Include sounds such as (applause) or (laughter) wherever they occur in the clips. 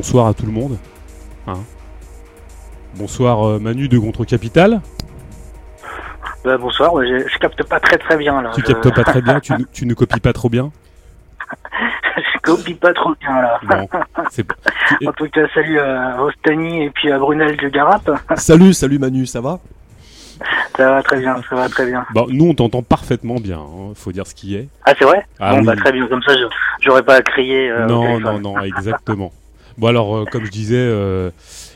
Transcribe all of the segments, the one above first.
bonsoir à tout le monde. Hein. bonsoir euh, Manu de Contre Capital. Bah, bonsoir, je, je, capte pas très très bien là. Tu captes pas très bien, tu, (laughs) tu ne copies pas trop bien Je copie pas trop bien là. (laughs) en tout cas, salut à Ostani et puis à Brunel de Garap. Salut, salut Manu, ça va? Ça va très bien, ça va très bien. Bon, nous, on t'entend parfément bien, hein, faut dire ce qui est. Ah, c'est vrai? Ah, Bon, bah, très bien, comme ça, j'aurais pas à crier. Euh, non, non, non, exactement. Bon, alors, euh, comme je disais, euh,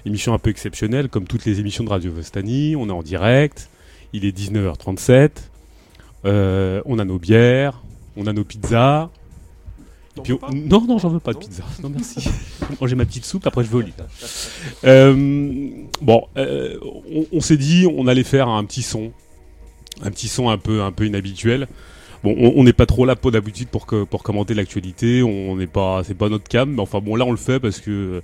émission un peu exceptionnelle, comme toutes les émissions de Radio Vostani, on est en direct, il est 19h37, on a nos bières, on a nos pizzas, non, non, j'en veux pas de pizza. (laughs) Non, merci. J'ai ma petite soupe, après je vais au lit. (laughs) Euh, bon, euh, on, s'est dit, on allait faire un petit son. Un petit son un peu, un peu inhabituel. Bon, on n'est pas trop là, pour d'habitude, pour, pour commenter l'actualité. On n'est pas, c'est pas notre cam, mais enfin bon, là on le fait parce que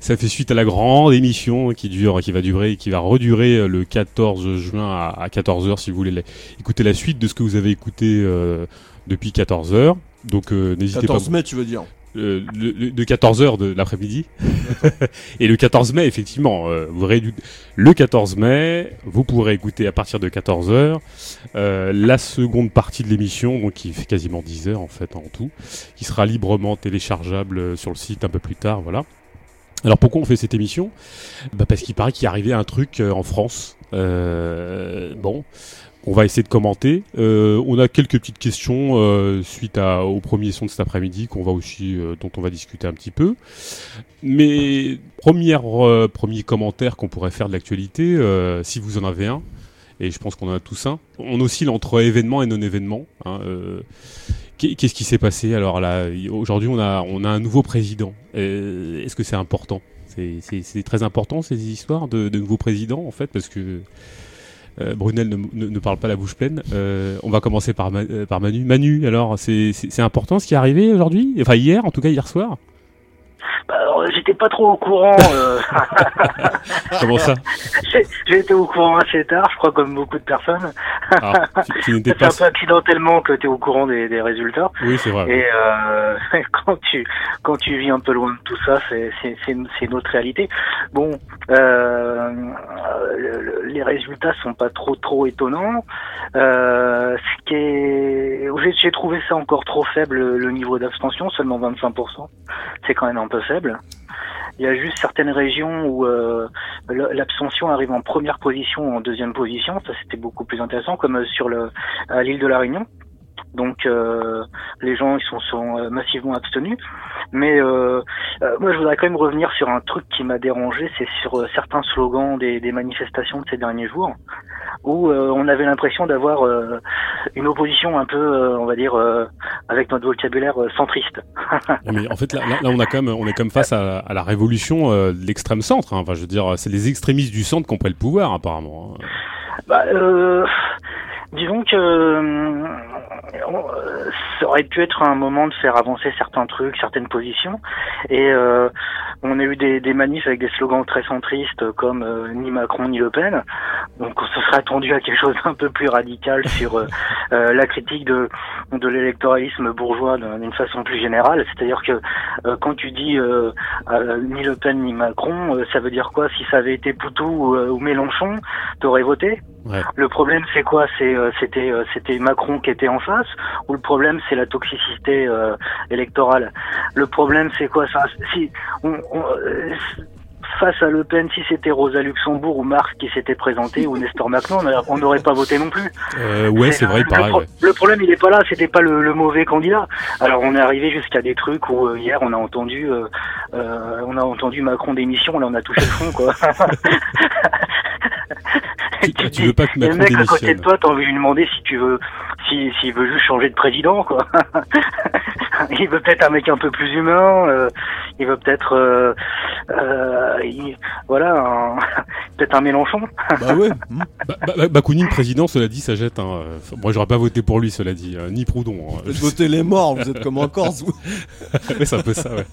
ça fait suite à la grande émission qui dure, qui va durer, qui va redurer le 14 juin à, 14h si vous voulez écouter la suite de ce que vous avez écouté euh, depuis 14h. Donc euh, n'hésitez pas. 14 mai, tu veux dire euh, de 14h de l'après-midi. (laughs) et le 14 mai, effectivement, euh, vous le 14 mai, vous pourrez écouter à partir de 14h la seconde partie de l'émission, donc qui fait quasiment 10 heures en fait en tout, qui sera librement téléchargeable sur le site un peu plus tard, voilà. Alors pourquoi on fait cette émission? Bah Parce qu'il paraît qu'il est arrivé un truc en France. bon, on va essayer de commenter. Euh, on a quelques petites questions euh, suite à, au premier son de cet après-midi qu'on va aussi, euh, dont on va discuter un petit peu. Mais première, premier commentaire qu'on pourrait faire de l'actualité, si vous en avez un, et je pense qu'on en a tous un, on oscille entre événement et non-événement. Hein, qu'est-ce qui s'est passé Alors là, aujourd'hui, on a, on a un nouveau président. Est-ce que c'est important? C'est très important ces histoires de, de nouveaux présidents en fait parce que euh, Brunel ne, parle pas la bouche pleine. Euh, on va commencer par, euh, par Manu. Manu, alors, c'est important ce qui est arrivé aujourd'hui? Enfin, hier, en tout cas, hier soir? Bah, j'étais pas trop au courant. Euh... (laughs) Comment ça? J'ai été au courant assez tard, je crois, comme beaucoup de personnes. Ah, (laughs) c'est un peu accidentellement que tu es au courant des, des résultats. Oui, c'est vrai. Et euh, (laughs) quand tu quand tu vis un peu loin de tout ça, c'est c'est notre réalité. Bon, euh, les résultats sont pas trop trop étonnants. Euh, ce qui est, j'ai trouvé ça encore trop faible le niveau d'abstention, seulement 25%. C'est quand même un peu faible. Il y a juste certaines régions où euh, l'abstention arrive en première position ou en deuxième position. Ça, c'était beaucoup plus intéressant, comme sur le l'île de la Réunion. Donc euh, les gens ils sont, sont euh, massivement abstenus. Mais euh, moi je voudrais quand même revenir sur un truc qui m'a dérangé, c'est sur certains slogans des, des, manifestations de ces derniers jours où euh, on avait l'impression d'avoir euh, une opposition un peu, euh, on va dire, avec notre vocabulaire centriste. (laughs) mais en fait, là, là, on a quand même, on est comme face à, à la révolution de l'extrême centre. Hein. Enfin, je veux dire, c'est les extrémistes du centre qui ont pris le pouvoir, apparemment. Hein. Bah, disons que ça aurait pu être un moment de faire avancer certains trucs, certaines positions. Et euh, on a eu des, des, manifs avec des slogans très centristes comme euh, ni Macron ni Le Pen. Donc on se serait attendu à quelque chose d'un peu plus radical sur euh, (laughs) euh, la critique de, de l'électoralisme bourgeois d'une façon plus générale. C'est-à-dire que quand tu dis ni Le Pen ni Macron, ça veut dire quoi? Si ça avait été Poutou ou, ou Mélenchon, t'aurais voté? Le problème, c'est quoi? C'est euh, c'était euh, c'était Macron qui était en face, ou le problème c'est la toxicité euh, électorale? Le problème, c'est quoi? Ça Si on, face à Le Pen, si c'était Rosa Luxembourg ou Marx qui s'était présenté ou Nestor Macron, on n'aurait pas voté non plus. Euh, ouais, c'est vrai, pareil. Le, problème, il est pas là, c'était pas le, mauvais candidat. Alors, on est arrivé jusqu'à des trucs où hier, on a entendu, on a entendu Macron démission, là, on a touché le fond, quoi. (laughs) tu, veux pas que Macron le mec à côté de toi, t'as envie de lui demander si tu veux, si s'il veut juste changer de président, quoi. (laughs) il veut peut-être un mec un peu plus humain. Euh, il veut peut-être, euh, euh, voilà, (laughs) peut-être un Mélenchon. bah ouais. Hmm. (laughs) Bah, bah, Bakounine président, cela dit, ça jette. Hein. Moi, j'aurais pas voté pour lui, cela dit, ni Proudhon. Hein. Vous voter les morts. Vous êtes comme en Corse. (laughs) c'est un peu ça. Ouais.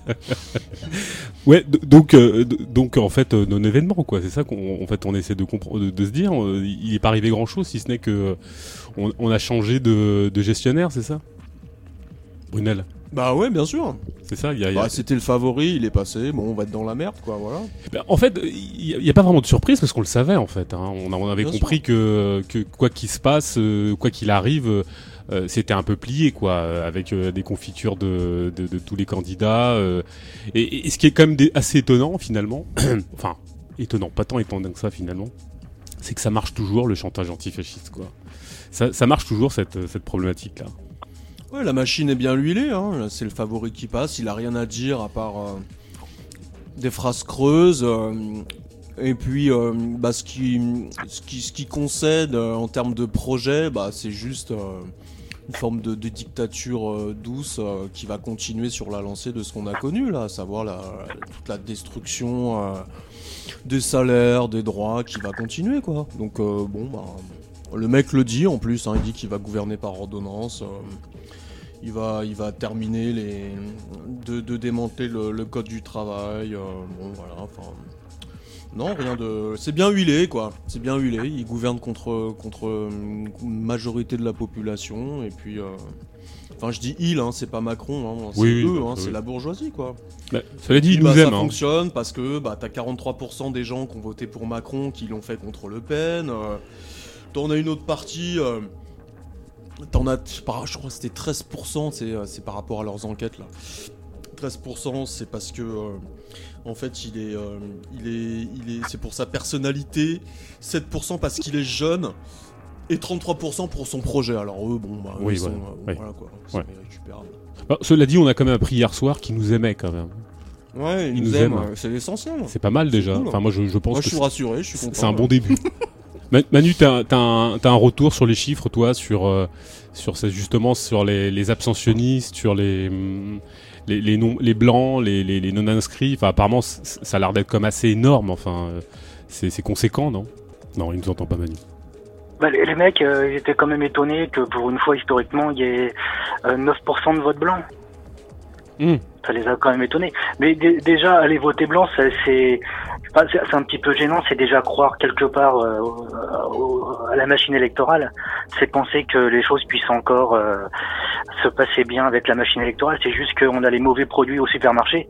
ouais donc, donc en fait, non événement, quoi. C'est ça qu'on, fait, on essaie de comprendre, de, se dire. il est pas arrivé grand chose, si ce n'est que on, a changé de, gestionnaire, c'est ça? Brunel Bah ouais, bien sûr. C'est ça. Il y a, Bah, c'était le favori, il est passé. Bon, on va être dans la merde, quoi. Voilà. Ben, en fait, il n'y a, pas vraiment de surprise parce qu'on le savait en fait. hein. On, avait Bien compris que, que quoi qu'il se passe, euh, quoi qu'il arrive, euh, euh, c'était un peu plié quoi, avec euh, des confitures de, de, de tous les candidats. et, et ce qui est quand même assez étonnant finalement, (clears throat) enfin étonnant, pas tant étonnant que ça finalement, c'est que ça marche toujours le chantage antifasciste quoi. Ça, ça marche toujours cette, cette problématique là. Ouais, la machine est bien huilée, hein. C'est le favori qui passe, il a rien à dire à part euh, des phrases creuses. euh, et puis, euh, bah, ce, qui, ce, qui, concède en termes de projet, bah, c'est juste une forme de, dictature douce qui va continuer sur la lancée de ce qu'on a connu, là, à savoir la, toute la destruction des salaires, des droits qui va continuer, quoi. Donc, bon, bah, le mec le dit en plus, hein, il dit qu'il va gouverner par ordonnance. Il va, il va terminer les, de, de démanteler le, le code du travail. euh, bon, voilà, enfin. Non, rien de. C'est bien huilé, quoi. C'est bien huilé. Il gouverne contre, contre une majorité de la population. Et puis. euh, Enfin, je dis il, hein, c'est pas Macron, hein, c'est Oui, eux, bah, hein, oui. c'est la bourgeoisie, quoi. Bah, cela dit, il Bah, nous ça aime. fonctionne parce que bah, t'as 43% des gens qui ont voté pour Macron qui l'ont fait contre Le Pen. euh, T'en as une autre partie. euh, T'en as, je crois que c'était 13%, c'est euh, c'est par rapport à leurs enquêtes là. 13% c'est parce que euh, en fait il est, euh, il est, il est, c'est pour sa personnalité. 7% parce qu'il est jeune. Et 33% pour son projet. Alors eux, bon, bah, Oui, ils sont, voilà, quoi, c'est Ouais. récupérable. Bah, cela dit, on a quand même appris hier soir qu'il nous aimait quand même. Ouais, ils Ils nous nous aiment, aiment. c'est l'essentiel. C'est pas mal déjà. cool. Enfin, moi, je, je pense Moi, que je suis rassuré, je suis content. c'est un bon début. (laughs) Ma- Manu, t'as as un, retour sur les chiffres, toi, sur euh, sur justement sur les, les abstentionnistes, sur les hum, les, les non les blancs, les, les, les non inscrits. Enfin, apparemment, ça a l'air d'être comme assez énorme. Enfin, euh, c'est conséquent, non? Non, il nous entend pas, Manu. Bah, les, mecs, euh, ils étaient quand même étonnés que pour une fois, historiquement, il y ait euh, 9% de vote blanc. Hmm. Ça les a quand même étonnés. Mais dé- déjà, aller voter blanc, c'est c'est un petit peu gênant. C'est déjà croire quelque part euh, au- à la machine électorale. C'est penser que les choses puissent encore euh, se passer bien avec la machine électorale. C'est juste qu'on a les mauvais produits au supermarché.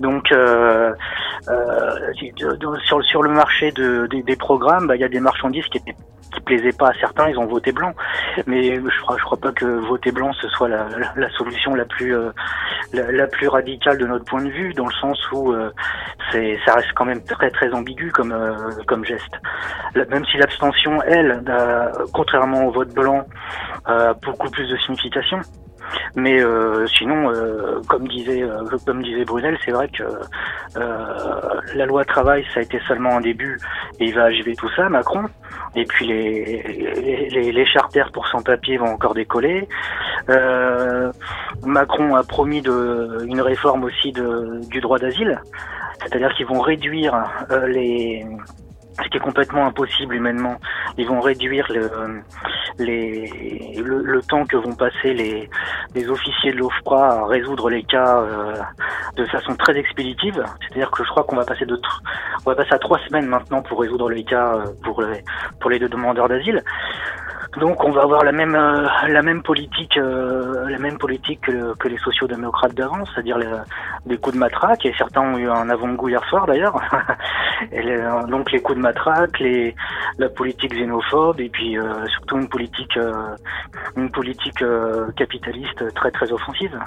Donc, euh, euh, sur, sur le marché de, des, des programmes, bah, il y a des marchandises qui étaient qui plaisaient pas à certains, ils ont voté blanc. Mais je crois, je crois pas que voter blanc ce soit la, la, solution la plus euh, la plus radicale de notre point de vue, dans le sens où euh, c'est ça reste quand même très très ambigu comme euh, comme geste. Même si l'abstention, elle, a, contrairement au vote blanc, a beaucoup plus de signification. Mais euh, sinon, euh, comme disait euh, comme disait Brunel, c'est vrai que la loi travail, ça a été seulement un début et il va achever tout ça, Macron. Et puis les, les, charters pour sans-papiers vont encore décoller. Macron a promis de, une réforme aussi de, du droit d'asile, c'est-à-dire qu'ils vont réduire les ce qui est complètement impossible humainement. Ils vont réduire le, le, temps que vont passer les, les officiers de l'OFPRA à résoudre les cas euh, de façon très expéditive. C'est-à-dire que je crois qu'on va passer de on va passer à trois semaines maintenant pour résoudre les cas euh, pour les, pour les deux demandeurs d'asile. Donc on va avoir la même euh, la même politique la même politique que, les sociaux-démocrates d'avant, c'est-à-dire des coups de matraque et certains ont eu un avant-goût hier soir d'ailleurs. (laughs) Donc les coups de matraque, les la politique xénophobe et puis euh, surtout une politique euh, une politique euh, capitaliste très très offensive.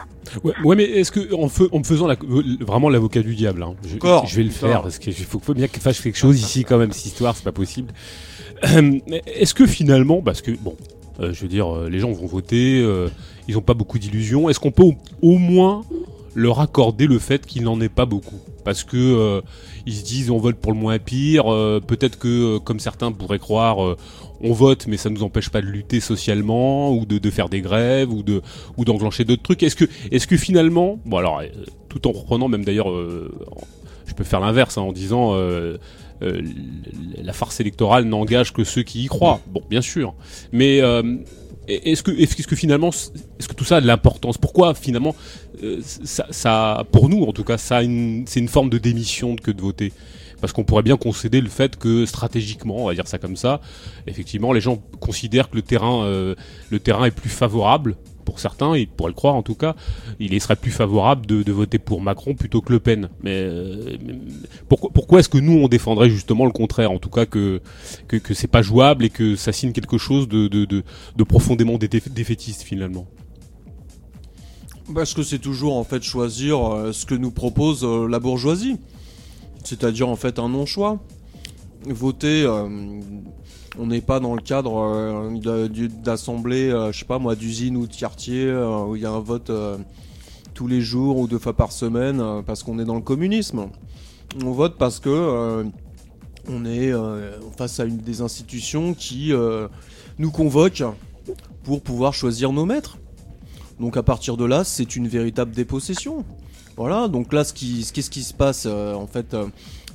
Ouais, ouais, mais est-ce que en, me faisant la- vraiment l'avocat du diable, hein, je, Encore, je vais le faire parce qu'il faut, faut bien qu'il fasse quelque chose ici quand même. Cette histoire, c'est pas possible. Est-ce que finalement, parce que bon, euh, je veux dire, les gens vont voter, euh, ils ont pas beaucoup d'illusions. Est-ce qu'on peut au, au moins leur accorder le fait qu'il n'en ait pas beaucoup? Parce que euh, ils se disent on vote pour le moins pire. euh, Peut-être que, euh, comme certains pourraient croire, on vote, mais ça nous empêche pas de lutter socialement ou de, faire des grèves ou de ou d'enclencher d'autres trucs. Est-ce que est-ce que finalement, bon alors, tout en reprenant même d'ailleurs, je peux faire l'inverse hein, en disant. la farce électorale n'engage que ceux qui y croient. Bon, bien sûr. Mais est-ce que, est-ce que finalement, est-ce que tout ça a de l'importance? Pourquoi finalement, euh, ça, pour nous en tout cas, ça c'est une forme de démission que de voter? Parce qu'on pourrait bien concéder le fait que stratégiquement, on va dire ça comme ça, effectivement, les gens considèrent que le terrain, euh, le terrain est plus favorable pour certains, ils pourraient le croire en tout cas, il serait plus favorable de, voter pour Macron plutôt que Le Pen. Mais, euh, pourquoi, est-ce que nous on défendrait justement le contraire, en tout cas que que, que c'est pas jouable et que ça signe quelque chose de, profondément défaitiste finalement? Parce que c'est toujours en fait choisir euh, ce que nous propose euh, la bourgeoisie, c'est-à-dire en fait un non-choix. Voter on n'est pas dans le cadre euh, d'assemblée, euh, je sais pas moi, d'usine ou de quartier euh, où il y a un vote tous les jours ou deux fois par semaine parce qu'on est dans le communisme. On vote parce que on est face à une des institutions qui nous convoque pour pouvoir choisir nos maîtres. Donc à partir de là, c'est une véritable dépossession. Voilà, donc là, qu'est-ce qui se passe En fait,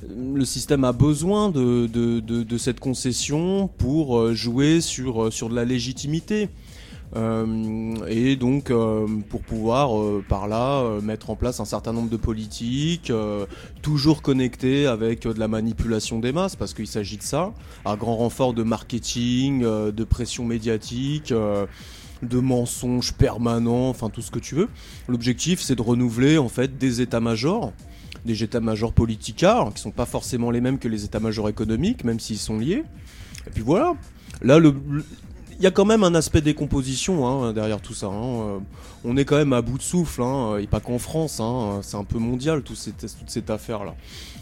le système a besoin de, cette concession pour euh, jouer sur, euh, sur de la légitimité. Euh, et donc pour pouvoir par là mettre en place un certain nombre de politiques, toujours connectées avec de la manipulation des masses, parce qu'il s'agit de ça, à grand renfort de marketing, de pression médiatique de mensonges permanents, enfin tout ce que tu veux. L'objectif c'est de renouveler en fait des états-majors des états-majors politicards, qui sont pas forcément les mêmes que les états-majors économiques, même s'ils sont liés. Et puis voilà. Là, il y a quand même un aspect décomposition hein, derrière tout ça. Hein. Euh, on est quand même à bout de souffle, hein, et pas qu'en France. Hein. C'est un peu mondial tout cette, toute cette affaire-là.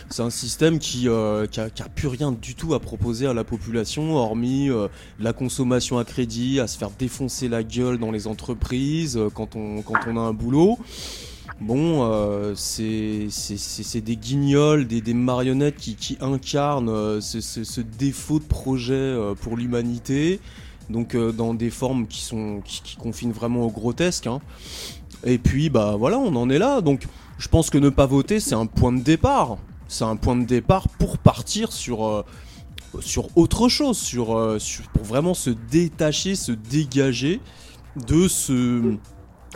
C'est un système qui, euh, qui, a, plus rien du tout à proposer à la population, hormis euh, la consommation à crédit, à se faire défoncer la gueule dans les entreprises quand on, quand on a un boulot. Bon, euh, c'est des guignols, des, marionnettes qui, incarnent euh, ce, défaut de projet euh, pour l'humanité, donc dans des formes qui, sont, qui, confinent vraiment au grotesque. Hein. Et puis, bah voilà, on en est là. Donc, je pense que ne pas voter, c'est un point de départ. C'est un point de départ pour partir sur, autre chose, sur, pour vraiment se détacher, se dégager de ce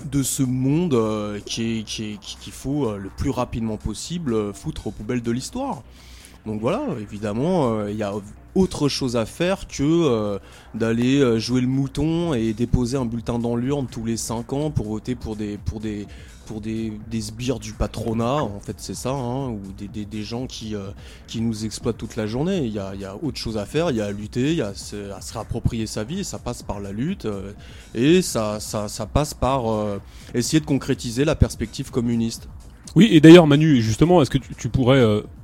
de ce monde euh, qu'il faut euh, le plus rapidement possible euh, foutre aux poubelles de l'histoire. Donc voilà, évidemment, il y a autre chose à faire que d'aller jouer le mouton et déposer un bulletin dans l'urne tous les 5 ans pour voter pour des, pour des, pour des, sbires du patronat, en fait c'est ça, hein, ou des, gens qui, euh, qui nous exploitent toute la journée. Il y a, autre chose à faire, il y a à lutter, il y a à se, réapproprier sa vie, et ça passe par la lutte, euh, et ça, ça, passe par euh, essayer de concrétiser la perspective communiste. Oui, et d'ailleurs Manu, justement, est-ce que tu, pourrais,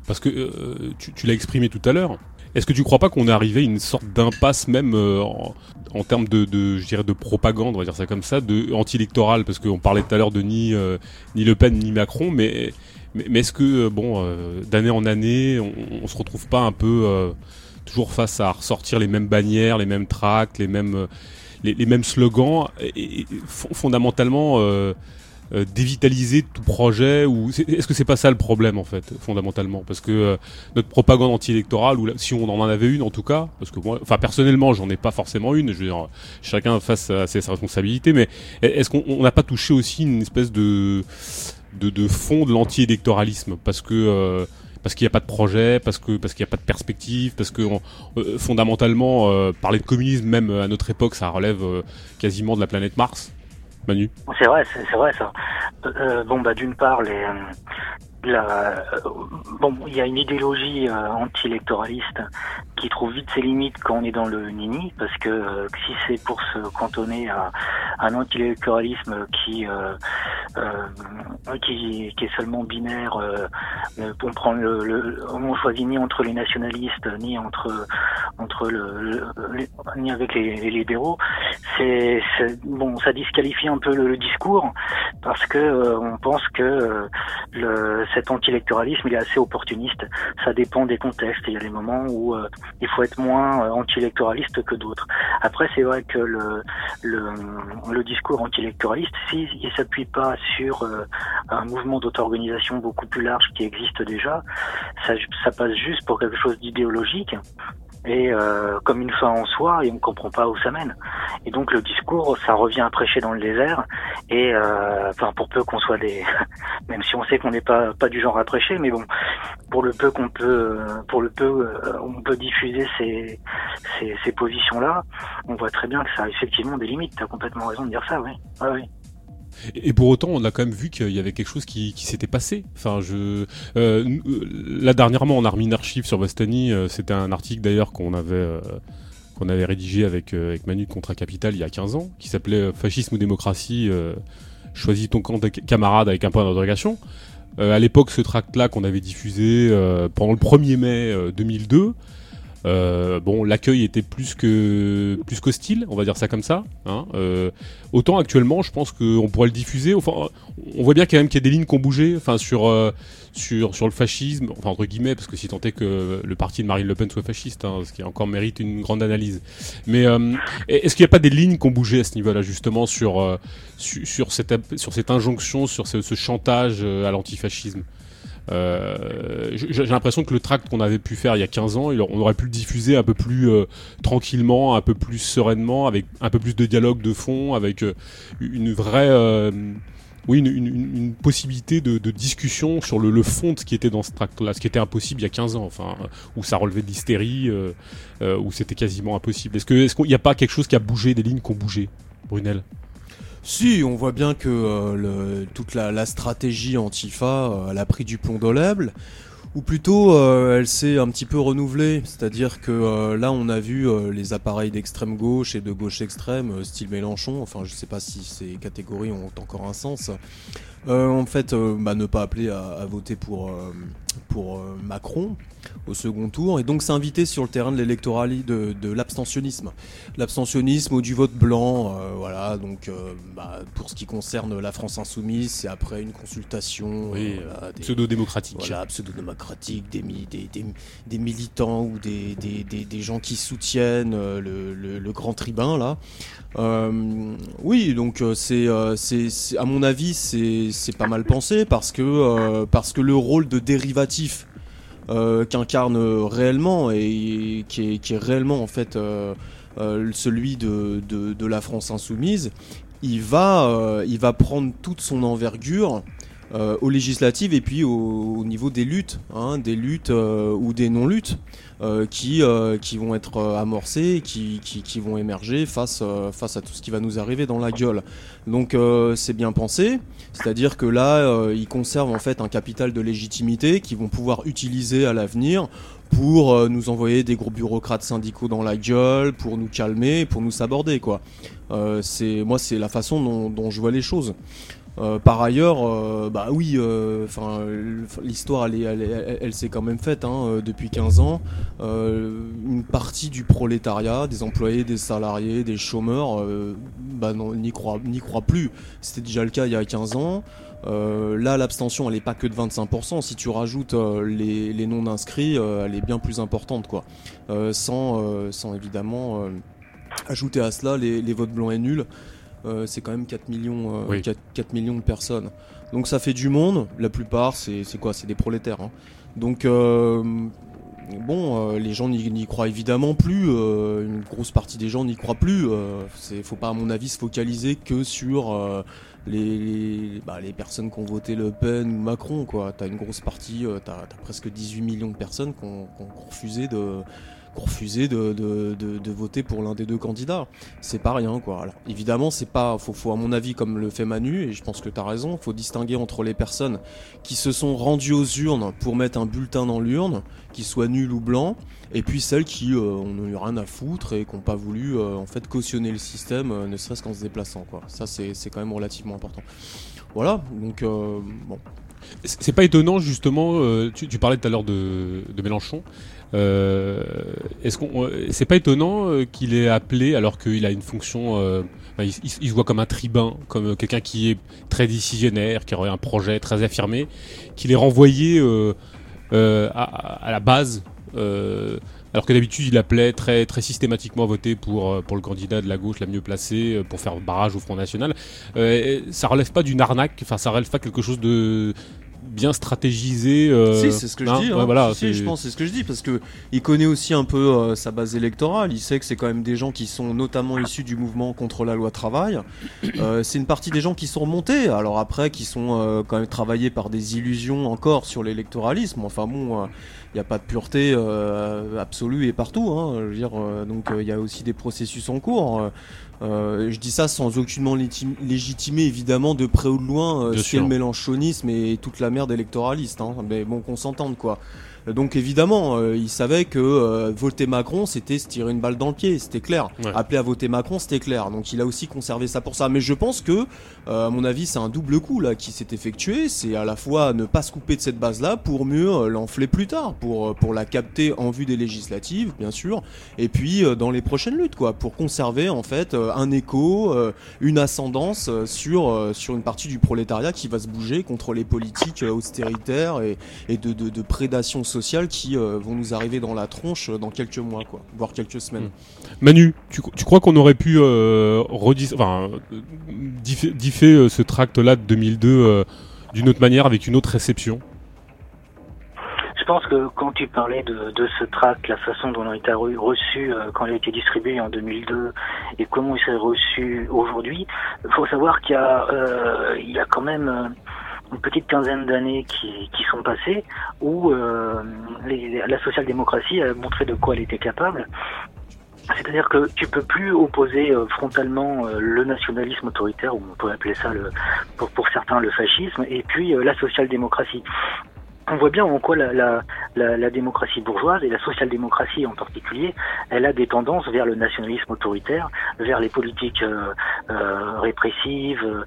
parce que tu l'as exprimé tout à l'heure, est-ce que tu crois pas qu'on est arrivé à une sorte d'impasse même euh, en, termes de, de, je dirais, de propagande, on va dire ça comme ça, de anti-électoral, parce qu'on parlait tout à l'heure de ni euh, ni Le Pen ni Macron, mais mais, est-ce que euh, bon, d'année en année, on, on, se retrouve pas un peu toujours face à ressortir les mêmes bannières, les mêmes tracts, les mêmes les, mêmes slogans, et, fondamentalement euh, dévitaliser tout projet ou est-ce que c'est pas ça le problème en fait fondamentalement? Parce que euh, notre propagande anti-électorale ou si on en avait une en tout cas parce que moi enfin personnellement j'en ai pas forcément une je veux dire chacun face à ses responsabilités mais est-ce qu'on n'a pas touché aussi une espèce de de, de fond de l'anti-électoralisme? Parce que euh, parce qu'il n'y a pas de projet, parce que parce qu'il n'y a pas de perspective, parce que fondamentalement parler de communisme même à notre époque ça relève quasiment de la planète Mars? C'est vrai, c'est vrai ça. Euh, euh, bon bah d'une part les euh, la, bon, il y a une idéologie anti-électoraliste qui trouve vite ses limites quand on est dans le nini, parce que si c'est pour se cantonner à, un anti-électoralisme qui, qui, qui est seulement binaire, on prend le, le, on choisit ni entre les nationalistes ni entre entre le, ni avec les, les libéraux, c'est bon, ça disqualifie un peu le, discours parce que euh, on pense que euh, le, cet anti-électoralisme il est assez opportuniste. Ça dépend des contextes. Il y a des moments où euh, il faut être moins anti-électoraliste que d'autres. Après, c'est vrai que le, discours anti-électoraliste, s'il ne s'appuie pas sur un mouvement d'auto-organisation beaucoup plus large qui existe déjà, ça passe juste pour quelque chose d'idéologique et euh, comme une fin en soi et on comprend pas où ça mène. Et donc le discours, ça revient à prêcher dans le désert et euh, enfin pour peu qu'on soit des, (laughs) même si on sait qu'on n'est pas pas du genre à prêcher, mais bon, pour le peu qu'on peut, pour le peu euh, on peut diffuser ces ces, ces positions là, on voit très bien que ça a effectivement des limites. T'as complètement raison de dire ça, oui. Ouais, oui. Et pour autant, on a quand même vu qu'il y avait quelque chose qui, s'était passé. Enfin, je euh, là dernièrement, on a remis une archive sur Bastani. Euh, C'était un article d'ailleurs qu'on avait euh, qu'on avait rédigé avec euh, avec Manu de Contra Capital il y a 15 ans, qui s'appelait euh, Fascisme ou démocratie. choisis ton camp de camarade avec un point d'interrogation. à l'époque, ce tract-là qu'on avait diffusé pendant le 1er mai 2002. Euh, bon, l'accueil était plus que plus qu'hostile, on va dire ça comme ça. Hein. Euh, autant actuellement, je pense qu'on pourrait le diffuser. Enfin, on voit bien quand même qu'il y a des lignes qui ont bougé, enfin sur euh, sur sur le fascisme, enfin entre guillemets, parce que si tant est que le parti de Marine Le Pen soit fasciste, hein, ce qui encore mérite une grande analyse. Mais euh, est-ce qu'il n'y a pas des lignes qui ont bougé à ce niveau-là justement sur sur, cette sur cette injonction, sur ce, ce chantage à l'antifascisme? Euh, j'ai l'impression que le tract qu'on avait pu faire il y a 15 ans, on aurait pu le diffuser un peu plus euh, tranquillement, un peu plus sereinement, avec un peu plus de dialogue de fond, avec euh, une vraie, oui, une, possibilité de, discussion sur le, fond de ce qui était dans ce tract-là, ce qui était impossible il y a 15 ans, enfin, où ça relevait de l'hystérie, où c'était quasiment impossible. Est-ce qu'il n'y a pas quelque chose qui a bougé, des lignes qui ont bougé, Brunel? Si, on voit bien que euh, le, toute la, la, stratégie Antifa, euh, elle a pris du plomb dans l'aible, ou plutôt euh, elle s'est un petit peu renouvelée. C'est-à-dire que là, on a vu les appareils d'extrême gauche et de gauche extrême, style Mélenchon. Enfin, je sais pas si ces catégories ont encore un sens. en fait, bah, ne pas appeler à voter pour pour Macron au second tour et donc s'inviter sur le terrain de l'électoral de, de l'abstentionnisme. L'abstentionnisme ou du vote blanc euh, voilà donc euh, bah, pour ce qui concerne la France insoumise c'est après une consultation oui, euh, pseudo-démocratique. voilà pseudo-démocratique des, des, des, des, militants ou des, des, des, des, gens qui soutiennent le, le, le grand tribun là. Oui donc c'est c'est à mon avis c'est pas mal pensé parce que parce que le rôle de euh, qu'incarne réellement et qui est, réellement en fait euh, euh, celui de, la France insoumise, il va, euh, il va prendre toute son envergure euh, aux législatives et puis au, au niveau des luttes, hein, des luttes euh, ou des non-luttes euh, qui, qui vont être amorcées, qui, qui, qui, vont émerger face, face à tout ce qui va nous arriver dans la gueule. Donc c'est bien pensé, c'est-à-dire que là, ils conservent en fait un capital de légitimité qu'ils vont pouvoir utiliser à l'avenir pour euh, nous envoyer des gros bureaucrates syndicaux dans la gueule, pour nous calmer, pour nous saborder quoi. Euh, c'est moi c'est la façon dont, je vois les choses. Euh, par ailleurs, euh, bah oui, enfin l'histoire elle, s'est quand même faite hein, depuis 15 ans. une partie du prolétariat, des employés, des salariés, des chômeurs, bah non, n'y croit, croit plus. C'était déjà le cas il y a 15 ans. Euh, là, l'abstention, elle est pas que de 25%. Si tu rajoutes euh, les, les non inscrits, euh, elle est bien plus importante, quoi. sans, évidemment ajouter à cela les votes blancs et nuls. C'est quand même 4 millions, oui. 4, 4, millions de personnes. Donc ça fait du monde. La plupart, c'est quoi? C'est des prolétaires. Hein. Donc bon, euh, les gens n'y croient évidemment plus. Euh, une grosse partie des gens n'y croient plus. Euh, faut pas, à mon avis, se focaliser que sur les, les, bah, les, personnes qui ont voté Le Pen ou Macron. Quoi. T'as une grosse partie, t'as as presque 18 millions de personnes qui ont, qui ont refusé de refusé de, de, de, de, voter pour l'un des deux candidats. C'est pas rien, quoi. Alors, évidemment, c'est pas, faut, faut, à mon avis, comme le fait Manu, et je pense que tu as raison, faut distinguer entre les personnes qui se sont rendues aux urnes pour mettre un bulletin dans l'urne, qui soit nul ou blanc, et puis celles qui euh, ont eu rien à foutre et qui n'ont pas voulu, euh, en fait, cautionner le système, euh, ne serait-ce qu'en se déplaçant, quoi. Ça, c'est quand même relativement important. Voilà, donc, euh, bon. C'est pas étonnant, justement, tu, tu parlais tout à l'heure de, de Mélenchon. Euh, Est-ce qu'on, c'est pas étonnant euh, qu'il ait appelé alors qu'il a une fonction, euh, il, se voit comme un tribun, comme quelqu'un qui est très décisionnaire, qui aurait un projet très affirmé, qu'il est renvoyé euh, à, à, la base. alors que d'habitude il appelait très très systématiquement à voter pour pour le candidat de la gauche la mieux placée pour faire barrage au Front National. ça relève pas d'une arnaque, enfin ça relève pas quelque chose de bien stratégisé. Euh, si, c'est ce que je hein, dis. ouais, hein. voilà, Si, je pense, c'est ce que je dis parce que il connaît aussi un peu euh, sa base électorale. Il sait que c'est quand même des gens qui sont notamment issus du mouvement contre la loi travail. Euh, c'est une partie des gens qui sont remontés. Alors après, qui sont euh, quand même travaillés par des illusions encore sur l'électoralisme. Enfin bon. Il n'y a pas de pureté euh, absolue et partout. Hein, je veux dire, euh, donc euh, il y a aussi des processus en cours. Euh, euh, je dis ça sans aucunement légitimer évidemment de près ou de loin euh, ce qu'est le mélanchonisme et toute la merde électoraliste. Hein. Mais bon, qu'on s'entende quoi. Donc évidemment, euh, il savait que euh, voter Macron, c'était se tirer une balle dans le pied, c'était clair. Ouais. Appeler à voter Macron, c'était clair. Donc il a aussi conservé ça pour ça. Mais je pense que, euh, à mon avis, c'est un double coup là qui s'est effectué. C'est à la fois ne pas se couper de cette base-là pour mieux euh, l'enfler plus tard, pour euh, pour la capter en vue des législatives, bien sûr, et puis euh, dans les prochaines luttes, quoi, pour conserver en fait un écho, euh, une ascendance sur euh, sur une partie du prolétariat qui va se bouger contre les politiques austéritaires et et de, de, de prédation sociale qui euh, vont nous arriver dans la tronche euh, dans quelques mois, quoi, voire quelques semaines. Manu, tu, tu crois qu'on aurait pu euh, redis- enfin, diffé- differ ce tract-là de 2002 euh, d'une autre manière, avec une autre réception? Je pense que quand tu parlais de, de ce tract, la façon dont il a été re- reçu euh, quand il a été distribué en 2002 et comment il s'est reçu aujourd'hui, il faut savoir qu'il y a, euh, il y a quand même euh, une petite quinzaine d'années qui, qui sont passées où euh, la social-démocratie a montré de quoi elle était capable. C'est-à-dire que tu peux plus opposer euh, frontalement euh, le nationalisme autoritaire, ou on peut appeler ça le, pour, pour certains le fascisme, et puis euh, la social-démocratie on voit bien en quoi la, la, démocratie bourgeoise et la social-démocratie en particulier, elle a des tendances vers le nationalisme autoritaire, vers les politiques euh, euh, répressives,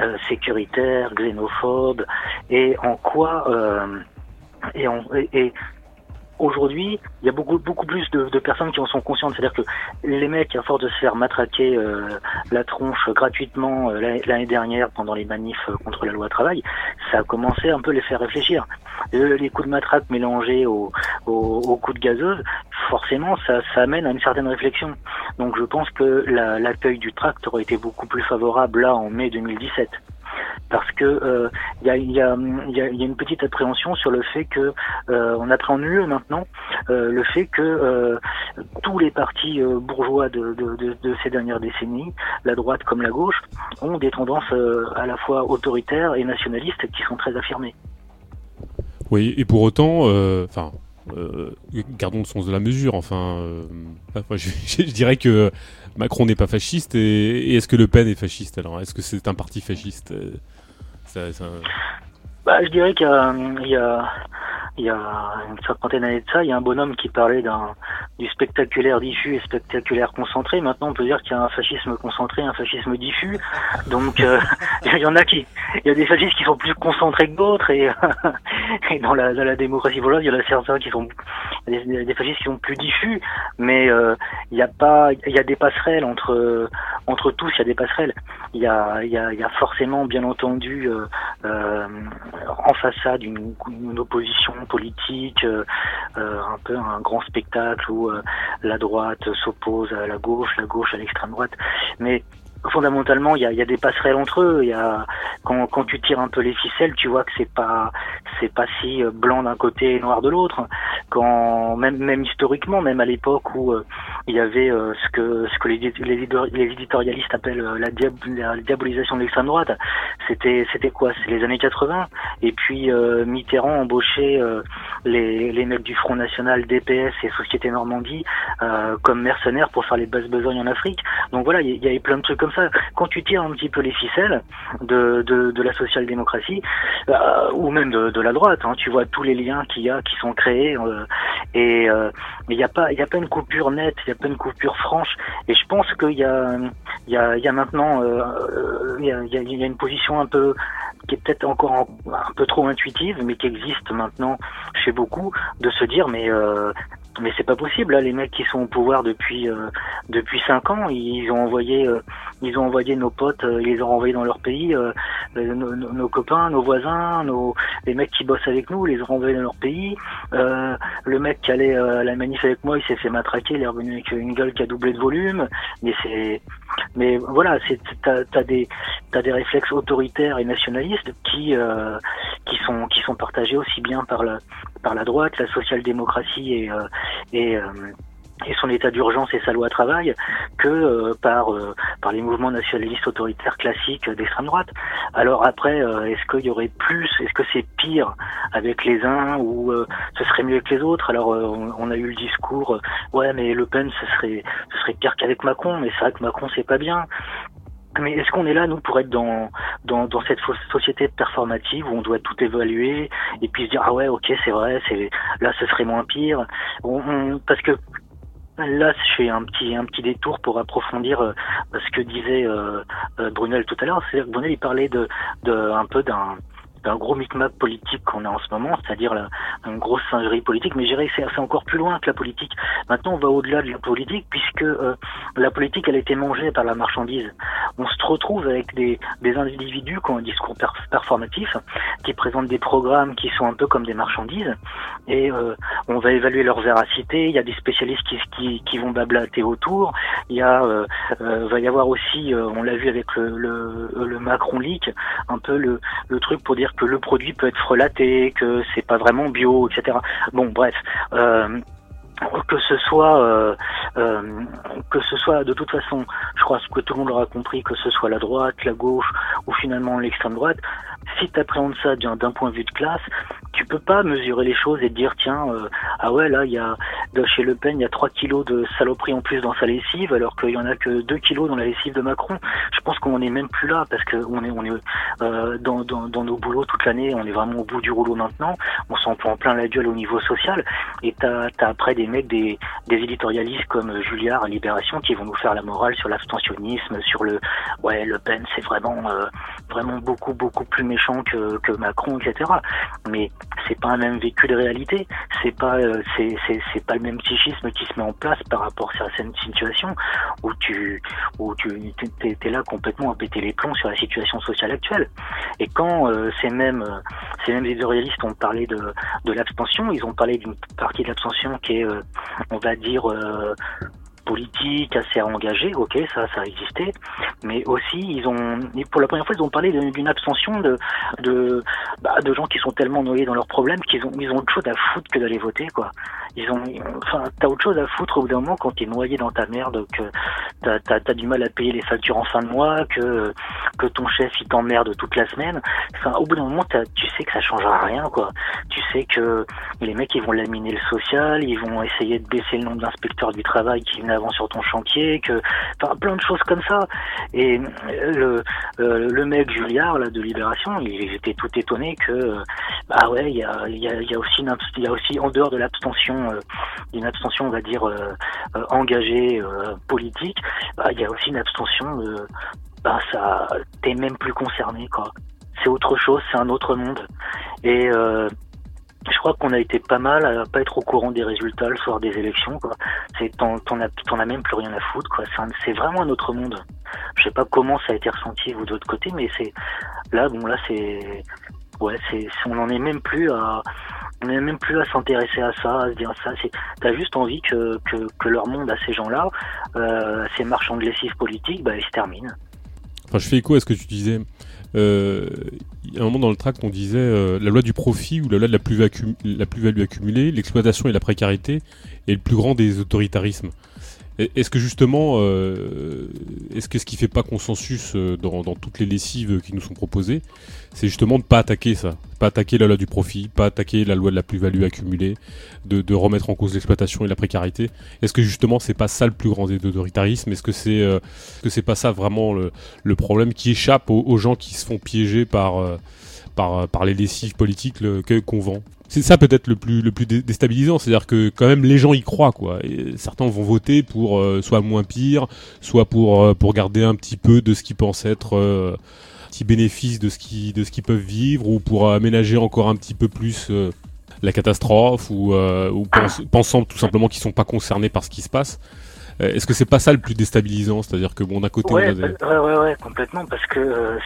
euh, sécuritaires, xénophobes, et en quoi et aujourd'hui, il y a beaucoup beaucoup plus de, de personnes qui en sont conscientes. C'est-à-dire que les mecs, à force de se faire matraquer euh, la tronche gratuitement euh, l'année- dernière pendant les manifs euh, contre la loi travail, ça a commencé un peu les faire réfléchir. Les coups de matraque mélangés aux, aux, aux coups de gazeuse, forcément, ça, ça amène à une certaine réflexion. Donc, je pense que la- l'accueil du tract aurait été beaucoup plus favorable là en mai 2017 parce que euh, il y, a, il y, a, une petite appréhension sur le fait que euh, on appréhende mieux maintenant euh, le fait que euh, tous les partis euh, bourgeois de, ces dernières décennies, la droite comme la gauche, ont des tendances euh, à la fois autoritaires et nationalistes qui sont très affirmées. Oui, et pour autant, euh, enfin, euh, gardons le sens de la mesure. Enfin, euh, (laughs) je dirais que Macron n'est pas fasciste, et, est-ce que Le Pen est fasciste alors? Est-ce que c'est un parti fasciste? Euh, Bah, je dirais qu'il y a, y a, une cinquantaine d'années de ça, il y a un bonhomme qui parlait du spectaculaire diffus et spectaculaire concentré. Maintenant, on peut dire qu'il y a un fascisme concentré, un fascisme diffus. Donc, euh, il y en a qui, il y a des fascistes qui sont plus concentrés que d'autres, et, et dans la, dans la démocratie bourgeoise, il y en a certains qui sont des, des fascistes qui sont plus diffus. Mais euh, il y a pas, il y a des passerelles entre entre tous, il y a des passerelles. Il y a, il y a, y a forcément, bien entendu. Euh, euh, en façade une, opposition politique, euh, euh, un peu un grand spectacle où euh, la droite s'oppose à la gauche, la gauche à l'extrême droite. Mais fondamentalement, il y a, des passerelles entre eux. Y a quand, tu tires un peu les ficelles, tu vois que c'est pas c'est pas si euh, blanc d'un côté et noir de l'autre. Quand même même historiquement, même à l'époque où euh, il y avait euh, ce que ce que les, les, édito- les éditorialistes appellent la, diab- la diabolisation de l'extrême droite, c'était c'était quoi? C'est les années 80. Et puis Mitterrand embauchait les, les mecs du Front National, DPS et Société Normandie comme mercenaires pour faire les basses besognes en Afrique. Donc voilà, il y, y avait plein de trucs comme Quand tu tires un petit peu les ficelles de, la social-démocratie, euh, ou même de, la droite, hein, tu vois tous les liens qu'il y a qui sont créés, euh, et euh, il n'y a pas une coupure nette, il y a pas une coupure franche. Et je pense qu'il y a maintenant une position un peu qui est peut-être encore un, peu trop intuitive, mais qui existe maintenant chez beaucoup, de se dire mais mais c'est pas possible là, les mecs qui sont au pouvoir depuis euh, depuis cinq ans, ils ont envoyé euh, ils ont envoyé nos potes, euh, ils les ont renvoyés dans leur pays, euh, euh, nos, nos- copains, nos voisins, nos les mecs qui bossent avec nous, ils les ont renvoyés dans leur pays. Euh, le mec qui allait à la manif avec moi, il s'est fait matraquer, il est revenu avec une gueule qui a doublé de volume. Mais c'est, mais voilà, c'est t'as t'as des t'as des réflexes autoritaires et nationalistes qui qui sont qui sont partagés aussi bien par la par la droite, la social-démocratie et et et son état d'urgence et sa loi travail que euh, par euh, par les mouvements nationalistes autoritaires classiques d'extrême droite. Alors après, euh, est-ce qu'il y aurait plus Est-ce que c'est pire avec les uns ou ce serait mieux avec les autres? Alors on, a eu le discours, ouais, mais Le Pen ce serait ce serait pire qu'avec Macron, mais c'est vrai que Macron c'est pas bien. Mais est-ce qu'on est là, nous, pour être dans, dans, dans cette société performative où on doit tout évaluer et puis se dire, ah ouais, ok, c'est vrai, c'est là, ce serait moins pire Parce que Là, je fais un petit un petit détour pour approfondir euh, ce que disait euh, euh, Brunel tout à l'heure. C'est-à-dire que Brunel il parlait de, de un peu d'un d'un gros micmac politique qu'on a en ce moment, c'est-à-dire une grosse singerie politique, mais que c'est encore plus loin que la politique. Maintenant, on va au-delà de la politique, puisque euh, la politique, elle a été mangée par la marchandise. On se retrouve avec des, des individus qui ont un discours performatif, qui présentent des programmes qui sont un peu comme des marchandises, et euh, on va évaluer leur véracité, il y a des spécialistes qui, qui, qui vont bablater autour, il y a, euh, euh va y avoir aussi, on l'a vu avec le, le, le Macron Leak, un peu le, le truc pour dire que le produit peut être frelaté, que c'est pas vraiment bio, etc. Bon, bref. Euh, que ce soit euh, euh, que ce soit de toute façon, je crois que tout le monde aura compris, que ce soit la droite, la gauche ou finalement l'extrême droite, si tu appréhendes ça d'un point de vue de classe, tu peux pas mesurer les choses et dire tiens euh, ah ouais là il y a chez Le Pen il y a 3 kilos de saloperie en plus dans sa lessive alors qu'il y en a que 2 kilos dans la lessive de Macron. Je pense qu'on est même plus là parce que on est on est euh, dans, dans, dans, nos boulots toute l'année, on est vraiment au bout du rouleau maintenant. On s'en prend plein la gueule au niveau social et t'as as après des mecs des, des éditorialistes comme Julliard à Libération qui vont nous faire la morale sur l'abstentionnisme, sur le ouais Le Pen c'est vraiment euh, vraiment beaucoup beaucoup plus méchant que, que Macron etc. Mais c'est pas un même vécu de réalité, c'est pas euh, c'est c'est pas le même psychisme qui se met en place par rapport à certaines situations où tu où tu t'es là complètement à péter les plombs sur la situation sociale actuelle. Et quand euh, ces mêmes ces mêmes éditorialistes ont parlé de de l'abstention, ils ont parlé d'une partie de l'abstention qui est on va dire politique assez engagé, ok, ça, ça a existé, mais aussi ils ont, pour la première fois, ils ont parlé d'une abstention de de, bah, de gens qui sont tellement noyés dans leurs problèmes qu'ils ont ils ont autre chose à foutre que d'aller voter, quoi. Ils ont, enfin, t'as autre chose à foutre au bout d'un moment quand t'es noyé dans ta merde, que t'as as, du mal à payer les factures en fin de mois, que que ton chef il t'emmerde toute la semaine. Enfin, au bout d'un moment, tu sais que ça changera rien, quoi. Tu sais que les mecs ils vont laminer le social, ils vont essayer de baisser le nombre d'inspecteurs du travail qui viennent avant sur ton chantier, que enfin, plein de choses comme ça. Et le, euh, le mec Julliard là de Libération, il était tout étonné que bah ouais, il y a, y, a, y a aussi il y a aussi en dehors de l'abstention, euh, une abstention on va dire engagée politique, bah, il y a aussi une abstention bah ça t'es même plus concerné quoi. C'est autre chose, c'est un autre monde. Et je crois qu'on a été pas mal à pas être au courant des résultats le soir des élections. Quoi. C'est t'en, as, t'en as même plus rien à foutre. Quoi. C'est, vraiment un autre monde. Je sais pas comment ça a été ressenti vous de l'autre côté, mais c'est là, bon là c'est ouais, c'est on en est même plus à on est même plus à s'intéresser à ça, à se dire ça. T'as juste envie que, que, leur monde à ces gens-là, euh, ces marchands de lessive politique, bah ils se terminent. Enfin, je fais écho à ce que tu disais euh, a un moment dans le tract, on disait euh, la loi du profit ou la loi de la plus-value accumulée, l'exploitation et la précarité est le plus grand des autoritarismes. Est-ce que justement, euh, est-ce que ce qui fait pas consensus euh, dans, toutes les lessives qui nous sont proposées, c'est justement de pas attaquer ça, pas attaquer la loi du profit, pas attaquer la loi de la plus-value accumulée, de, remettre en cause l'exploitation et la précarité? Est-ce que justement c'est pas ça le plus grand des autoritarismes? Est-ce que c'est euh, que c'est pas ça vraiment le, problème qui échappe aux, gens qui se font piéger par par, par les lessives politiques qu'on vend? C'est ça peut-être le plus le plus déstabilisant, c'est-à-dire que quand même les gens y croient quoi. Et certains vont voter pour euh, soit moins pire, soit pour euh, pour garder un petit peu de ce qu'ils pensent être euh, petit bénéfice de ce qui de ce qu'ils peuvent vivre ou pour aménager encore un petit peu plus euh, la catastrophe ou, ou pensant tout simplement qu'ils sont pas concernés par ce qui se passe. Euh, est-ce que c'est pas ça le plus déstabilisant C'est-à-dire que bon, d'un côté, Ouais, on a des- ouais, ouais, ouais, complètement, parce que euh,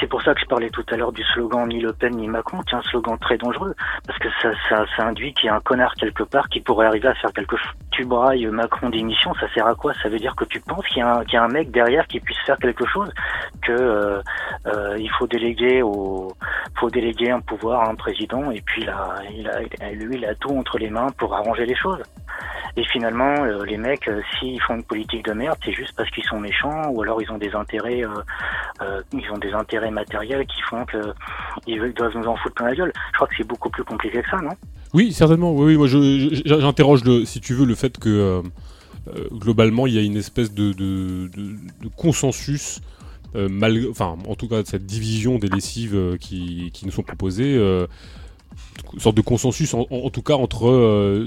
c'est pour ça que je parlais tout à l'heure du slogan ni Le Pen ni Macron, qui est un slogan très dangereux, parce que ça, ça, ça induit qu'il y a un connard quelque part qui pourrait arriver à faire quelque chose. Tu brailles Macron d'émission, ça sert à quoi? Ça veut dire que tu penses qu'il y, a un- qu'il y a un mec derrière qui puisse faire quelque chose, que euh, euh, il faut déléguer au, faut déléguer un pouvoir à un président, et puis là, il a, lui, il a tout entre les mains pour arranger les choses. Et finalement, euh, les mecs, euh, s'ils font une politique de merde, c'est juste parce qu'ils sont méchants ou alors ils ont des intérêts, euh, euh, ils ont des intérêts matériels qui font que ils veulent- doivent nous en foutre plein la gueule. Je crois que c'est beaucoup plus compliqué que ça, non? Oui, certainement. Oui, oui, moi, j'interroge, le, si tu veux, le fait que euh, globalement, il y a une espèce de, de, consensus, enfin, en tout cas, cette division des lessives qui, qui nous sont proposées. Une sorte de consensus en, en- en tout cas entre euh,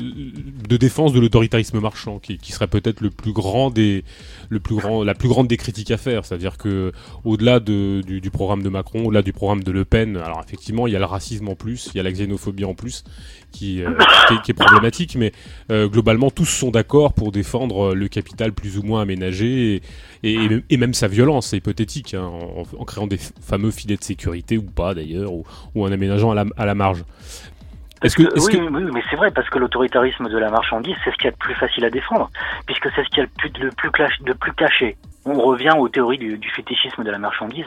de défense de l'autoritarisme marchand qui, qui serait peut-être le plus grand des le plus grand la plus grande des critiques à faire. C'est-à-dire que au-delà de, du, du programme de Macron au-delà du programme de Le Pen alors effectivement il y a le racisme en plus il y a la xénophobie en plus qui, euh, qui, est, qui est problématique mais euh, globalement tous sont d'accord pour défendre euh, le capital plus ou moins aménagé et, et, et même- sa violence c'est hypothétique hein, en, en créant des fameux filets de sécurité ou pas d'ailleurs ou, ou en aménageant à la, à la marge est-ce que, oui, que- oui, mais c'est vrai parce que l'autoritarisme de la marchandise, c'est ce qu'il y a de plus facile à défendre, puisque c'est ce qu'il y a de plus, de plus, clash- de plus caché. On revient aux théories du, du fétichisme de la marchandise,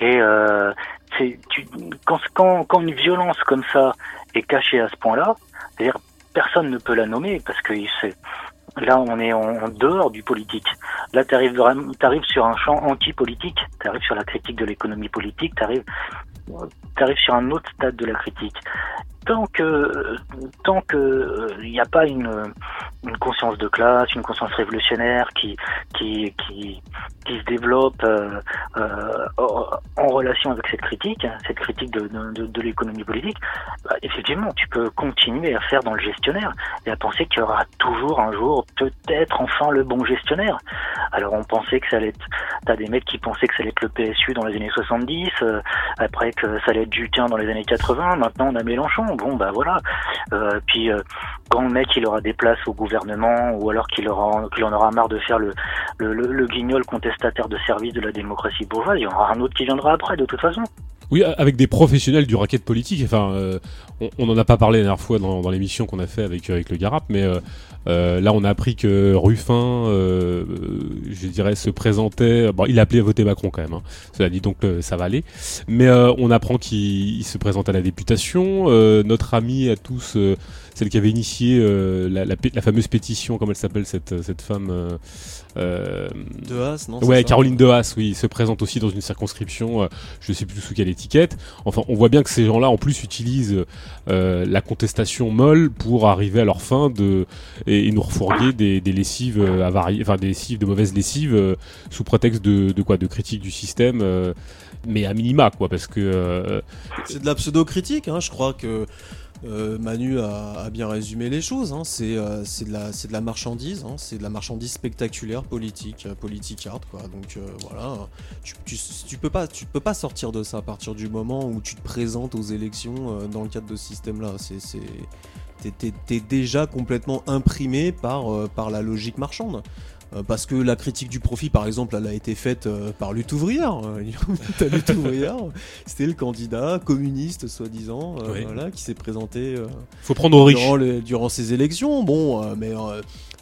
et euh, quand, une violence comme ça est cachée à ce point-là, c'est-à-dire personne ne peut la nommer parce que c'est Là, on est en, dehors du politique. Là, tu arrives sur un champ anti-politique, tu arrives sur la critique de l'économie politique, tu arrives sur un autre stade de la critique. Tant que tant que il n'y a pas une, une conscience de classe, une conscience révolutionnaire qui qui qui, qui se développe euh, euh, en relation avec cette critique, cette critique de, de, de l'économie politique, bah, effectivement, tu peux continuer à faire dans le gestionnaire et à penser qu'il y aura toujours un jour peut-être enfin le bon gestionnaire. Alors on pensait que ça allait être, t'as des mecs qui pensaient que ça allait être le PSU dans les années 70, euh, après que ça allait être Jutien dans les années 80, maintenant on a Mélenchon, bon bah voilà. Euh, puis euh, quand le mec il aura des places au gouvernement ou alors qu'il aura qu'il en aura marre de faire le, le, guignol contestataire de service de la démocratie bourgeoise, il y en aura un autre qui viendra après de toute façon. Oui, avec des professionnels du racket politique. Enfin, euh, on, on en a pas parlé la dernière fois dans, l'émission qu'on a fait avec avec le Garap, mais euh, là on a appris que Ruffin, euh, je dirais, se présentait. Bon, il a appelé à voter Macron quand même. Hein. Cela dit donc euh, ça va aller. Mais euh, on apprend qu'il il se présente à la députation. Euh, notre ami à tous, euh, celle qui avait initié euh, la, la, la, fameuse pétition, comment elle s'appelle cette cette femme. Euh, de Haas, non Ouais, Caroline De Haas, oui, se présente aussi dans une circonscription, euh, je sais plus sous quelle étiquette. Enfin, on voit bien que ces gens-là, en plus, utilisent euh, la contestation molle pour arriver à leur fin de et, et nous refourguer des, des lessives euh, avariées, enfin des lessives de mauvaise lessive euh, sous prétexte de, de quoi, de critique du système, euh, mais à minima, quoi, parce que euh, c'est de la pseudo-critique, hein, je crois que. Euh, Manu a, bien résumé les choses. Hein. C'est euh, de, la, de la marchandise, hein. c'est de la marchandise spectaculaire, politique, euh, politicard. Quoi. Donc voilà, tu, tu, tu, peux pas, tu peux pas sortir de ça à partir du moment où tu te présentes aux élections dans le cadre de ce système-là. T'es es, déjà complètement imprimé par la logique marchande parce que la critique du profit, par exemple, elle a été faite euh, par Lutte ouvrière. (laughs) Lutte ouvrière, c'était le candidat communiste, soi-disant, euh, oui. voilà, qui s'est présenté. Euh, Faut prendre au riche durant, les, durant, ces élections. Bon, euh, mais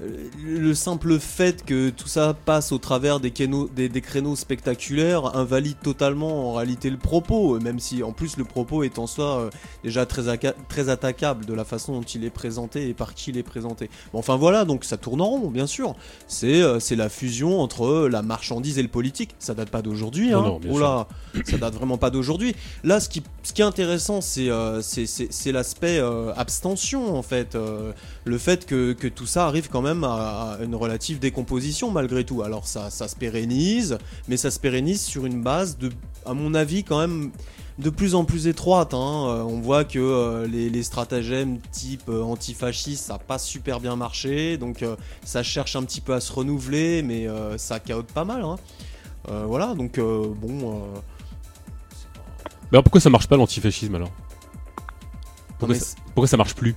le simple fait que tout ça passe au travers des, créneaux, des, des créneaux spectaculaires invalide totalement en réalité le propos, même si en plus le propos est en soi euh, déjà très, très attaquable de la façon dont il est présenté et par qui il est présenté. Bon, enfin voilà, donc ça tourne en rond, bien sûr. C'est c'est la fusion entre la marchandise et le politique. Ça date pas d'aujourd'hui. Hein. Oh là, ça date vraiment pas d'aujourd'hui. Là, ce qui, ce qui est intéressant, c'est euh, l'aspect euh, abstention, en fait. Euh, le fait que, que, tout ça arrive quand même à, à, une relative décomposition, malgré tout. Alors, ça, ça se pérennise, mais ça se pérennise sur une base de, à mon avis, quand même de plus en plus étroite. Hein. Euh, on voit que euh, les, les, stratagèmes type euh, antifasciste, ça n'a pas super bien marché. Donc euh, ça cherche un petit peu à se renouveler, mais ça caote pas mal. Hein. voilà, donc bon. Mais alors pourquoi ça marche pas l'antifascisme alors? Pourquoi, ça, pourquoi ça marche plus?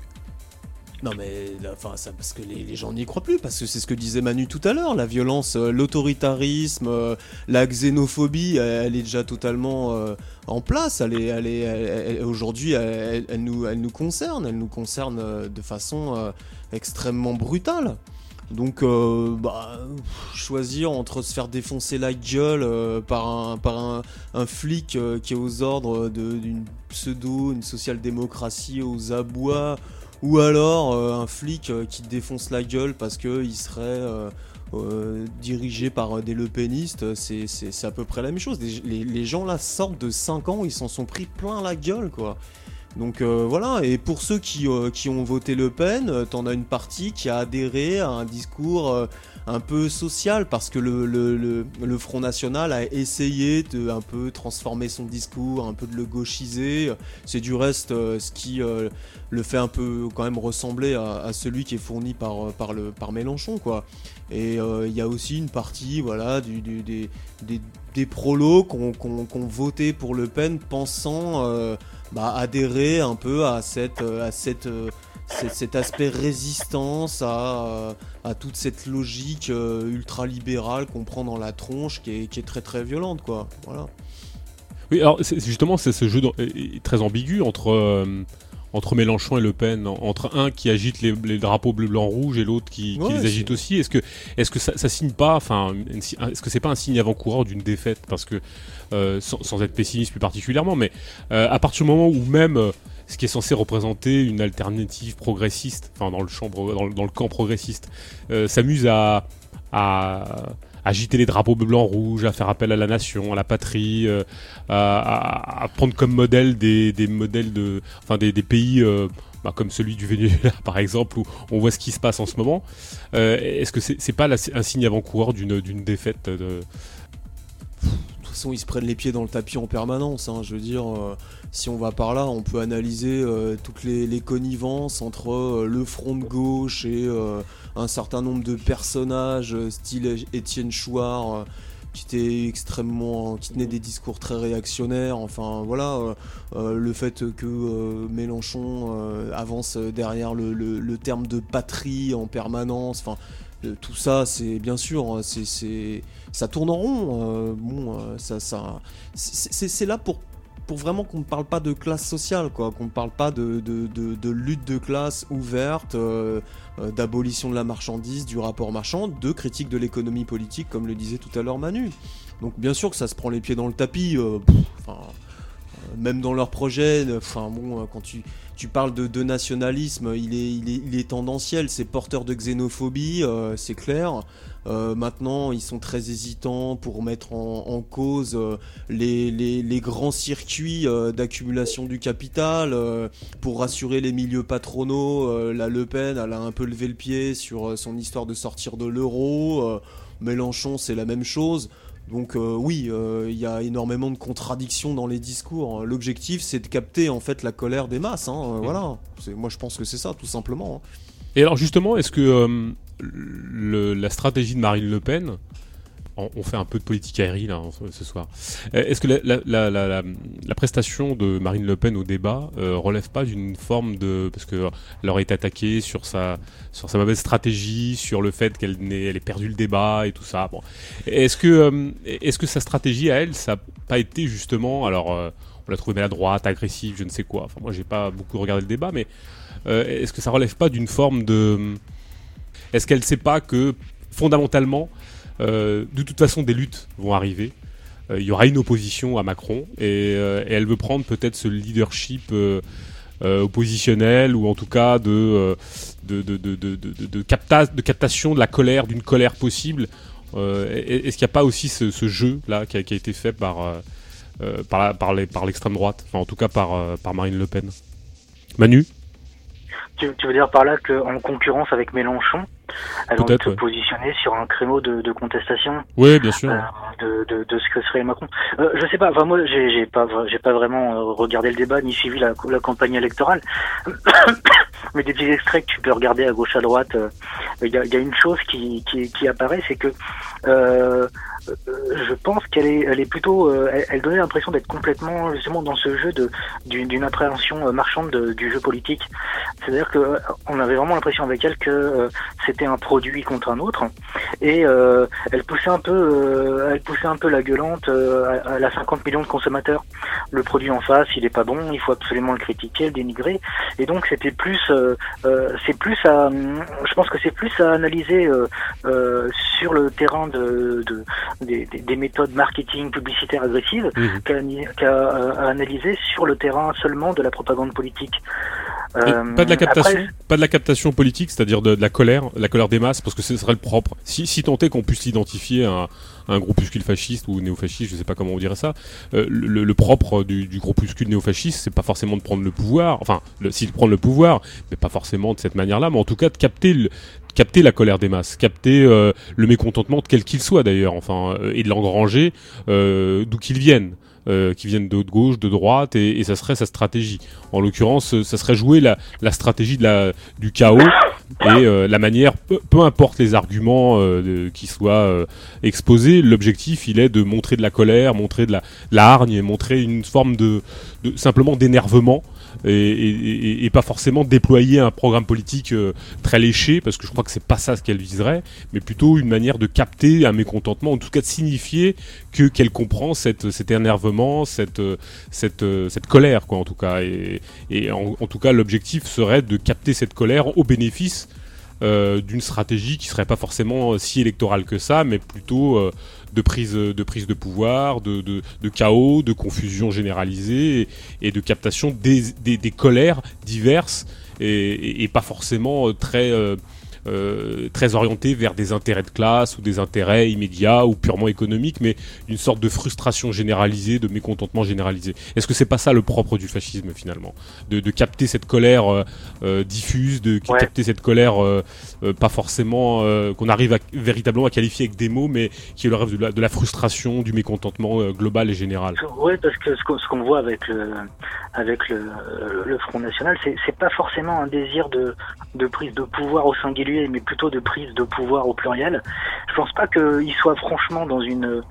Non mais enfin ça parce que les, gens n'y croient plus parce que c'est ce que disait Manu tout à l'heure la violence euh, l'autoritarisme euh, la xénophobie elle, est déjà totalement euh, en place elle est elle est aujourd'hui elle, nous elle nous concerne elle nous concerne de façon extrêmement brutale. Donc, bah, choisir entre se faire défoncer la gueule par un, par un, flic qui est aux ordres d'une pseudo, une social-démocratie aux abois, ou alors euh, un flic euh, qui défonce la gueule parce qu'il serait euh, dirigé par des lepénistes, c'est à peu près la même chose. Les, gens là sortent de 5 ans, ils s'en sont pris plein la gueule quoi. Donc voilà, et pour ceux qui, qui, ont voté Le Pen, t'en as une partie qui a adhéré à un discours un peu social parce que le, le, Front National a essayé de un peu transformer son discours, un peu de le gauchiser. C'est du reste ce qui le fait un peu quand même ressembler à, celui qui est fourni par, par, le, par Mélenchon quoi. Et euh, il y a aussi une partie voilà, du, des, des, prolos qui ont, voté pour Le Pen pensant euh, bah, adhérer un peu à, cette, à cette, cet aspect résistance à, à, toute cette logique euh, ultra-libérale qu'on prend dans la tronche qui est, qui est, très très violente. Quoi. Voilà. Oui, alors justement, c'est ce jeu très ambigu entre entre Mélenchon et Le Pen, entre un qui agite les, drapeaux bleu, blanc, rouge et l'autre qui, les agite aussi. Est-ce que, est-ce que ça, ça, signe pas, enfin, est-ce que c'est pas un signe avant-coureur d'une défaite? Parce que, euh, sans, être pessimiste plus particulièrement, mais euh, à partir du moment où même euh, ce qui est censé représenter une alternative progressiste, enfin dans le champ, dans le, camp progressiste, s'amuse à, agiter les drapeaux bleu, blanc, rouge, à faire appel à la nation, à la patrie, euh, à, prendre comme modèle des, modèles de, enfin des, pays euh, bah, comme celui du Venezuela (laughs) par exemple, où on voit ce qui se passe en ce moment. Euh, est-ce que c'est pas un signe avant-coureur d'une défaite ils se prennent les pieds dans le tapis en permanence. Hein. Je veux dire, euh, si on va par là, on peut analyser euh, toutes les, connivences entre euh, le front de gauche et un certain nombre de personnages, style Étienne Chouard qui était extrêmement qui tenait des discours très réactionnaires enfin voilà le fait que Mélenchon avance derrière le, terme de patrie en permanence enfin tout ça c'est bien sûr c'est ça tourne en rond. Euh, bon, euh, ça, ça, c'est là pour pour vraiment qu'on ne parle pas de classe sociale, quoi, qu'on ne parle pas de, de, lutte de classe ouverte, euh, d'abolition de la marchandise, du rapport marchand, de critique de l'économie politique, comme le disait tout à l'heure Manu. Donc bien sûr que ça se prend les pieds dans le tapis, même dans leur projet, enfin bon, quand tu, tu parles de, nationalisme, il est, il, est, il est tendanciel, c'est porteur de xénophobie, c'est clair. Euh, maintenant, ils sont très hésitants pour mettre en, cause euh, les, grands circuits euh, d'accumulation du capital, pour rassurer les milieux patronaux. la Le Pen, elle a un peu levé le pied sur son histoire de sortir de l'euro. Mélenchon, c'est la même chose. Donc oui, il y a énormément de contradictions dans les discours. L'objectif, c'est de capter en fait la colère des masses. Hein, voilà. Moi, je pense que c'est ça, tout simplement. Hein. Et alors justement, est-ce que la stratégie de Marine Le Pen, on, fait un peu de politique aérienne ce soir. Euh, est-ce que la, prestation de Marine Le Pen au débat euh, relève pas d'une forme de parce que elle aurait été attaquée sur sa sur sa mauvaise stratégie, sur le fait qu'elle elle ait perdu le débat et tout ça? Bon, est-ce que euh, est-ce que sa stratégie à elle, ça n'a pas été justement alors on l'a trouvé maladroite, agressive, je ne sais quoi. Enfin moi j'ai pas beaucoup regardé le débat, mais est-ce que ça relève pas d'une forme de est-ce qu'elle ne sait pas que fondamentalement, euh, de toute façon, des luttes vont arriver. Euh, Il y aura une opposition à Macron euh, et, elle veut prendre peut-être ce leadership oppositionnel ou en tout cas de, captation de la colère, d'une colère possible. Est-ce qu'il n'y a pas aussi ce, jeu-là qui, a, été fait par, l'extrême droite, en tout cas par Marine Le Pen. Manu? Tu, veux dire par là qu'en concurrence avec Mélenchon, elles vont se positionner sur un créneau de, de contestation. Oui, bien sûr. Euh, de, de, de, ce que serait Macron. Euh, je sais pas. Enfin, moi, j'ai, pas, j'ai pas vraiment euh, regardé le débat ni suivi la, la campagne électorale. (coughs) Mais des petits extraits que tu peux regarder à gauche à droite, euh, il y, a, y, a, une chose qui, qui, qui apparaît, c'est que je pense qu'elle est, elle est plutôt, elle, elle, donnait l'impression d'être complètement justement dans ce jeu de d'une appréhension marchande de, du jeu politique. C'est-à-dire que on avait vraiment l'impression avec elle que c'était un produit contre un autre, et elle poussait un peu, elle poussait un peu la gueulante à, à la 50 millions de consommateurs. Le produit en face, il est pas bon, il faut absolument le critiquer, le dénigrer, et donc c'était plus, c'est plus à, je pense que c'est plus à analyser euh, euh, sur le terrain de, de des, des, méthodes marketing publicitaires agressives mmh. qu'à euh, analyser sur le terrain seulement de la propagande politique. Euh, pas de la captation, pas de la captation politique, c'est-à-dire de, de, la colère, la colère des masses, parce que ce serait le propre. Si, si tant est qu'on puisse l'identifier à, un groupuscule fasciste ou néofasciste, je sais pas comment on dirait ça. Euh, le, le, propre du, du groupuscule néofasciste, c'est pas forcément de prendre le pouvoir, enfin, le, si de prendre le pouvoir, mais pas forcément de cette manière-là, mais en tout cas de capter le, capter la colère des masses, capter euh, le mécontentement quel qu'il soit d'ailleurs, enfin, euh, et de l'engranger euh, d'où qu'il vienne. Euh, qui viennent de gauche, de droite, et, ça serait sa stratégie. En l'occurrence, ça serait jouer la, stratégie de la, du chaos et euh, la manière, peu, importe les arguments euh, qui soient exposés, l'objectif il est de montrer de la colère, montrer de la, la hargne, montrer une forme de, de simplement d'énervement et, pas forcément déployer un programme politique euh, très léché, parce que je crois que c'est pas ça ce qu'elle viserait, mais plutôt une manière de capter un mécontentement, en tout cas de signifier que qu'elle comprend cette, cet énervement, cette, cette, cette colère, quoi, en tout cas. Et, en, tout cas, l'objectif serait de capter cette colère au bénéfice euh, d'une stratégie qui serait pas forcément si électorale que ça, mais plutôt euh, de prise de prise de pouvoir, de, de, chaos, de confusion généralisée et, de captation des, des, colères diverses et, pas forcément très euh, euh, très orienté vers des intérêts de classe ou des intérêts immédiats ou purement économiques, mais une sorte de frustration généralisée, de mécontentement généralisé. Est-ce que c'est pas ça le propre du fascisme finalement? De, de, capter cette colère euh, euh diffuse, de ouais. capter cette colère euh, euh pas forcément qu'on arrive à, véritablement à qualifier avec des mots, mais qui est le rêve de la, de la frustration, du mécontentement global et général? Oui, parce que ce qu'on qu voit avec le avec le, le Front National, c'est pas forcément un désir de, de prise de pouvoir au singulier mais plutôt de prise de pouvoir au pluriel. Je pense pas qu'il soit franchement dans une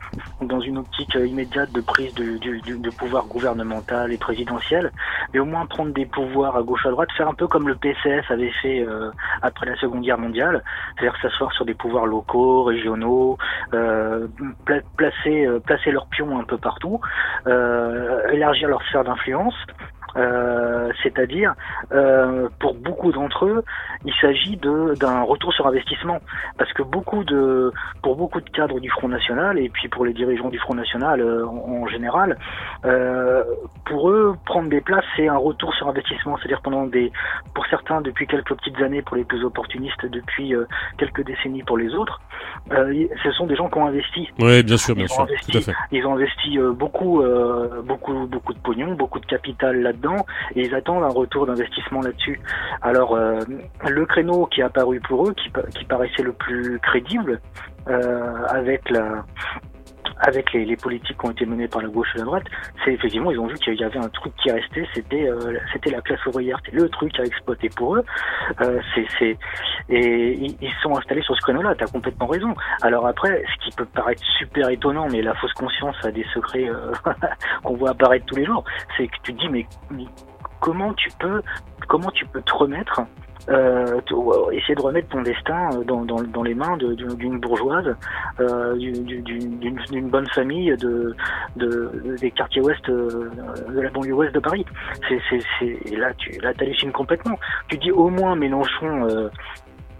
dans une optique immédiate de prise de, de, de, pouvoir gouvernemental et présidentiel, mais au moins prendre des pouvoirs à gauche à droite, faire un peu comme le PCF avait fait euh, après la Seconde Guerre mondiale, c'est-à-dire s'asseoir sur des pouvoirs locaux, régionaux, euh, pla placer euh, placer leurs pions un peu partout, euh, élargir leur sphère d'influence. Euh, c'est-à-dire euh, pour beaucoup d'entre eux, il s'agit d'un retour sur investissement, parce que beaucoup de, pour beaucoup de cadres du Front National et puis pour les dirigeants du Front National euh, en, en, général, euh, pour eux prendre des places c'est un retour sur investissement, c'est-à-dire pendant des, pour certains depuis quelques petites années, pour les plus opportunistes depuis euh, quelques décennies pour les autres, ce sont des gens qui ont investi. Oui, bien sûr, bien sûr, investi, tout à fait. Ils ont investi beaucoup, beaucoup, beaucoup de pognon, beaucoup de capital là-dedans et ils attendent un retour d'investissement là-dessus. Alors le créneau qui est apparu pour eux, qui, paraissait le plus crédible, euh, avec les, politiques qui ont été menées par la gauche et la droite, c'est effectivement ils ont vu qu'il y avait un truc qui restait, c'était euh, la classe ouvrière, c'est le truc à exploiter pour eux. Euh, et ils, sont installés sur ce créneau-là. T'as complètement raison. Alors après, ce qui peut paraître super étonnant, mais la fausse conscience a des secrets (laughs) qu'on voit apparaître tous les jours, c'est que tu te dis mais, mais comment tu peux comment tu peux te remettre euh, essayer de remettre ton destin euh, dans, dans, dans les mains d'une bourgeoise, euh, d'une bonne famille de, de, des quartiers ouest, euh, de la banlieue ouest de Paris. C'est, et là, tu là, complètement. Tu dis au moins Mélenchon,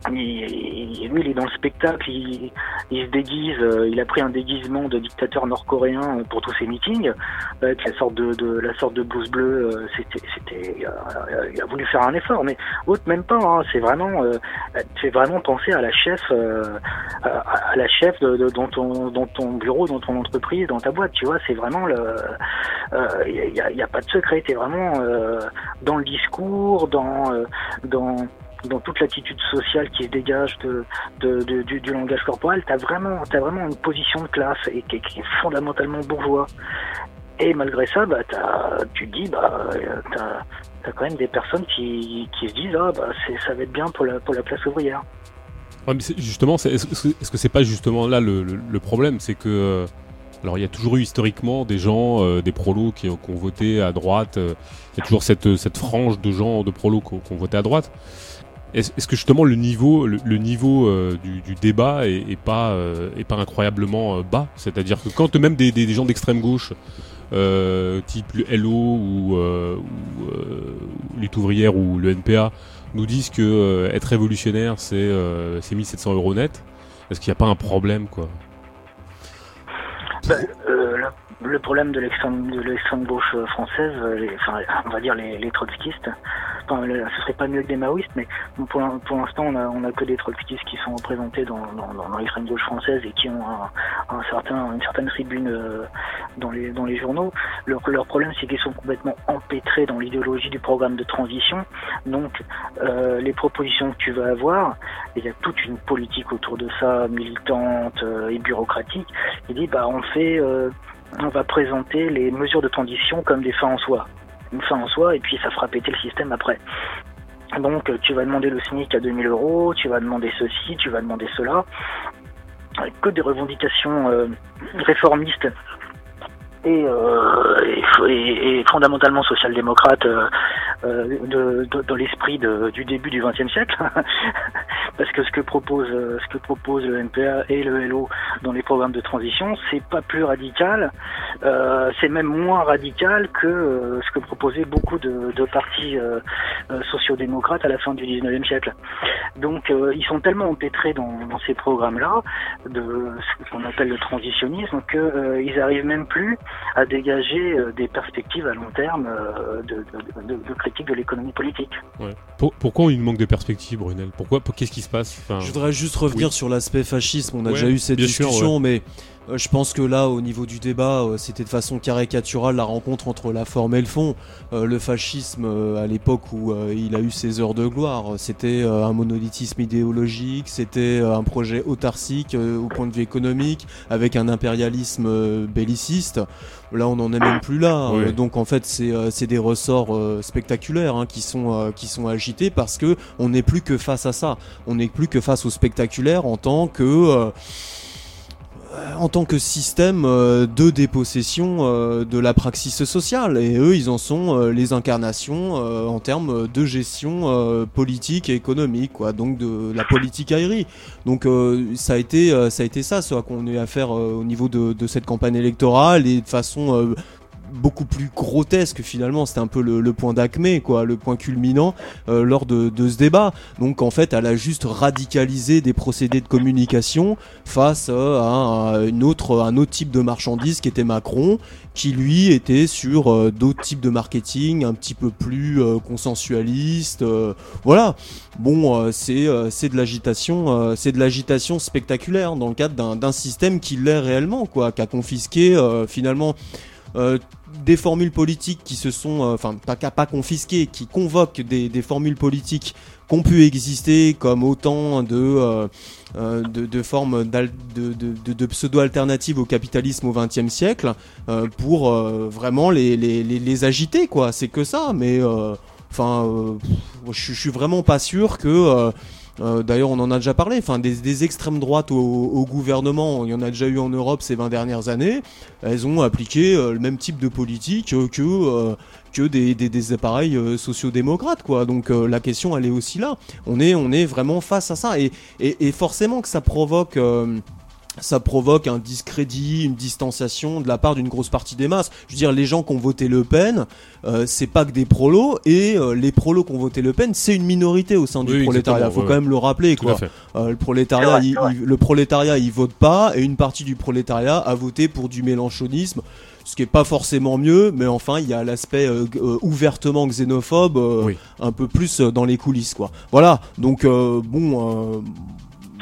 euh, il, lui, il est dans le spectacle, il, il se déguise, euh, il a pris un déguisement de dictateur nord-coréen pour tous ses meetings, avec la sorte de, de la sorte de blouse bleue. Euh, c'était, il, il, a voulu faire un effort, mais autre même pas. Hein, c'est vraiment, euh, c'est vraiment penser à la chef, euh, à, la chef de, de, dans ton, dans ton bureau, dans ton entreprise, dans ta boîte. Tu vois, c'est vraiment le, il euh, y, a, y, a, pas de secret. T'es vraiment euh, dans le discours, dans, dans dans toute l'attitude sociale qui se dégage de, du, langage corporel, vraiment, as vraiment une position de classe et qui, est fondamentalement bourgeois. Et malgré ça, bah, tu te dis, bah, t'as as quand même des personnes qui, qui se disent, ah, bah, ça va être bien pour la, pour la classe ouvrière. C'est- justement, est-ce que est-ce que c'est pas justement là le, problème? C'est que. euh, alors, il y a toujours eu historiquement des gens, euh, des prolos qui, ont voté à droite. euh, Il y a toujours cette, cette frange de gens, de prolos qui ont voté à droite. Est-ce que justement le niveau, le, le niveau euh, du, du débat est, est pas, euh, est pas incroyablement euh, bas? C'est-à-dire que quand même des, des- gens d'extrême gauche, euh, type LO ou, euh, ou, euh, Lutte ouvrière ou le NPA, nous disent que être révolutionnaire c'est euh, c'est 1700 euros net, est-ce qu'il n'y a pas un problème quoi? Ben, le, problème de l'extrême de l'extrême gauche euh, française, euh, enfin, on va dire les, trotskistes, enfin, le- ce serait pas mieux que des maoïstes, mais pour, l'in- pour l'instant, on a, que des trotskistes qui sont représentés dans, l'extrême gauche française et qui ont un, certain, une certaine tribune euh, dans les, journaux. Leur, problème, c'est qu'ils sont complètement empêtrés dans l'idéologie du programme de transition. Donc, les propositions que tu vas avoir, il y a toute une politique autour de ça, militante et bureaucratique. Il dit, bah, on fait, on va présenter les mesures de transition comme des fins en soi. Une fin en soi, et puis ça fera péter le système après. Donc, tu vas demander le SMIC à 2000 euros, tu vas demander ceci, tu vas demander cela. Que des revendications euh, réformistes et, euh, et, et- fondamentalement social-démocrates euh, euh, de, de- dans l'esprit du début du XXe siècle. (laughs) Parce que ce que propose ce que propose le NPA et le LO dans les programmes de transition, c'est pas plus radical, euh, c'est même moins radical que ce que proposaient beaucoup de, de partis euh, sociodémocrates à la fin du 19e siècle. Donc ils sont tellement empêtrés dans, dans ces programmes-là de ce qu'on appelle le transitionnisme que euh, ils arrivent même plus à dégager euh, des perspectives à long terme euh, de, de, de- de critique de l'économie politique. Ouais. Pour- pourquoi il manque de perspective, Brunel? Pourquoi pour- Qu'est-ce qui se passe? Enfin, Je voudrais juste revenir Oui. sur l'aspect fascisme. On a Ouais, déjà eu cette sûr, discussion, mais je pense que là, au niveau du débat, euh, c'était de façon caricaturale la rencontre entre la forme et le fond. Euh, le fascisme, euh, à l'époque où euh, il a eu ses heures de gloire, euh, c'était euh, un monolithisme idéologique, c'était euh, un projet autarcique euh, au point de vue économique, avec un impérialisme euh, belliciste. Là, on n'en est même plus là. Euh, donc, en fait, c'est euh, des ressorts euh, spectaculaires hein, qui sont euh, qui sont agités parce que on n'est plus que face à ça. On n'est plus que face au spectaculaire en tant que euh, euh, en tant que système euh, de dépossession euh, de la praxis sociale. Et eux ils en sont euh, les incarnations euh, en termes de gestion euh, politique et économique quoi. Donc de la politique aérie. Donc euh, ça a été euh, ça a été ça ce à quoi on a eu affaire euh, au niveau de, cette campagne électorale et de façon euh, beaucoup plus grotesque finalement c'était un peu le, point d'acmé quoi le point culminant euh, lors de, de ce débat donc en fait elle a juste radicalisé des procédés de communication face euh, à un, une autre, un autre type de marchandise qui était Macron, qui lui était sur euh, d'autres types de marketing un petit peu plus euh, consensualiste. voilà. Bon, c'est c'est de l'agitation, c'est de l'agitation spectaculaire dans le cadre d'un- système qui l'est réellement, quoi, qui a confisqué finalement. Euh, des formules politiques qui se sont, euh, enfin pas, pas confisquées, qui convoquent des, des formules politiques qui ont pu exister comme autant de, euh, euh, de, de formes de, de, de- pseudo-alternatives au capitalisme au XXe siècle euh, pour euh, vraiment les, les, les, les agiter, quoi. C'est que ça, mais euh, enfin, euh, je je suis vraiment pas sûr que. euh, euh, D'ailleurs, on en a déjà parlé. Enfin, des, extrêmes droites au, gouvernement, il y en a déjà eu en Europe ces 20 dernières années. Elles ont appliqué euh, le même type de politique euh, que des, appareils sociodémocrates, quoi. Donc la question, elle est aussi là. On est vraiment face à ça, et forcément que ça provoque. Euh, ça provoque un discrédit, une distanciation de la part d'une grosse partie des masses. Je veux dire, les gens qui ont voté Le Pen, euh, c'est pas que des prolos, et euh, les prolos qui ont voté Le Pen, c'est une minorité au sein du Oui, prolétariat. Faut ouais. quand même le rappeler, Tout quoi. à fait. Euh, le prolétariat, vrai, il- il- le prolétariat, il vote pas, et une partie du prolétariat a voté pour du mélanchonisme, ce qui est pas forcément mieux, mais enfin, il y a l'aspect euh, euh, ouvertement xénophobe, euh, Oui. un peu plus euh, dans les coulisses, quoi. Voilà. Donc euh, bon.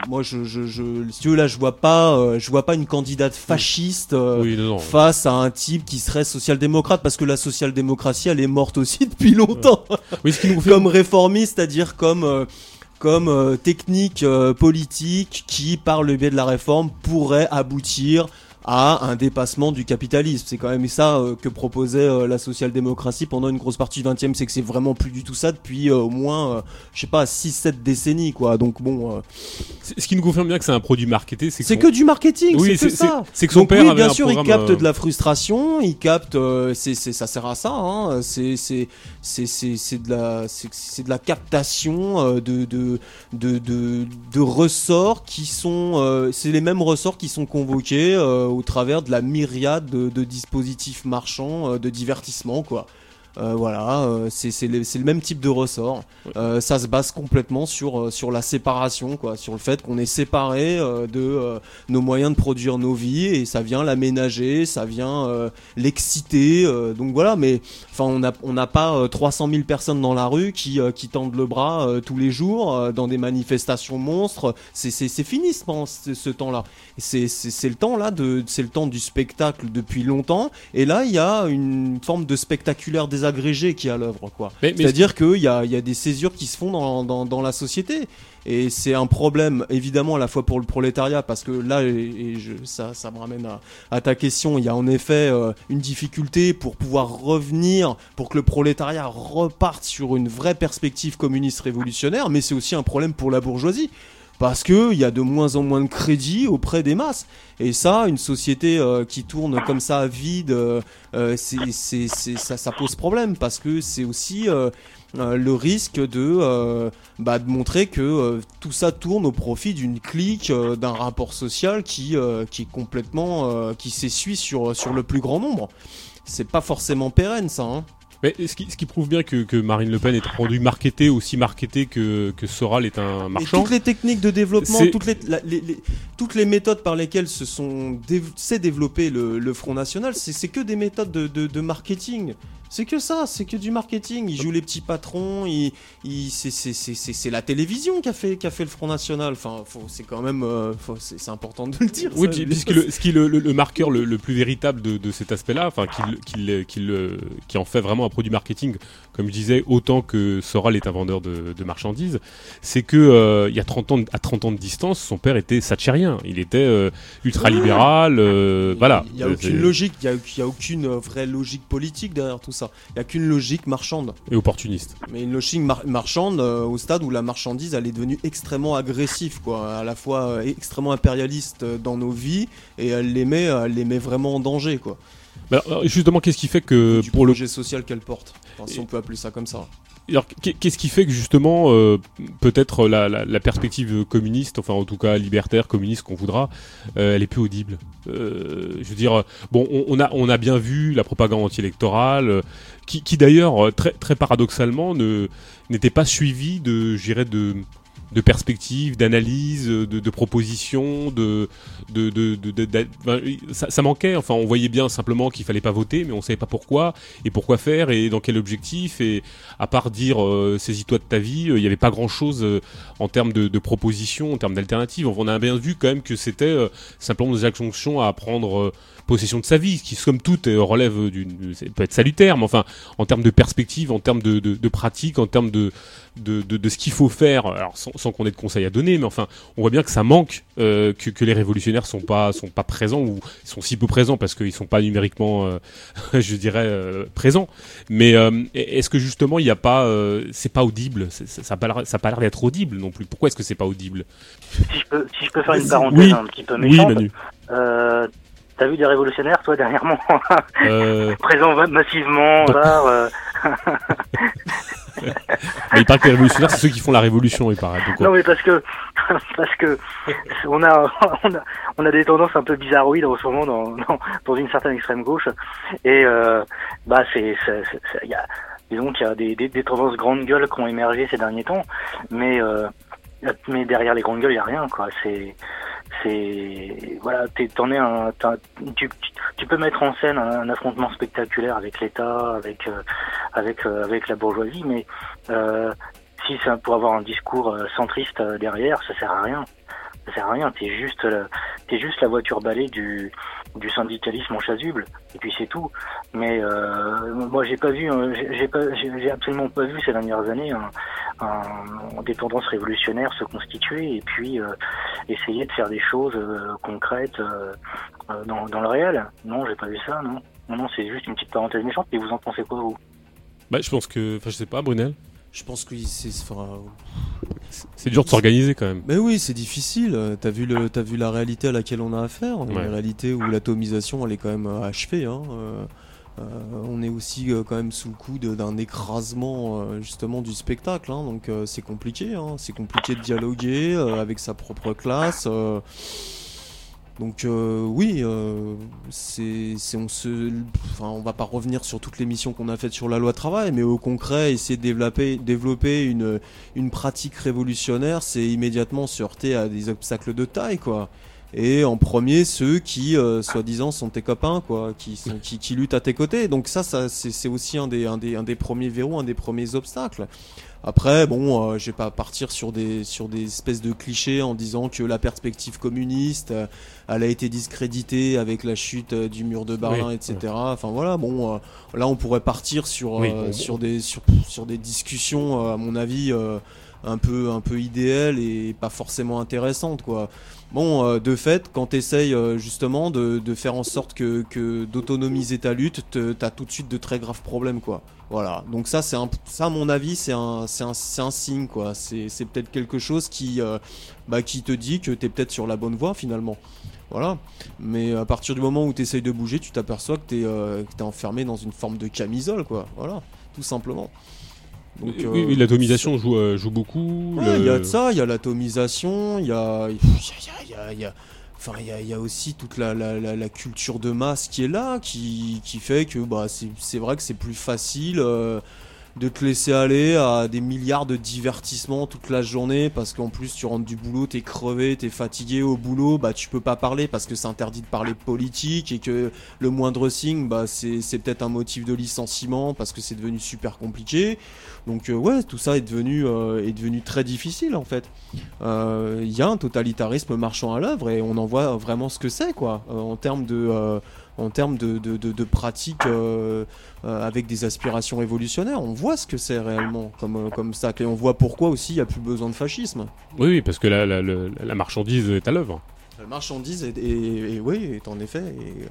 Moi, je, je, je, si tu veux, là, je vois pas, euh, je vois pas une candidate fasciste euh, Oui, non, non. face à un type qui serait social-démocrate, parce que la social-démocratie, elle est morte aussi (laughs) depuis longtemps Oui, ce qui nous (laughs) fait. comme réformiste, c'est-à-dire comme euh, comme euh, technique euh, politique qui, par le biais de la réforme, pourrait aboutir à un dépassement du capitalisme. C'est quand même ça euh, que proposait euh, la social-démocratie pendant une grosse partie du 20e, c'est que c'est vraiment plus du tout ça depuis euh, au moins, je sais pas, 6-7 décennies, quoi. Donc bon. Ce qui nous confirme bien que c'est un produit marketé, c'est C'est que du marketing, oui, c'est ça. C'est que son père oui, bien sûr, il capte de la frustration, il capte, c'est ça sert à ça, hein. c'est de la c'est de la captation de de de de, de ressorts qui sont, c'est les mêmes ressorts qui sont convoqués au travers de la myriade de, dispositifs marchands euh, de divertissement, quoi. Euh, voilà, euh, c'est le, le, même type de ressort. Euh, ça se base complètement sur, sur la séparation, quoi, sur le fait qu'on est séparé de nos moyens de produire nos vies et ça vient l'aménager, ça vient l'exciter. donc voilà, mais enfin on n'a on pas 300 000 personnes dans la rue qui, qui tendent le bras tous les jours dans des manifestations monstres. C'est fini ce, ce temps-là. C'est le temps là c'est le temps du spectacle depuis longtemps. Et là il y a une forme de spectaculaire des agrégés qui est à l'œuvre, quoi. C'est-à-dire qu'il y a, y a des césures qui se font dans, dans, dans la société. Et c'est un problème, évidemment, à la fois pour le prolétariat, parce que là, et, je, ça, ça me ramène à, à, ta question, il y a en effet euh, une difficulté pour pouvoir revenir, pour que le prolétariat reparte sur une vraie perspective communiste révolutionnaire, mais c'est aussi un problème pour la bourgeoisie parce qu'il y a de moins en moins de crédit auprès des masses. Et ça, une société euh, qui tourne comme ça à vide, euh, euh, ça, pose problème parce que c'est aussi le risque de, bah, montrer que tout ça tourne au profit d'une clique, d'un rapport social qui, qui est complètement, qui s'essuie sur, sur le plus grand nombre. C'est pas forcément pérenne ça. Hein. Mais ce qui, ce qui prouve bien que, que, Marine Le Pen est rendu marketé, aussi marketé que, que Soral est un marchand. Et toutes les techniques de développement, toutes les, les, toutes les méthodes par lesquelles se sont s'est développé le, le, Front National, c'est que des méthodes de, de, de marketing. C'est que ça, c'est que du marketing. Il joue les petits patrons, il, il c'est la télévision qui a, fait, qui a fait le Front National. Enfin, c'est quand même euh, c'est important de le dire. Oui, puisque le, ce qui est le, le, marqueur le, plus véritable de, de cet aspect-là, enfin, qui, qui, qui en fait vraiment un produit marketing, comme je disais, autant que Soral est un vendeur de, de marchandises, c'est que euh, il y a 30 ans, à 30 ans de distance, son père était satchérien. Il était euh, ultra-libéral. voilà. Il n'y a, aucune logique, il n'y a, a, aucune vraie logique politique derrière tout ça. Il n'y a qu'une logique marchande. Et opportuniste. Mais une logique marchande euh, au stade où la marchandise elle est devenue extrêmement agressive, quoi. À la fois euh, extrêmement impérialiste euh, dans nos vies et elle les met, elle les met vraiment en danger, quoi. Justement, qu'est-ce qui fait que du pour projet social qu'elle porte, si on peut appeler ça comme ça. Alors, qu'est-ce qui fait que justement, euh, peut-être la, la, la, perspective communiste, enfin en tout cas libertaire, communiste qu'on voudra, euh, elle est plus audible. Euh, je veux dire, bon, on, on, a on a bien vu la propagande anti-électorale, qui, qui d'ailleurs très très paradoxalement ne n'était pas suivie de, je dirais, de de perspectives, d'analyse, de, de, propositions, de, de, de, de ça, manquait. Enfin, on voyait bien simplement qu'il fallait pas voter, mais on savait pas pourquoi et pourquoi faire et dans quel objectif. Et à part dire euh, saisis-toi de ta vie, euh, il n'y avait pas grand-chose euh, en termes de, propositions, en termes d'alternatives. On a bien vu quand même que c'était simplement des injonctions à prendre possession de sa vie, ce qui somme toute relève d'une peut être salutaire, mais enfin en termes de perspective, en termes de, de, pratique, en termes de de, de, ce qu'il faut faire, sans, qu'on ait de conseils à donner, mais enfin, on voit bien que ça manque, que, que, les révolutionnaires sont pas sont pas présents ou sont si peu présents parce qu'ils sont pas numériquement, euh, (laughs) je dirais, euh, présents. Mais euh, est-ce que justement il n'y a pas, c'est pas audible, ça n'a pas l'air, d'être audible non plus. Pourquoi est-ce que c'est pas audible? Si je, peux, si je peux faire une parenthèse un petit peu méchante. Oui, Manu. T'as vu des révolutionnaires, toi, dernièrement? (laughs) Présents massivement, euh... (laughs) mais il parle que les révolutionnaires, c'est ceux qui font la révolution, il paraît. non, mais parce que, (laughs) parce que on a, (laughs) on a, on a des tendances un peu bizarroïdes en ce moment dans, (laughs) dans, dans une certaine extrême gauche. Et, euh, bah, c'est, il y a, disons qu'il y a des, des, des, tendances grandes gueules qui ont émergé ces derniers temps. Mais, euh, mais derrière les grandes gueules, il n'y a rien, quoi. C'est, c'est voilà t'en es un tu, tu, peux mettre en scène un, affrontement spectaculaire avec l'État avec euh, avec euh, avec la bourgeoisie mais euh, si c'est pour avoir un discours euh, centriste derrière ça sert à rien ça sert à rien t'es juste t'es juste la voiture balai du syndicalisme en chasuble et puis c'est tout mais euh, moi j'ai pas vu pas j'ai absolument pas vu ces dernières années un, des tendances révolutionnaires se constituer et puis euh, essayer de faire des choses euh, concrètes euh, dans, le réel. Non, j'ai pas vu ça, non. Non, non, c'est juste une petite parenthèse méchante. Et vous en pensez quoi, vous? Bah, je pense que. Enfin, je sais pas, Brunel. Je pense que c'est. C'est dur de s'organiser quand même. Mais oui, c'est difficile. T'as vu, le, t'as vu la réalité à laquelle on a affaire. Une Ouais. réalité où l'atomisation, elle est quand même euh, achevée. Hein. Euh, euh, on est aussi euh, quand même sous le coup d'un écrasement euh, justement du spectacle. hein. Donc c'est compliqué. hein. C'est compliqué de dialoguer avec sa propre classe. Donc euh, oui, euh, c'est, on se, on va pas revenir sur toutes les missions qu'on a faites sur la loi travail, mais au concret, essayer de développer, développer une, pratique révolutionnaire, c'est immédiatement se heurter à des obstacles de taille, quoi. Et en premier, ceux qui, euh, soi-disant, sont tes copains, quoi, qui, sont, qui, qui luttent à tes côtés. Donc ça, c'est aussi un des premiers verrous, un des premiers obstacles. Après, bon, euh, je vais pas partir sur des, sur des espèces de clichés en disant que la perspective communiste, euh, elle a été discréditée avec la chute euh, du mur de Berlin, Oui, etc. Enfin voilà, bon, euh, là on pourrait partir sur, Oui, bon, sur, des, sur, sur des discussions, euh, à mon avis, euh, un peu, un peu idéales et pas forcément intéressantes, quoi. Bon, euh, de fait, quand tu essayes justement de, de faire en sorte que, que d'autonomiser ta lutte, te- t'as tout de suite de très graves problèmes, quoi. Voilà. Donc ça, c'est un, ça, à mon avis, c'est un, c'est un, un signe, quoi. C'est, peut-être quelque chose qui, euh, bah, qui te dit que t'es peut-être sur la bonne voie, finalement. Voilà. Mais à partir du moment où tu essayes de bouger, tu t'aperçois que t'es, euh, t'es enfermé dans une forme de camisole, quoi. Voilà. Tout simplement. Donc, oui, euh, oui, l'atomisation joue, euh, joue beaucoup. Ouais, le- il y a de ça, il y a l'atomisation, il y a, il y a, il y a- il y a- enfin, il y y a aussi toute la, la, la, la culture de masse qui est là, qui, qui fait que bah, c'est c'est vrai que c'est plus facile euh, de te laisser aller à des milliards de divertissements toute la journée parce qu'en plus tu rentres du boulot, t'es crevé, t'es fatigué au boulot, bah tu peux pas parler parce que c'est interdit de parler politique et que le moindre signe, bah c'est peut-être un motif de licenciement parce que c'est devenu super compliqué. Donc euh, ouais, tout ça est devenu euh, est devenu très difficile en fait. Euh, Il y a un totalitarisme marchant à l'œuvre et on en voit vraiment ce que c'est quoi euh, en termes de en termes de, de, de, de pratiques euh, euh, avec des aspirations révolutionnaires. On voit ce que c'est réellement comme, euh, comme ça. Et on voit pourquoi aussi il n'y a plus besoin de fascisme. Oui, oui, parce que la, la, la- la marchandise est à l'œuvre. La marchandise est, oui, est en effet,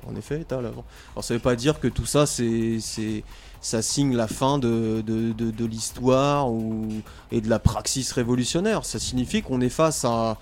en effet est à l'avant. Alors ça veut pas dire que tout ça, c'est, c'est, ça signe la fin de, de, de, de l'histoire ou, et de la praxis révolutionnaire. Ça signifie qu'on est face à,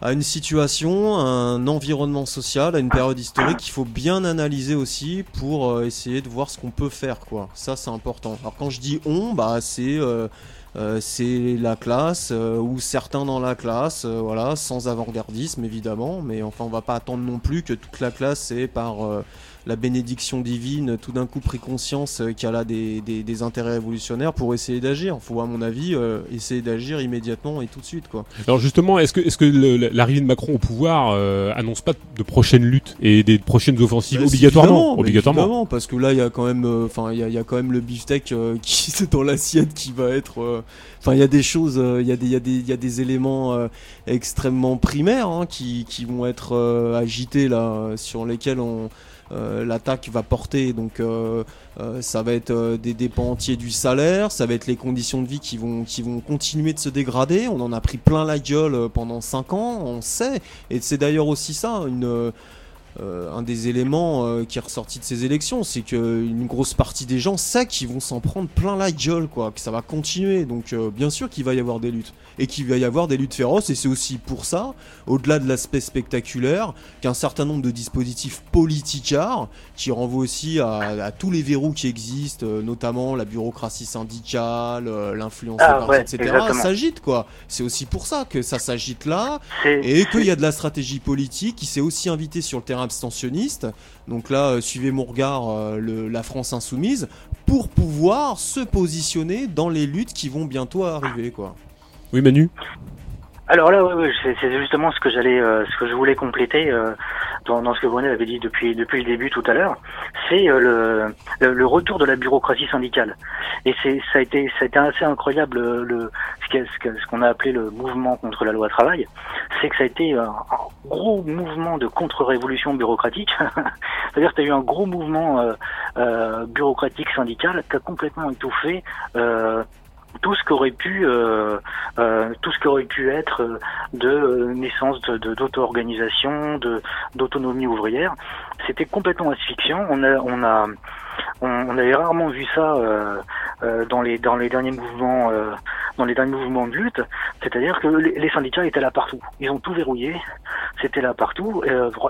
à une situation, à un environnement social, à une période historique qu'il faut bien analyser aussi pour euh, essayer de voir ce qu'on peut faire. Quoi. Ça, c'est important. Alors quand je dis on, bah, c'est... euh, euh, c'est la classe euh, ou certains dans la classe, euh, voilà, sans avant-gardisme évidemment, mais enfin on va pas attendre non plus que toute la classe ait par euh, la bénédiction divine tout d'un coup pris conscience euh, qu'elle a des, des, des intérêts révolutionnaires pour essayer d'agir. Faut à mon avis euh, essayer d'agir immédiatement et tout de suite quoi. Alors justement, est-ce que, est-ce que l'arrivée de Macron au pouvoir euh, annonce pas de prochaines luttes et des prochaines offensives Bah, obligatoirement Obligatoirement. parce que là il y a quand même, euh, enfin il y, a- il y a quand même le beefsteak (laughs) qui est dans l'assiette qui va être, enfin il y a des choses, il y a des, il y a des, il y a des éléments extrêmement primaires hein, qui, qui vont être agités là, sur lesquels on l'attaque va porter. Donc euh, euh, ça va être euh, des dépens entiers du salaire, ça va être les conditions de vie qui vont, qui vont continuer de se dégrader. On en a pris plein la gueule euh, pendant 5 ans, on sait. Et c'est d'ailleurs aussi ça, une, euh, un des éléments euh, qui est ressorti de ces élections, c'est qu'une grosse partie des gens sait qu'ils vont s'en prendre plein la gueule, quoi, que ça va continuer. Donc euh, bien sûr qu'il va y avoir des luttes. Et qu'il va y avoir des luttes féroces, et c'est aussi pour ça, au-delà de l'aspect spectaculaire, qu'un certain nombre de dispositifs politicards, qui renvoient aussi à, à tous les verrous qui existent, notamment la bureaucratie syndicale, l'influence Ah, des partis, ouais, etc., exactement. s'agite, quoi. C'est aussi pour ça que ça s'agite là, et qu'il y a de la stratégie politique qui s'est aussi invité sur le terrain abstentionniste. Donc là, euh, suivez mon regard, euh, la France insoumise, pour pouvoir se positionner dans les luttes qui vont bientôt arriver, quoi. Oui, Manu? Alors là, c'est justement ce que j'allais, euh, ce que je voulais compléter euh, dans, ce que Brunet avait dit depuis depuis le début tout à l'heure. C'est euh, le, le retour de la bureaucratie syndicale. Et c'est ça a été ça a été assez incroyable le ce qu'on a appelé le mouvement contre la loi travail. C'est que ça a été un, gros mouvement de contre-révolution bureaucratique. (laughs) C'est-à-dire que tu as eu un gros mouvement bureaucratique syndical qui a complètement étouffé. Euh, tout ce qu'aurait pu euh, euh, tout ce qu'aurait pu être euh, de naissance de d'auto-organisation, de d'autonomie ouvrière, c'était complètement asphyxiant. On a on a on, avait rarement vu ça dans les dans les derniers mouvements dans les derniers mouvements de lutte, c'est-à-dire que les, syndicats étaient là partout. Ils ont tout verrouillé, c'était là partout.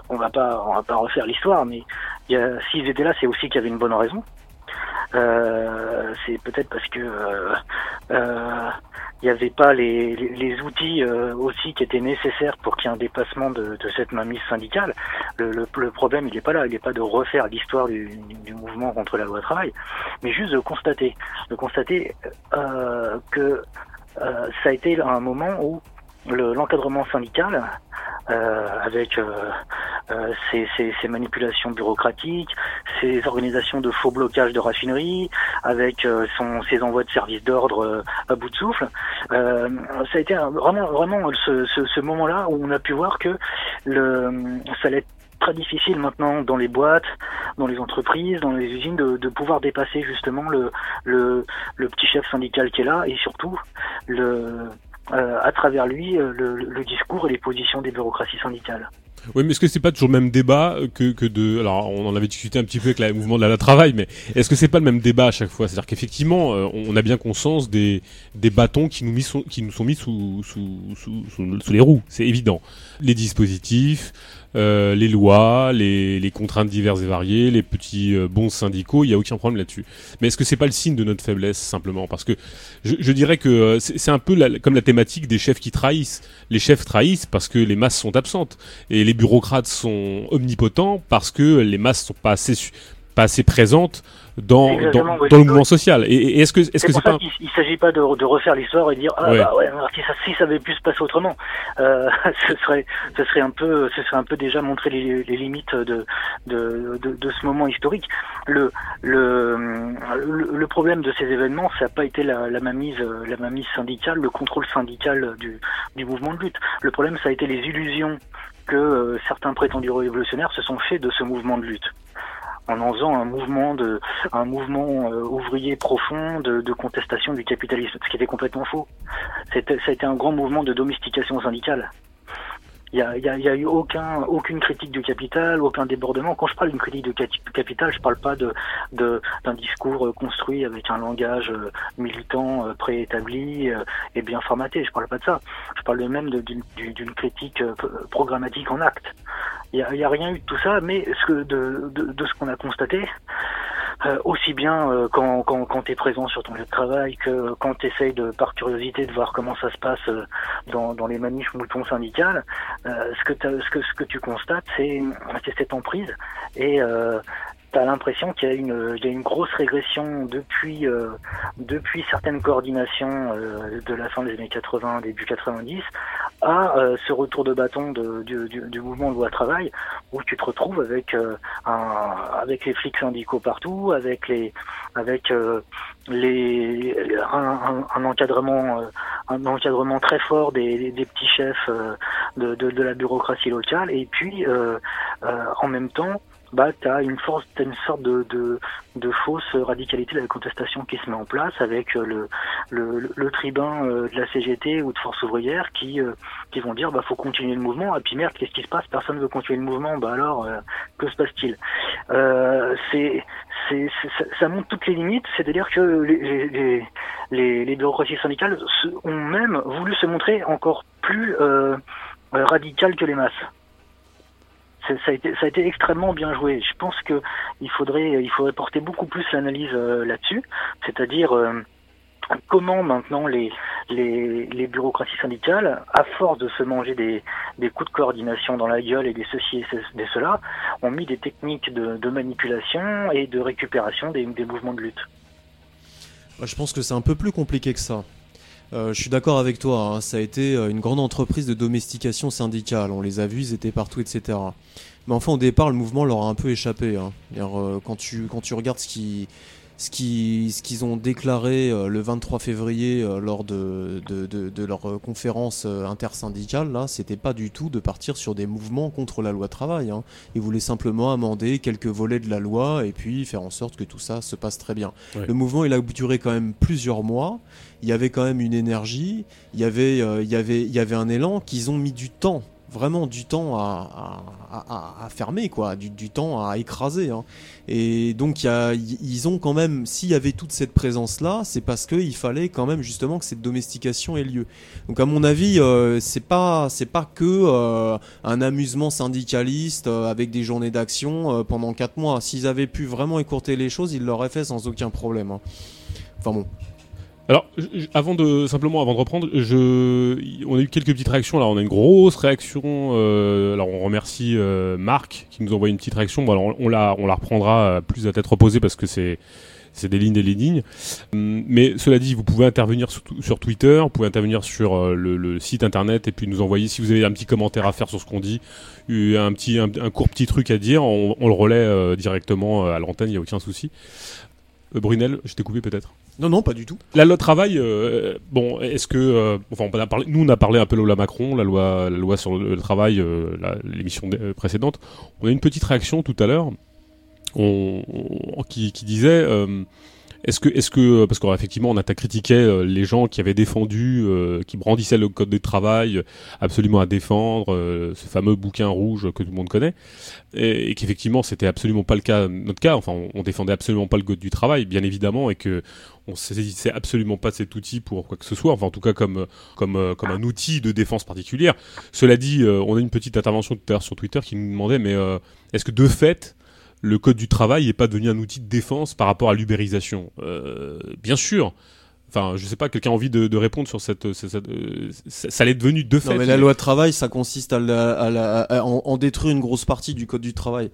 on va pas on va pas refaire l'histoire, mais s'ils étaient là, c'est aussi qu'il y avait une bonne raison. Euh, c'est peut-être parce que euh, euh, il n'y avait pas les, les, outils aussi qui étaient nécessaires pour qu'il y ait un dépassement de, de cette mainmise syndicale. Le, le, le problème, il n'est pas là, il n'est pas de refaire l'histoire du, du, mouvement contre la loi travail, mais juste de constater, de constater que ça a été un moment où l'encadrement syndical euh, avec euh, euh, ces, manipulations bureaucratiques, ces organisations de faux blocage de raffineries, avec son, ses envois de services d'ordre à bout de souffle. ça a été vraiment, vraiment ce, ce, ce moment-là où on a pu voir que le, ça allait être très difficile maintenant dans les boîtes, dans les entreprises, dans les usines de, de pouvoir dépasser justement le, le, le, petit chef syndical qui est là et surtout le, euh, à travers lui euh, le, le, discours et les positions des bureaucraties syndicales. Oui, mais est-ce que c'est pas toujours le même débat que, que de alors on en avait discuté un petit peu avec le mouvement de la, travail, mais est-ce que c'est pas le même débat à chaque fois? C'est-à-dire qu'effectivement, euh, on a bien conscience des des bâtons qui nous mis qui nous sont mis sous, sous, sous, sous les roues, c'est évident. Les dispositifs, euh, les lois, les, les, contraintes diverses et variées, les petits euh, bons syndicaux, il n'y a aucun problème là-dessus. Mais est-ce que c'est pas le signe de notre faiblesse simplement? Parce que je, je, dirais que euh, c'est un peu la, comme la thématique des chefs qui trahissent. Les chefs trahissent parce que les masses sont absentes et les bureaucrates sont omnipotents parce que les masses sont pas assez pas assez présentes dans, dans, dans, le mouvement social. Et, est-ce que est-ce que c'est pas il, s'agit pas de, de refaire l'histoire et dire ah bah ouais si ça si ça avait pu se passer autrement, euh, (laughs) ce serait ce serait un peu ce serait un peu déjà montrer les, les limites de de, de de, ce moment historique. Le le le, problème de ces événements, ça n'a pas été la, la mainmise la mainmise syndicale, le contrôle syndical du du mouvement de lutte. Le problème, ça a été les illusions que euh, certains prétendus révolutionnaires se sont fait de ce mouvement de lutte en en faisant un mouvement de un mouvement euh, ouvrier profond de, de, contestation du capitalisme, ce qui était complètement faux. C'était, ça a été un grand mouvement de domestication syndicale. Il y a, y, a, a, eu aucun, aucune critique du capital, aucun débordement. Quand je parle d'une critique du capital, je parle pas d'un discours euh, construit avec un langage euh, militant préétabli et bien formaté. Je parle pas de ça. Je parle même d'une, critique programmatique en acte. Il n'y a, rien eu de tout ça, mais ce que, de, de, de ce qu'on a constaté, euh, aussi bien euh, quand, quand, quand tu es présent sur ton lieu de travail que quand tu essayes de, par curiosité de voir comment ça se passe euh, dans, dans les manifs moutons syndicales, ce, que ce, que, ce que tu constates, c'est cette emprise. Et tu as l'impression qu'il y, a une, une grosse régression depuis, depuis certaines coordinations de la fin des années 80, début 90, à euh, ce retour de bâton du, mouvement de loi travail où tu te retrouves avec euh, avec les flics syndicaux partout, avec les avec euh, les un, encadrement un encadrement très fort des, petits chefs de, de, la bureaucratie locale. Et puis en même temps bah, tu as une, force, une sorte de, de, fausse radicalité de la contestation qui se met en place avec euh, le, le, tribun euh, de la CGT ou de Force ouvrière qui, euh, qui vont dire bah faut continuer le mouvement. Et puis merde qu'est-ce qui se passe? Personne ne veut continuer le mouvement. Bah alors que se passe-t-il? C'est c'est ça montre toutes les limites. C'est-à-dire que les, les, les, syndicales ont même voulu se montrer encore plus radicales que les masses ça a, été, extrêmement bien joué. Je pense que il faudrait, porter beaucoup plus l'analyse euh, là-dessus, c'est-à-dire euh, comment maintenant les, bureaucraties syndicales, à force de se manger des, coups de coordination dans la gueule et des ceci et des cela, ont mis des techniques de, manipulation et de récupération des mouvements de lutte. je pense que c'est un peu plus compliqué que ça. Euh, je suis d'accord avec toi, hein. ça a été euh, une grande entreprise de domestication syndicale, on les a vus, ils étaient partout, etc. Mais enfin, au départ, le mouvement leur a un peu échappé. Hein. Euh, quand, tu, quand tu regardes ce qui, ce qu'ils ce qu'ils ont déclaré le 23 février lors de, de, de, de leur conférence intersyndicale, là, c'était pas du tout de partir sur des mouvements contre la loi travail. Hein. Ils voulaient simplement amender quelques volets de la loi et puis faire en sorte que tout ça se passe très bien. Le mouvement, il a duré quand même plusieurs mois. Il y avait quand même une énergie, il y avait, euh, il y avait, il y avait un élan qu'ils ont mis du temps, vraiment du temps à, fermer, quoi, du, temps à écraser. hein. Et donc, ils ont quand même, s'il y avait toute cette présence-là, c'est parce qu'il fallait quand même justement que cette domestication ait lieu. Donc, à mon avis, euh, c'est pas, c'est pas que euh, un amusement syndicaliste euh, avec des journées d'action pendant quatre mois. S'ils avaient pu vraiment écourter les choses, ils l'auraient fait sans aucun problème. hein. Enfin bon. Alors, avant de simplement avant de reprendre, je, on a eu quelques petites réactions. Là, on a une grosse réaction. euh, alors, on remercie euh, Marc qui nous envoie une petite réaction. Bon, alors, on, la, on la reprendra euh, plus à tête reposée parce que c'est c'est des lignes et des lignes. Hum, Mais cela dit, vous pouvez intervenir sur, Twitter, vous pouvez intervenir sur euh, le, le site internet et puis nous envoyer si vous avez un petit commentaire à faire sur ce qu'on dit, eu un petit un, court petit truc à dire, on, on le relaie euh, directement euh, à l'antenne, il n'y a aucun souci. Euh, Brunel, je t'ai coupé peut-être. Non, non, pas du tout. La loi travail, euh, bon, est-ce que, euh, enfin, on a parlé, nous on a parlé un peu de la Macron, la loi, la loi sur le, travail, euh, l'émission précédente. On a une petite réaction tout à l'heure, on, on- qui, qui disait, est-ce que, est-ce que, parce qu'effectivement on a critiqué les gens qui avaient défendu, qui brandissaient le code du travail, absolument à défendre, ce fameux bouquin rouge que tout le monde connaît, et, et qu'effectivement c'était absolument pas le cas, notre cas. Enfin, on, on défendait absolument pas le code du travail, bien évidemment, et que on saisissait absolument pas de cet outil pour quoi que ce soit, enfin en tout cas comme comme euh, comme un outil de défense particulière. Cela dit, euh, on a une petite intervention tout à l'heure sur Twitter qui nous demandait, mais euh, est-ce que de fait le code du travail n'est pas devenu un outil de défense par rapport à l'ubérisation? Euh, Bien sûr. Enfin, je sais pas, quelqu'un a envie de, de répondre sur cette, cette- cette- euh, ça, ça l'est devenu de fait. Non, mais la loi travail, ça consiste à, la- à la- à en, en détruire une grosse partie du code du travail.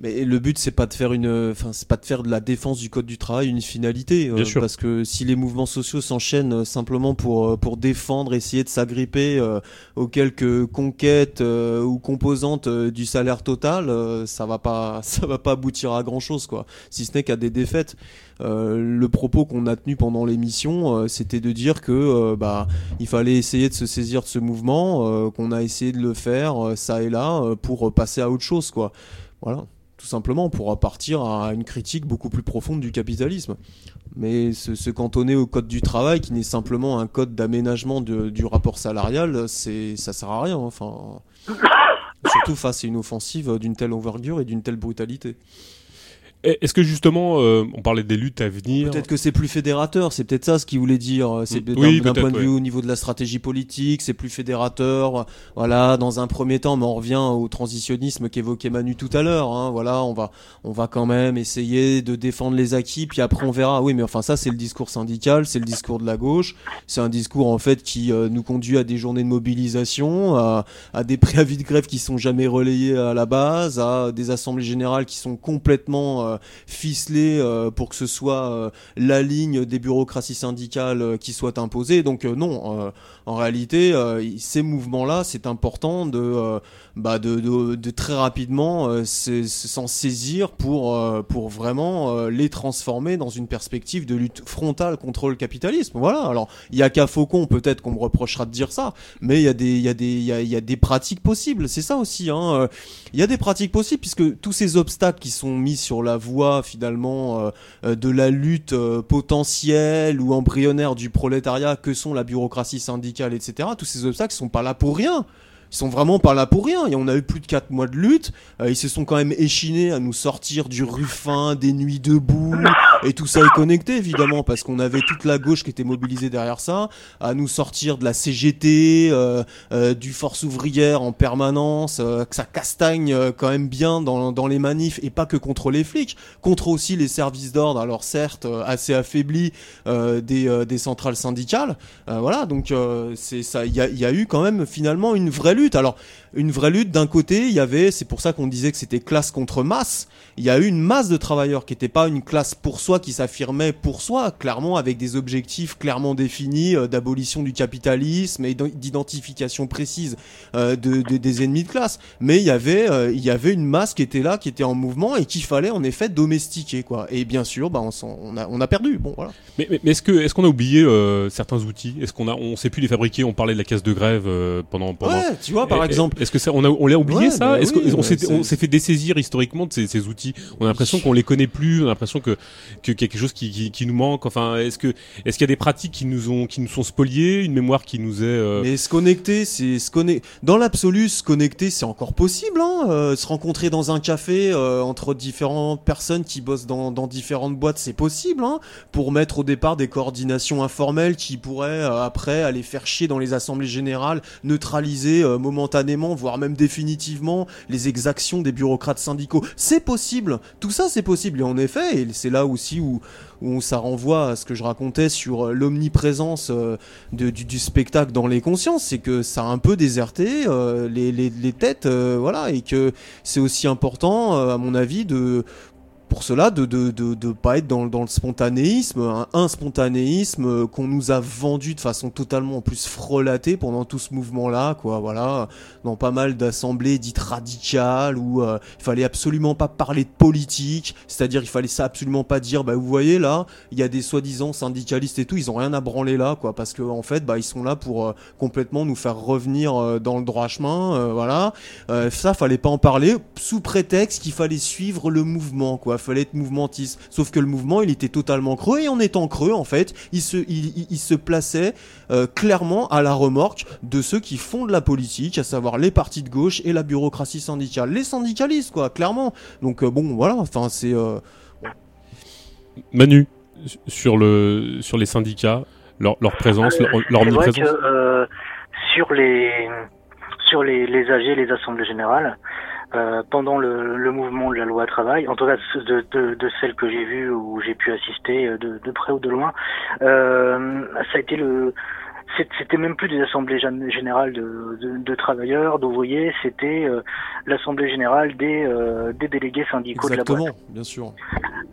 Mais le but, c'est pas de faire une, enfin, c'est pas de faire de la défense du code du travail une finalité, euh, Bien sûr. parce que si les mouvements sociaux s'enchaînent euh, simplement pour euh, pour défendre, essayer de s'agripper euh, aux quelques conquêtes euh, ou composantes euh, du salaire total, euh, ça va pas, (laughs) ça va pas aboutir à grand chose, quoi. Si ce n'est qu'à des défaites. Euh, le propos qu'on a tenu pendant l'émission, euh, c'était de dire que euh, bah il fallait essayer de se saisir de ce mouvement, euh, qu'on a essayé de le faire euh, ça et là euh, pour passer à autre chose, quoi. Voilà, tout simplement pour partir à une critique beaucoup plus profonde du capitalisme. Mais se, cantonner au code du travail, qui n'est simplement un code d'aménagement du rapport salarial, c'est ça sert à rien. Enfin, (coughs) surtout face à une offensive d'une telle envergure et d'une telle brutalité. Est-ce que justement, euh, on parlait des luttes à venir Peut-être que c'est plus fédérateur, c'est peut-être ça ce qu'il voulait dire. C'est Mm. d'un Oui, point de vue au niveau de la stratégie politique, c'est plus fédérateur. Voilà, dans un premier temps, mais on revient au transitionnisme qu'évoquait Manu tout à l'heure. Hein. Voilà, on va, on va quand même essayer de défendre les acquis, puis après on verra. Oui, mais enfin ça, c'est le discours syndical, c'est le discours de la gauche. C'est un discours en fait qui euh, nous conduit à des journées de mobilisation, à, à des préavis de grève qui sont jamais relayés à la base, à des assemblées générales qui sont complètement euh, ficelées euh, pour que ce soit euh, la ligne des bureaucraties syndicales euh, qui soit imposée. Donc euh, non, euh, en réalité, euh, ces mouvements-là, c'est important de, euh, bah, de, de, de très rapidement euh, se- se- s'en saisir pour, euh, pour vraiment euh, les transformer dans une perspective de lutte frontale contre le capitalisme. Voilà. Alors, il y a qu'à Faucon, peut-être qu'on me reprochera de dire ça, mais il y a des, y a des, y a, y a des pratiques possibles. C'est ça aussi. Hein. Euh, Il y a des pratiques possibles puisque tous ces obstacles qui sont mis sur la voie finalement euh, euh, de la lutte potentielle ou embryonnaire du prolétariat que sont la bureaucratie syndicale, etc. Tous ces obstacles sont pas là pour rien. Ils sont vraiment pas là pour rien. Et on a eu plus de 4 mois de lutte. Euh, ils se sont quand même échinés à nous sortir du Ruffin, des nuits debout. Et tout ça est connecté, évidemment, parce qu'on avait toute la gauche qui était mobilisée derrière ça. À nous sortir de la CGT, euh, euh, du Force ouvrière en permanence. que ça castagne quand même bien dans, les manifs. Et pas que contre les flics. Contre aussi les services d'ordre. Alors certes, assez affaiblis des, centrales syndicales. Voilà, donc c'est ça. Il y a, y a eu quand même finalement une vraie Alors, une vraie lutte, d'un côté, il y avait, c'est pour ça qu'on disait que c'était classe contre masse. Il y a eu une masse de travailleurs qui n'était pas une classe pour soi, qui s'affirmait pour soi, clairement avec des objectifs clairement définis euh, d'abolition du capitalisme et d'identification précise euh, de, des ennemis de classe. Mais il y avait, euh, il y avait une masse qui était là, qui était en mouvement et qu'il fallait en effet domestiquer, quoi. Et bien sûr, bah, on, on, a, on a perdu. Bon, voilà. Mais, mais, est-ce que, est-ce qu'on a oublié certains outils? Est-ce qu'on a, on sait plus les fabriquer On parlait de la caisse de grève pendant, pendant. Ouais, tu vois, par exemple. Est-ce que ça, on a, on l'a oublié ça bah Est-ce qu'on s'est, fait dessaisir historiquement de ces, ces outils On a l'impression qu'on les connaît plus. On a l'impression que, que quelque chose qui, qui, qui nous manque. Enfin, est-ce que, est-ce qu'il y a des pratiques qui nous ont, qui nous sont spoliées, une mémoire qui nous est. Euh... Mais se connecter, c'est se connecter. Dans l'absolu, se connecter, c'est encore possible. Hein euh, se rencontrer dans un café euh, entre différentes personnes qui bossent dans, dans différentes boîtes, c'est possible. Hein pour mettre au départ des coordinations informelles qui pourraient après aller faire chier dans les assemblées générales, neutraliser momentanément, voire même définitivement les exactions des bureaucrates syndicaux. C'est possible. Tout ça, c'est possible. Et en effet, et c'est là aussi où, où ça renvoie à ce que je racontais sur euh, l'omniprésence euh, du, spectacle dans les consciences, c'est que ça a un peu déserté euh, les, têtes, voilà, et que c'est aussi important, à mon avis, de pour cela de de, de, de pas être dans, dans le spontanéisme, un, spontanéisme euh, qu'on nous a vendu de façon totalement en plus frelatée pendant tout ce mouvement-là, quoi, voilà, dans pas mal d'assemblées dites radicales où euh, il fallait absolument pas parler de politique, c'est-à-dire il fallait ça absolument pas dire, bah vous voyez là, il y a des soi-disant syndicalistes et tout, ils ont rien à branler là, quoi, parce que en fait, bah ils sont là pour euh, complètement nous faire revenir dans le droit chemin, voilà, ça fallait pas en parler sous prétexte qu'il fallait suivre le mouvement, quoi fallait être mouvementiste. Sauf que le mouvement, il était totalement creux et en étant creux, en fait, il se, il, se plaçait euh, clairement à la remorque de ceux qui font de la politique, à savoir les partis de gauche et la bureaucratie syndicale, les syndicalistes, quoi, clairement. Donc euh, bon, voilà, enfin c'est. Euh, Manu, sur le sur les syndicats, leur, leur présence, leur, leur omniprésence. sur les sur les, les AG, les assemblées générales, euh, pendant le, le, mouvement de la loi travail, en tout cas de, de, de celles que j'ai vues ou j'ai pu assister euh, de, de, près ou de loin, euh, ça a été le c'était même plus des assemblées générales de, de, de travailleurs, d'ouvriers, c'était euh, l'assemblée générale des, euh, des délégués syndicaux de la boîte. bien sûr.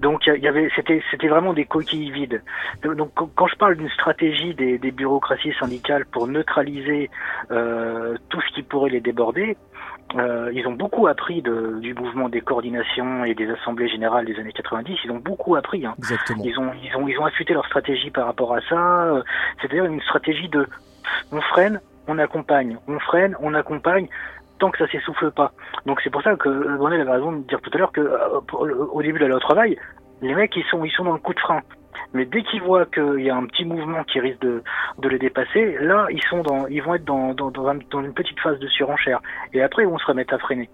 Donc il y avait, c'était, c'était vraiment des coquilles vides. Donc quand je parle d'une stratégie des, des, bureaucraties syndicales pour neutraliser euh, tout ce qui pourrait les déborder, euh, ils ont beaucoup appris de, du mouvement des coordinations et des assemblées générales des années 90. Ils ont beaucoup appris. Hein. Exactement. Ils ont, ils ont, ils ont affûté leur stratégie par rapport à ça. C'est-à-dire une stratégie de on freine, on accompagne, on freine, on accompagne tant que ça s'essouffle pas. Donc c'est pour ça que Bonnet avait raison de dire tout à l'heure que euh, au début de la loi travail, les mecs ils sont ils sont dans le coup de frein. Mais dès qu'ils voient qu'il y a un petit mouvement qui risque de, de les dépasser, là, ils sont dans, ils vont être dans, dans, dans, une petite phase de surenchère. Et après, ils vont se remettre à freiner.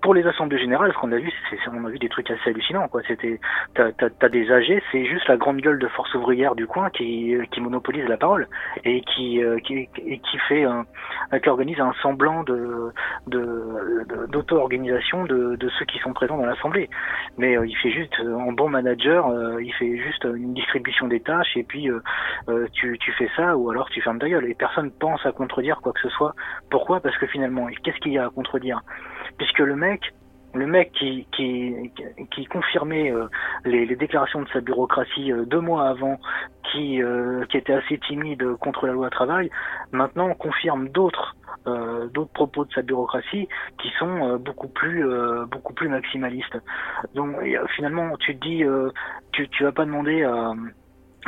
Pour les assemblées générales, ce qu'on a vu, c'est, on a vu des trucs assez hallucinants, quoi. C'était, t'as, t'as, t'as des âgés, c'est juste la grande gueule de force ouvrière du coin qui, qui monopolise la parole et qui, euh, qui, qui fait un, qui organise un semblant de, d'auto-organisation de, de ceux qui sont présents dans l'assemblée. Mais euh, il fait juste, en bon manager, euh, il fait juste une distribution des tâches et puis euh, euh, tu, tu fais ça ou alors tu fermes ta gueule et personne pense à contredire quoi que ce soit. Pourquoi? Parce que finalement, qu'est-ce qu'il y a à contredire? Puisque le mec, le mec qui, confirmait euh, les, déclarations de sa bureaucratie deux mois avant, qui, qui était assez timide contre la loi travail, maintenant confirme d'autres euh, propos de sa bureaucratie qui sont beaucoup plus maximalistes. Donc finalement, tu dis, tu tu vas pas demander à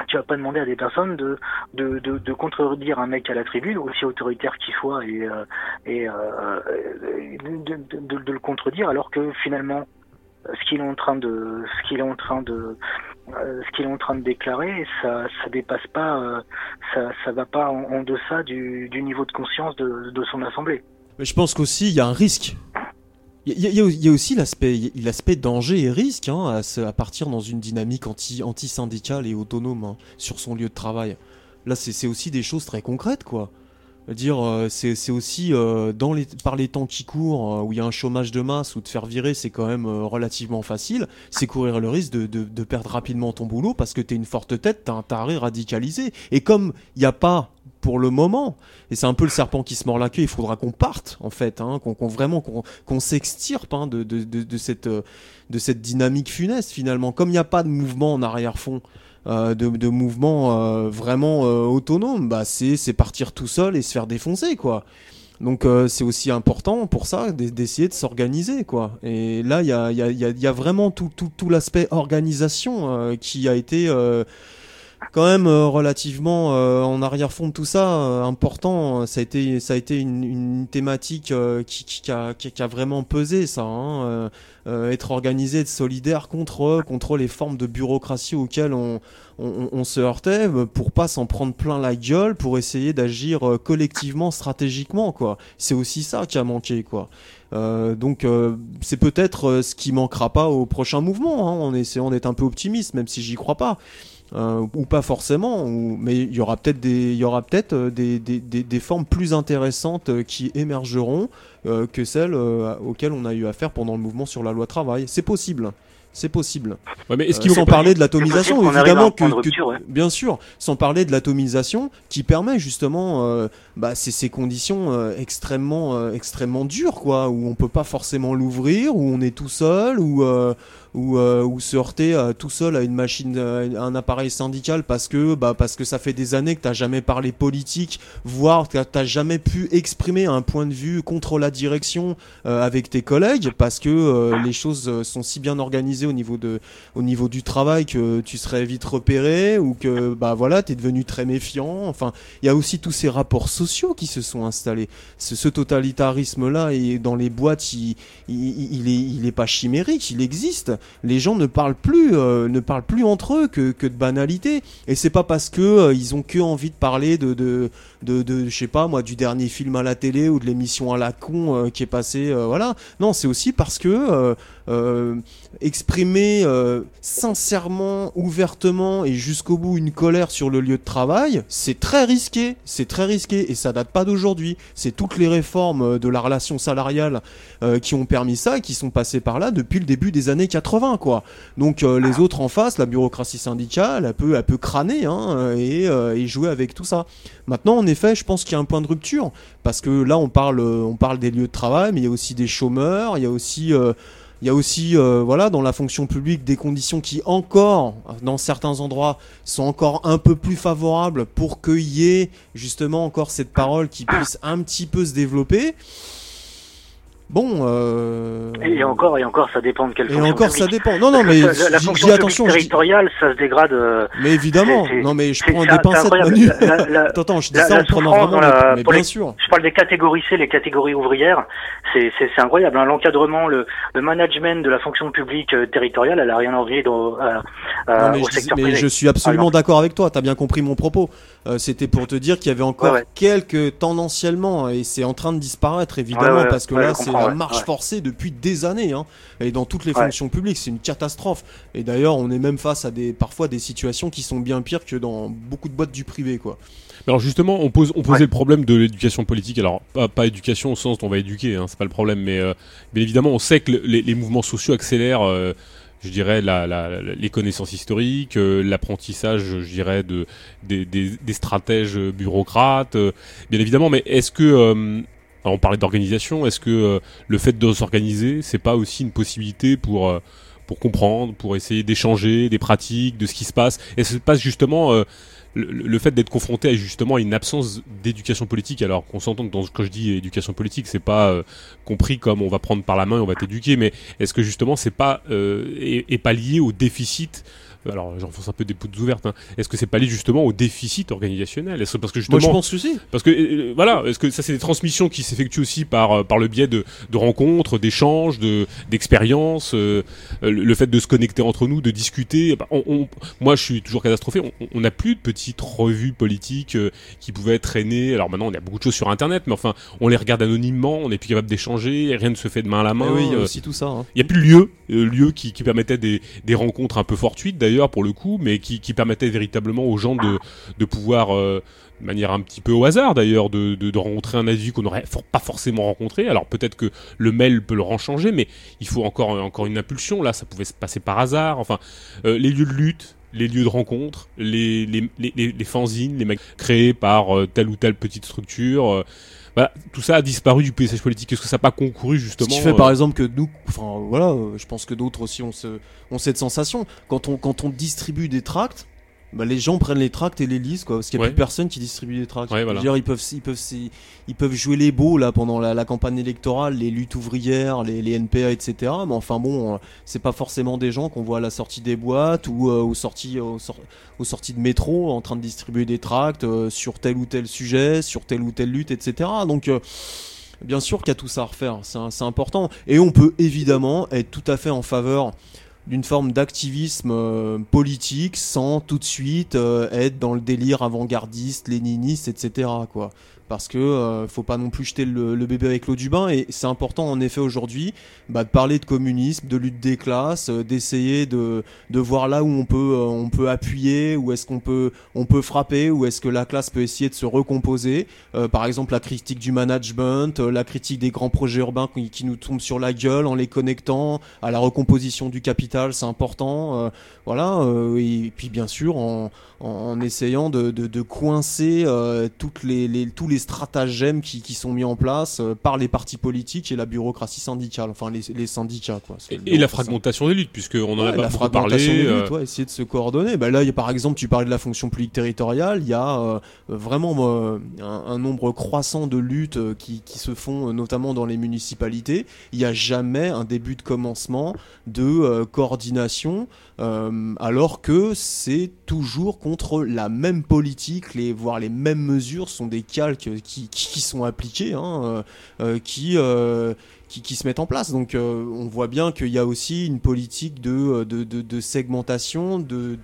tu vas pas demander à des personnes de, de, de, contredire un mec à la tribune, aussi autoritaire qu'il soit, et, euh, euh, de, le contredire, alors que finalement, ce qu'il est en train de, ce qu'il est en train de, euh, ce qu'il est en train de déclarer, ça, ça dépasse pas, ça, ça va pas en, deçà du, du niveau de conscience de, de son assemblée. Mais je pense qu'aussi il y a un risque il y, a aussi l'aspect, l'aspect danger et risque hein, à, partir dans une dynamique anti, anti-syndicale et autonome hein, sur son lieu de travail. Là, c'est aussi des choses très concrètes, quoi. Dire, euh, c'est aussi euh, par les temps qui courent, euh, où il y a un chômage de masse, ou de faire virer, c'est quand même relativement facile. C'est courir le risque de, perdre rapidement ton boulot parce que t'es une forte tête, t'as un taré radicalisé. Et comme il n'y a pas pour le moment. Et c'est un peu le serpent qui se mord la queue. Il faudra qu'on parte, en fait, hein, qu'on vraiment qu'on qu'on s'extirpe hein, de, de, de, cette, euh, de cette dynamique funeste, finalement. Comme il n'y a pas de mouvement en arrière-fond, euh, de, de mouvement euh, vraiment autonome, bah c'est partir tout seul et se faire défoncer, quoi. Donc c'est aussi important pour ça d'e- d'essayer de s'organiser quoi. Et là il y a, y, a, y y a vraiment tout, tout, tout l'aspect organisation qui a été quand même euh, relativement euh, en arrière-fond de tout ça euh, important. Ça a été ça a été une, une thématique qui, qui, qui a, qui, a vraiment pesé ça. Hein, être organisé, être solidaire contre contre les formes de bureaucratie auxquelles on on, on se heurtait pour pas s'en prendre plein la gueule, pour essayer d'agir collectivement, stratégiquement, quoi. C'est aussi ça qui a manqué, quoi. Euh, donc euh, c'est peut-être ce qui manquera pas au prochain mouvement, hein, en essayant d'être un peu optimiste, même si j'y crois pas. Euh, ou pas forcément, ou- mais il y aura peut-être des, il y aura peut-être euh, des, des, des, des formes plus intéressantes euh, qui émergeront euh, que celles euh, auxquelles on a eu affaire pendant le mouvement sur la loi travail. C'est possible, c'est possible. Ouais, mais est-ce qu'il sans faut pas- parler de l'atomisation, évidemment que, de que- rupture, ouais. bien sûr, sans parler de l'atomisation qui permet justement euh, bah, ces, ces conditions euh, extrêmement euh, extrêmement dures quoi, où on peut pas forcément l'ouvrir, où on est tout seul, où euh, ou euh, ou se heurter euh, tout seul à une machine, euh, à un appareil syndical parce que bah parce que ça fait des années que t'as jamais parlé politique, voire que t'as jamais pu exprimer un point de vue contre la direction euh, avec tes collègues parce que euh, les choses euh, sont si bien organisées au niveau de au niveau du travail que tu serais vite repéré ou que bah voilà t'es devenu très méfiant. Enfin il y a aussi tous ces rapports sociaux qui se sont installés. Ce, ce totalitarisme là et dans les boîtes il, il, il est il est pas chimérique il existe les gens ne parlent plus euh, ne parlent plus entre eux que, que de banalité. Et c'est pas parce que euh, ils ont que envie de parler de de de, de je sais pas moi du dernier film à la télé ou de l'émission à la con euh, qui est passée euh, voilà non c'est aussi parce que euh, euh, exprimer euh, sincèrement, ouvertement et jusqu'au bout une colère sur le lieu de travail, c'est très risqué, c'est très risqué et ça date pas d'aujourd'hui. C'est toutes les réformes de la relation salariale qui ont permis ça et qui sont passées par là depuis le début des années 80 quoi. Donc les autres en face, la bureaucratie syndicale, elle peut, elle peut crâner hein, et, et jouer avec tout ça. Maintenant, en effet, je pense qu'il y a un point de rupture parce que là, on parle, euh, on parle des lieux de travail, mais il y a aussi des chômeurs, il y a aussi euh, il y a aussi, euh, voilà, dans la fonction publique, des conditions qui encore, dans certains endroits, sont encore un peu plus favorables pour qu'il y ait justement encore cette parole qui puisse un petit peu se développer. Bon, euh... Et encore, et encore, ça dépend de quelle et fonction encore, ça dépend. Non, non, mais la, fonction attention. territoriale, ça se dégrade. euh, Mais évidemment. Non, mais je prends des pincettes. Manu. (laughs) Attends, je dis ça en prenant vraiment. dans la- Mais bien les- sûr. Je parle des catégories C, les catégories ouvrières. C'est incroyable. hein. L'encadrement, le, le management de la fonction publique euh, territoriale, elle a rien envié au, à- à- Non, mais, au je, secteur mais privé. je suis absolument d'accord avec toi, t'as bien compris mon propos. Euh, C'était pour te dire qu'il y avait encore Ouais, ouais. quelques tendanciellement, et c'est en train de disparaître évidemment, parce que là c'est la ouais, marche ouais. forcée depuis des années, hein, et dans toutes les Ouais. fonctions publiques, c'est une catastrophe. Et d'ailleurs, on est même face à des parfois des situations qui sont bien pires que dans beaucoup de boîtes du privé, quoi. Alors justement, on pose, on posait Ouais. le problème de l'éducation politique. Alors pas, pas éducation au sens où on va éduquer, hein, c'est pas le problème, mais euh, bien évidemment, on sait que le- les, les mouvements sociaux accélèrent. euh, je dirais la, la- la- les connaissances historiques, euh, l'apprentissage, je dirais de des, des, des stratèges bureaucrates, euh, bien évidemment. Mais est-ce que euh, on parlait d'organisation, est-ce que euh, le fait de s'organiser, c'est pas aussi une possibilité pour euh, pour comprendre, pour essayer d'échanger des pratiques, de ce qui se passe? Et se passe justement euh, le, le fait d'être confronté à justement une absence d'éducation politique, alors qu'on s'entend que dans, quand je dis éducation politique, c'est pas euh, compris comme on va prendre par la main et on va t'éduquer, mais est-ce que justement c'est pas euh, est, est pas lié au déficit alors j'enfonce un peu des poutres ouvertes. Hein. Est-ce que c'est pas lié justement au déficit organisationnel? Est-ce que parce que justement Moi, je pense que si. parce que euh, voilà, est-ce que ça c'est des transmissions qui s'effectuent aussi par euh, par le biais de, de rencontres, d'échanges, de d'expériences, euh, euh, le fait de se connecter entre nous, de discuter. Bah, on, on- moi, je suis toujours catastrophé. On- n'a plus de petites revues politiques euh, qui pouvaient traîner. Alors maintenant, on a beaucoup de choses sur Internet, mais enfin, on les regarde anonymement. On n'est plus capable d'échanger. Rien ne se fait de main à la main. Eh oui, il y a euh, aussi tout ça. hein. il y a plus de lieu, euh, lieu qui, qui permettait des, rencontres un peu fortuites d'ailleurs pour le coup, mais qui, qui permettait véritablement aux gens de, de pouvoir, euh, de manière un petit peu au hasard d'ailleurs, de, rencontrer un individu qu'on n'aurait pas forcément rencontré. Alors peut-être que le mail peut le rendre changer, mais il faut encore, encore une impulsion. Là, ça pouvait se passer par hasard. Enfin, euh, les lieux de lutte. les lieux de rencontre, les, les, les, fanzines, les mecs créés par euh, telle ou telle petite structure. Euh, bah, tout ça a disparu du paysage politique. Est-ce que ça n'a pas concouru justement Ce qui fait par exemple que nous, enfin voilà, je pense que d'autres aussi ont, ce, ont cette sensation. Quand on, quand on distribue des tracts, bah, les gens prennent les tracts et les lisent quoi parce qu'il n'y a plus personne qui distribue des tracts. Ouais, voilà. dire, ils peuvent ils peuvent ils peuvent jouer les beaux là pendant la, la campagne électorale les luttes ouvrières les, les NPA etc mais enfin bon euh, c'est pas forcément des gens qu'on voit à la sortie des boîtes ou euh, aux sorties aux, sorties de métro en train de distribuer des tracts euh, sur tel ou tel sujet sur telle ou telle lutte etc donc bien sûr qu'il y a tout ça à refaire. C'est important. Et on peut évidemment être tout à fait en faveur d'une forme d'activisme euh, politique sans tout de suite euh, être dans le délire avant-gardiste, léniniste, etc. Quoi parce que euh, faut pas non plus jeter le, bébé avec l'eau du bain et c'est important en effet aujourd'hui bah, de parler de communisme, de lutte des classes, euh, d'essayer de, de voir là où on peut euh, on peut appuyer, où est-ce qu'on peut on peut frapper, où est-ce que la classe peut essayer de se recomposer. par exemple la critique du management, la critique des grands projets urbains qui, qui, nous tombent sur la gueule en les connectant à la recomposition du capital, c'est important. voilà et puis bien sûr en, en, essayant de, de, de coincer toutes les, les tous les stratagèmes qui, qui, sont mis en place euh, par les partis politiques et la bureaucratie syndicale, enfin les, les syndicats. Quoi. Et, la fragmentation des luttes, puisqu'on en a pas beaucoup parlé. Des luttes, euh. ouais, essayer de se coordonner. Bah, là, y a, par exemple, tu parlais de la fonction publique territoriale, il y a euh, vraiment un, un, nombre croissant de luttes qui, qui, se font notamment dans les municipalités. Il n'y a jamais un début de commencement de coordination, alors que c'est toujours contre la même politique, les, voire les mêmes mesures sont des calques qui, sont appliqués, hein, euh, euh, qui, euh, qui, qui, se mettent en place. Donc on voit bien qu'il y a aussi une politique de, de, de, segmentation, de,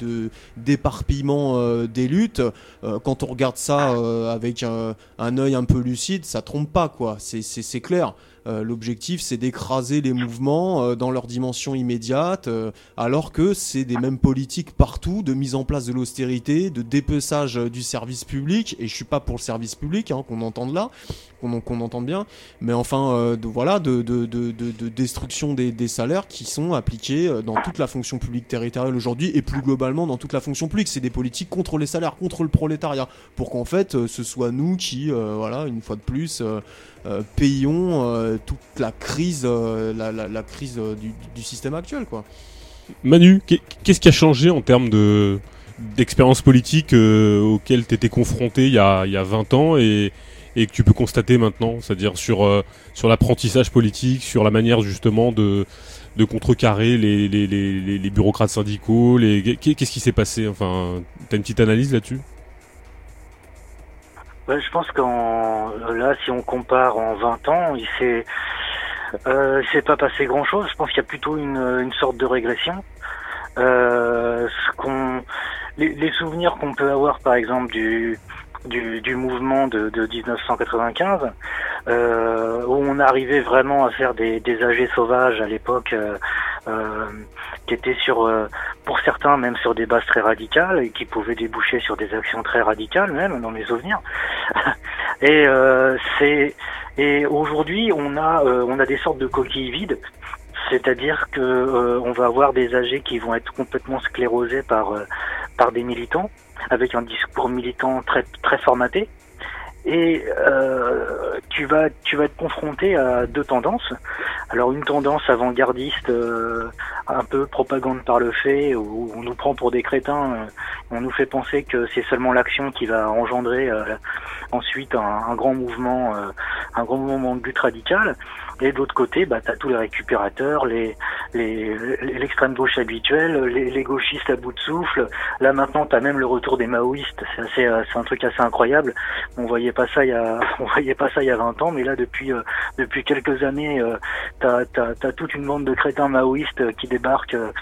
d'éparpillement des luttes. quand on regarde ça avec un, œil un peu lucide, ça trompe pas, quoi. C'est clair. Euh, l'objectif, c'est d'écraser les mouvements euh, dans leur dimension immédiate, euh, alors que c'est des mêmes politiques partout, de mise en place de l'austérité, de dépeçage du service public. Et je suis pas pour le service public, hein, qu'on entende là, qu'on entende bien, mais enfin, de, voilà, de, de, de, de destruction des, salaires qui sont appliqués dans toute la fonction publique territoriale aujourd'hui et plus globalement dans toute la fonction publique. C'est des politiques contre les salaires, contre le prolétariat, pour qu'en fait, ce soit nous qui, voilà, une fois de plus, euh, payons euh, toute la crise, euh, la, crise du, système actuel, quoi. Manu, qu'est-ce qui a changé en termes de d'expérience politique auquel tu étais confronté il y, a, y a 20 ans et, et que tu peux constater maintenant, c'est-à-dire sur, sur l'apprentissage politique, sur la manière justement de, de contrecarrer les, les, les, les bureaucrates syndicaux, les... qu'est-ce qui s'est passé Enfin, t'as une petite analyse là-dessus? Je pense qu'en là, si on compare en 20 ans, il s'est euh, s'est pas passé grand chose. Je pense qu'il y a plutôt une, une sorte de régression. Euh, ce qu'on, les, les, souvenirs qu'on peut avoir, par exemple, du du, du mouvement de, de 1995, euh, où on arrivait vraiment à faire des, des AG sauvages à l'époque, euh, euh, qui étaient sur, euh, pour certains même sur des bases très radicales et qui pouvaient déboucher sur des actions très radicales même dans mes souvenirs. (laughs) et euh, c'est et aujourd'hui on a on a des sortes de coquilles vides c'est-à-dire que on va avoir des AG qui vont être complètement sclérosés par par des militants avec un discours militant très très formaté et euh, tu vas tu vas être confronté à deux tendances. Alors une tendance avant-gardiste, euh, un peu propagande par le fait, où on nous prend pour des crétins, euh, on nous fait penser que c'est seulement l'action qui va engendrer euh, ensuite un, grand mouvement, un grand mouvement de lutte radicale. Et de l'autre côté, bah, tu as tous les récupérateurs, les, l'extrême les, gauche habituelle, les, les, gauchistes à bout de souffle. Là maintenant, tu as même le retour des maoïstes. C'est, euh, c'est un truc assez incroyable. On voyait pas ça il y a, (laughs) on voyait pas ça il y a 20 ans, mais là depuis euh, depuis quelques années, euh, t'as, t'as, t'as toute une bande de crétins maoïstes qui débarquent euh,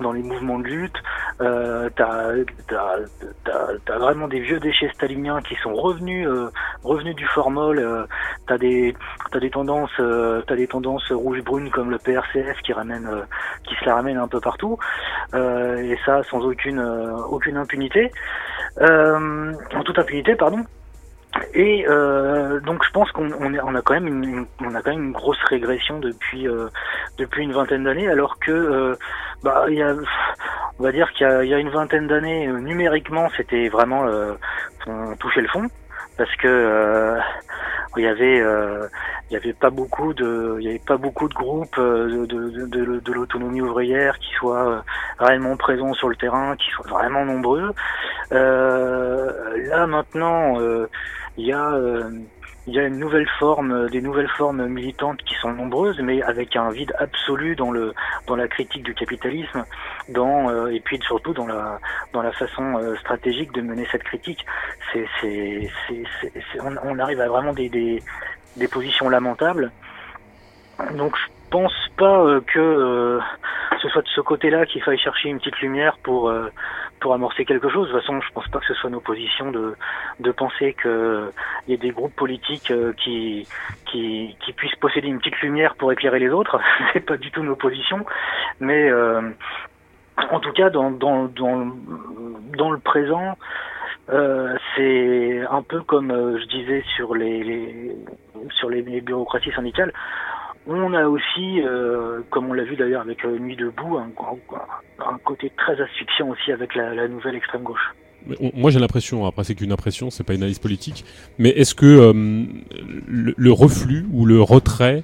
dans les mouvements de lutte. Euh, t'as, t'as, t'as, vraiment des vieux déchets staliniens qui sont revenus revenus du formol. t'as des t'as des tendances des tendances rouges-brunes comme le PRCF qui ramène, euh, qui se la ramène un peu partout, euh, et ça sans aucune, euh, aucune impunité, en toute impunité, pardon. Et donc je pense qu'on on, on, a quand même une, on a quand même une grosse régression depuis depuis une vingtaine d'années, alors que bah il y a on va dire qu'il y, a une vingtaine d'années, numériquement, c'était vraiment on touchait le fond parce que il y avait il y avait pas beaucoup de il y avait pas beaucoup de groupes de, de, de, de l'autonomie ouvrière qui soient réellement présents sur le terrain, qui soient vraiment nombreux. là maintenant, il y a il y a une nouvelle forme, des nouvelles formes militantes qui sont nombreuses, mais avec un vide absolu dans le dans la critique du capitalisme, dans euh, et puis surtout dans la dans la façon euh, stratégique de mener cette critique. C'est c'est on, on, arrive à vraiment des, des des positions lamentables. Donc je pense pas euh, que ce soit de ce côté-là qu'il faille chercher une petite lumière pour pour amorcer quelque chose. De toute façon, je pense pas que ce soit nos positions de, de penser qu'il y ait des groupes politiques euh, qui, qui, puissent posséder une petite lumière pour éclairer les autres. (laughs) C'est pas du tout nos positions. Mais euh, en tout cas, dans, dans, dans, le présent, euh, c'est un peu comme je disais sur les, sur les, bureaucraties syndicales. On a aussi, euh, comme on l'a vu d'ailleurs avec euh, Nuit debout, un, côté très asphyxiant aussi avec la, nouvelle extrême gauche. Moi j'ai l'impression, après c'est qu'une impression, c'est pas une analyse politique, mais est-ce que euh, le, reflux ou le retrait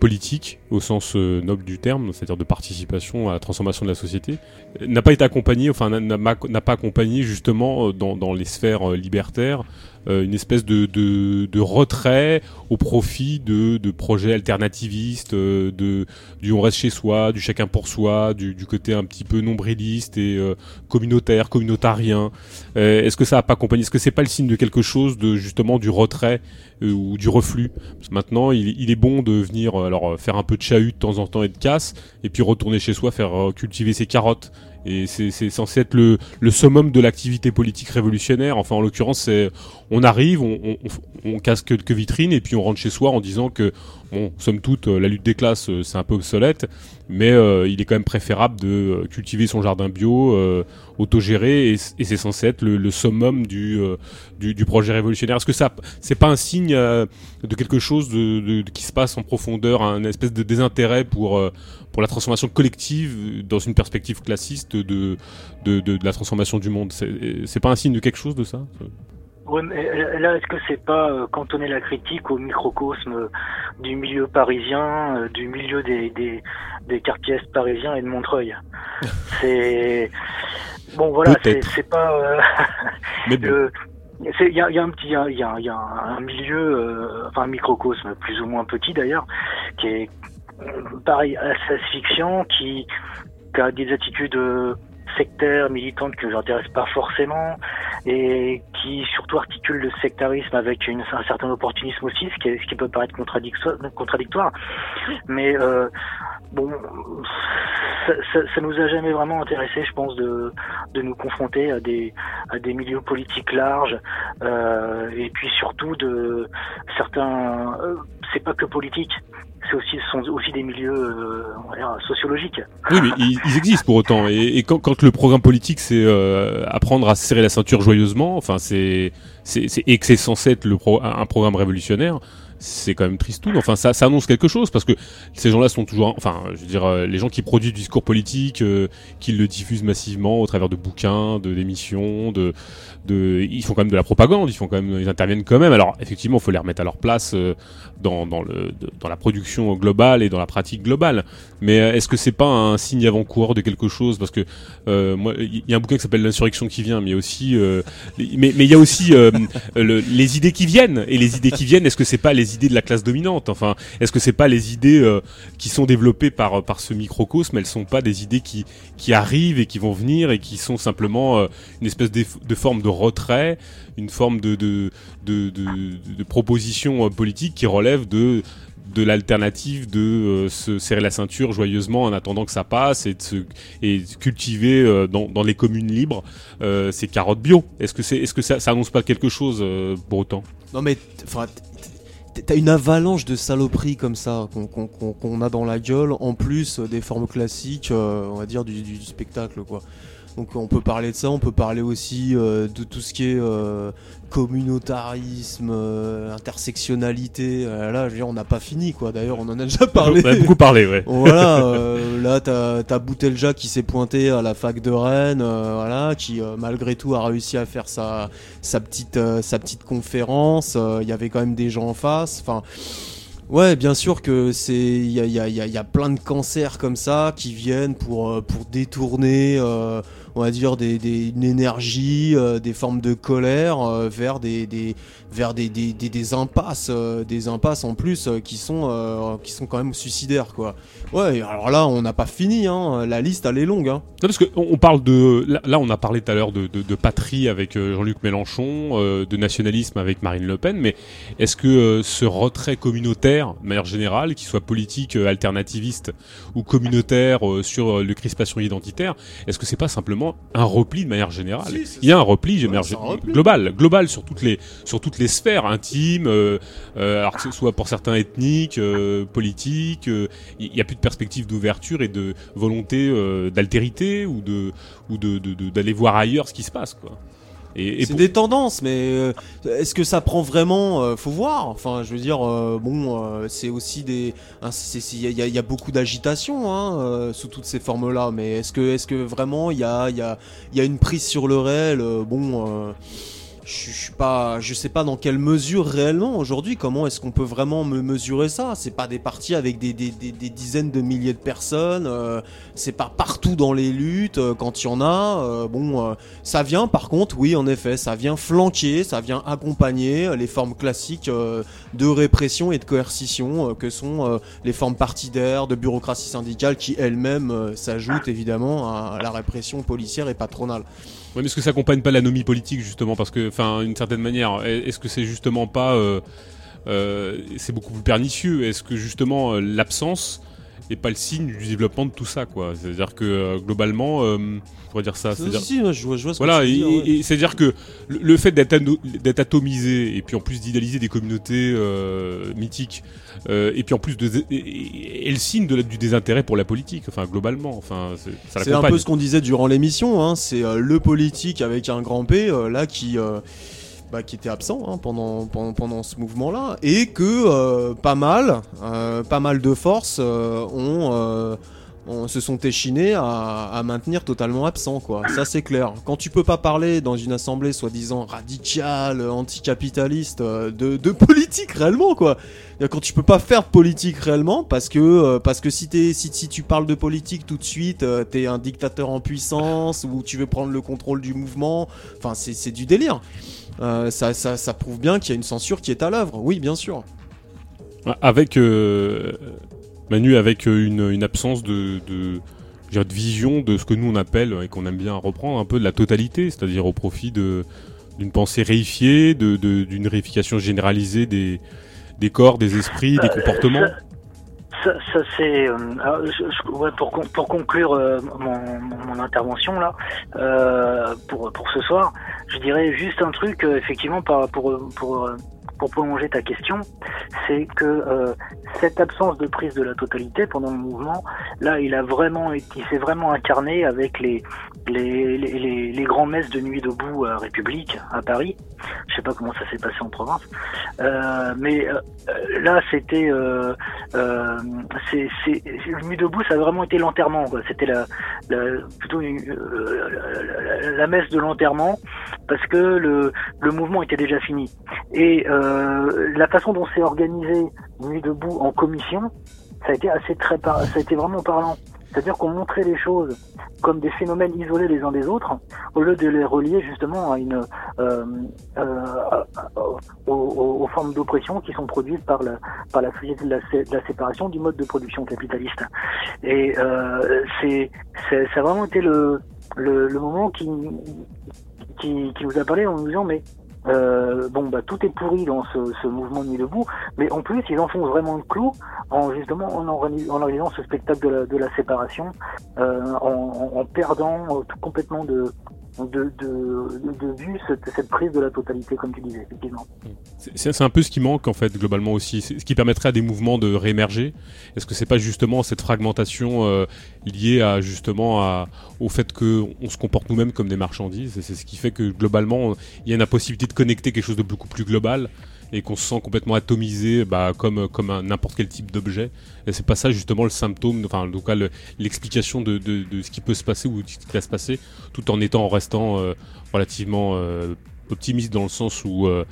politique au sens euh, noble du terme, c'est-à-dire de participation à la transformation de la société, n'a pas été accompagné, enfin n'a pas accompagné justement euh, dans, les sphères euh, une espèce de, de, de, retrait au profit de, de projets alternativistes, de, du on reste chez soi, du chacun pour soi, du, du côté un petit peu nombriliste et communautaire, communautarien. Est-ce que ça n'a pas accompagné Est-ce que c'est pas le signe de quelque chose de justement du retrait ou du reflux? Parce que Maintenant, il, il, est bon de venir alors faire un peu de chahut de temps en temps et de casse, et puis retourner chez soi, faire euh, cultiver ses carottes. Et c'est censé être le, le summum de l'activité politique révolutionnaire. Enfin, en l'occurrence, on arrive, on, on, on, casse quelques vitrines, et puis on rentre chez soi en disant que, bon, somme toute, euh, la lutte des classes, euh, c'est un peu obsolète, mais euh, il est quand même préférable de cultiver son jardin bio, autogéré, et, c'est censé être le, summum du, du, projet révolutionnaire. Est-ce que ça, c'est pas un signe de quelque chose de, qui se passe en profondeur, un espèce de désintérêt pour pour la transformation collective dans une perspective classiste de, de, de, de la transformation du monde? C'est pas un signe de quelque chose de ça? Ouais, mais là, est-ce que c'est pas euh, cantonner la critique au microcosme du milieu parisien, euh, du milieu des, des, des quartiers est parisiens et de Montreuil? (laughs) C'est bon, voilà, c'est pas. Euh, (laughs) mais le... Il y a, y a, un petit, il y a, y a, un milieu, euh, enfin un microcosme plus ou moins petit d'ailleurs, qui est pareil, asphyxiant, qui, qui a des attitudes euh, sectaires, militantes que je n'intéresse pas forcément, et qui surtout articule le sectarisme avec une, un certain opportunisme aussi, ce qui, ce qui peut paraître contradictoire. contradictoire. Mais euh, bon, ça, ça, ça, nous a jamais vraiment intéressé, je pense, de, de nous confronter à des, à des milieux politiques larges, euh, et puis surtout de certains. Euh, c'est pas que politique c'est aussi, sont aussi des milieux euh, sociologiques. Oui, mais ils, existent pour autant. Et, quand, quand, le programme politique, c'est euh, apprendre à serrer la ceinture joyeusement, enfin, c'est, et que c'est censé être le pro, un programme révolutionnaire, c'est quand même triste tout. Enfin, ça, ça annonce quelque chose parce que ces gens-là sont toujours, enfin, je veux dire, euh, les gens qui produisent du discours politique, euh, qui le diffusent massivement au travers de bouquins, de d'émissions, de, de, ils font quand même de la propagande, ils font quand même, ils interviennent quand même. Alors, effectivement, il faut les remettre à leur place euh, dans, dans le, dans la production globale et dans la pratique globale. Mais est-ce que c'est pas un signe avant-coureur de quelque chose? Parce que moi, il y a un bouquin qui s'appelle L'insurrection qui vient, mais aussi, mais mais il y a aussi le, les idées qui viennent et les idées qui viennent. Est-ce que c'est pas les idées de la classe dominante. Enfin, est-ce que c'est pas les idées euh, qui sont développées par par ce microcosme Elles sont pas des idées qui qui arrivent et qui vont venir et qui sont simplement euh, une espèce de, forme de retrait, une forme de de de, proposition euh, politique qui relève de de l'alternative de euh, se serrer la ceinture joyeusement en attendant que ça passe et de, se, et cultiver euh, dans, dans, les communes libres euh, ces carottes bio. Est-ce que c'est est-ce que ça, ça annonce pas quelque chose pour autant? Non mais T'as une avalanche de saloperies comme ça qu'on qu qu a dans la gueule, en plus des formes classiques, euh, on va dire, du, du, spectacle, quoi. Donc on peut parler de ça, on peut parler aussi de tout ce qui est communautarisme, intersectionnalité. là, je veux dire, on n'a pas fini quoi. D'ailleurs, on en a déjà parlé. On a beaucoup parlé, ouais. (laughs) voilà, là, t'as as Boutelja qui s'est pointé à la fac de Rennes, voilà, qui malgré tout a réussi à faire sa, sa, petite, sa petite conférence. Il y avait quand même des gens en face. Enfin. Ouais, bien sûr que c'est il y a, y, a, y a, plein de cancers comme ça qui viennent pour pour détourner euh, on va dire, des, des une énergie, euh, des formes de colère euh, vers des, des vers des, des, des impasses, euh, des impasses en plus qui sont qui sont quand même suicidaires quoi. Ouais, alors là on n'a pas fini, hein. la liste elle est longue. Hein. Non, parce que on parle de là, on a parlé tout à l'heure de, de, de, patrie avec Jean-Luc Mélenchon, de nationalisme avec Marine Le Pen, mais est-ce que ce retrait communautaire, de manière générale, qu'il soit politique, alternativiste ou communautaire sur le crispation identitaire, est-ce que c'est pas simplement un repli de manière générale? il y a un repli, global, global sur toutes les sur toutes les sphères intimes, euh, euh, alors que ce soit pour certains ethniques, euh, politiques, il n'y a plus de perspective d'ouverture et de volonté d'altérité ou de ou de d'aller voir ailleurs ce qui se passe quoi c'est des tendances, mais euh, est-ce que ça prend vraiment euh, Faut voir. Enfin, je veux dire, euh, bon, c'est aussi des. Hein, il y, a beaucoup d'agitation hein, sous toutes ces formes-là, mais est-ce que, est-ce que vraiment il y a, y, a, y a une prise sur le réel Bon je, je sais pas dans quelle mesure réellement aujourd'hui, comment est-ce qu'on peut vraiment me mesurer ça? C'est pas des partis avec des, dizaines de milliers de personnes, euh, c'est pas partout dans les luttes euh, quand il y en a. Euh, bon, ça vient par contre, oui, en effet, ça vient flanquer, ça vient accompagner les formes classiques de répression et de coercition que sont les formes partidaires, de bureaucratie syndicale qui elles-mêmes s'ajoutent évidemment à la répression policière et patronale. Oui, mais est-ce que ça accompagne pas l'anomie politique justement Parce que, enfin, d'une certaine manière, est-ce que c'est justement pas, euh, euh, c'est beaucoup plus pernicieux? Est-ce que justement euh, l'absence n'est pas le signe du développement de tout ça, quoi C'est-à-dire que globalement, pourrait dire ça. C'est si, je vois, je vois ce voilà, et, c'est-à-dire que le, fait d'être atomisé et puis en plus d'idéaliser des communautés mythiques euh, et puis en plus de et, le signe de, du désintérêt pour la politique enfin globalement enfin c'est un peu ce qu'on disait durant l'émission hein, c'est euh, le politique avec un grand P euh, là qui bah, qui était absent hein, pendant, pendant, pendant ce mouvement-là, et que pas mal, pas mal de forces ont on se sont échinés à, maintenir totalement absent, quoi. Ça, c'est clair. Quand tu peux pas parler dans une assemblée soi-disant radicale, anticapitaliste, euh, de, de, politique réellement, quoi. Quand tu peux pas faire politique réellement, parce que, euh, parce que si, si, si, tu parles de politique tout de suite, euh, t'es un dictateur en puissance, ou tu veux prendre le contrôle du mouvement, enfin, c'est du délire. Ça, ça, ça prouve bien qu'il y a une censure qui est à l'œuvre, oui, bien sûr. Avec Manu avec euh, une, absence de, de, de, vision de ce que nous on appelle et qu'on aime bien reprendre un peu de la totalité, c'est-à-dire au profit d'une pensée réifiée, d'une de, réification généralisée des, des corps, des esprits, des euh, comportements. Ça, ça c'est euh, ouais, pour, pour conclure mon, mon, intervention là pour pour ce soir, je dirais juste un truc effectivement par, pour pour pour prolonger ta question, c'est que euh, cette absence de prise de la totalité pendant le mouvement, là, il a vraiment, il s'est vraiment incarné avec les les, les, grands messes de nuit debout à République à Paris. Je sais pas comment ça s'est passé en province, euh, mais euh, là, c'était euh c'est nuit debout, ça a vraiment été l'enterrement. C'était la, plutôt la, messe de l'enterrement parce que le le mouvement était déjà fini et euh, la façon dont c'est organisé Nuit debout en commission, ça a été assez très ça a été vraiment parlant. C'est-à-dire qu'on montrait les choses comme des phénomènes isolés les uns des autres, au lieu de les relier justement à une euh, euh, aux, formes d'oppression qui sont produites par la par la société de la, séparation du mode de production capitaliste. Et c'est ça a vraiment été le le, moment qui qui nous a parlé en nous disant mais euh, bon bah tout est pourri dans ce, ce, mouvement Nuit debout, mais en plus ils enfoncent vraiment le clou en justement en, en organisant ce spectacle de la, de la séparation, euh, en, en, perdant euh, tout complètement de de, de, de vue cette, prise de la totalité, comme tu disais, effectivement. C'est un peu ce qui manque, en fait, globalement aussi. Ce qui permettrait à des mouvements de réémerger. Est-ce que c'est pas justement cette fragmentation euh, liée à, justement, à, au fait qu'on se comporte nous-mêmes comme des marchandises? C'est ce qui fait que, globalement, il y a une possibilité de connecter quelque chose de beaucoup plus global et qu'on se sent complètement atomisé bah, comme, comme n'importe quel type d'objet. Et c'est pas ça justement le symptôme, enfin en tout cas l'explication de, de, de, ce qui peut se passer ou de ce qui va se passer, tout en étant en restant euh, relativement euh, optimiste dans le sens où euh,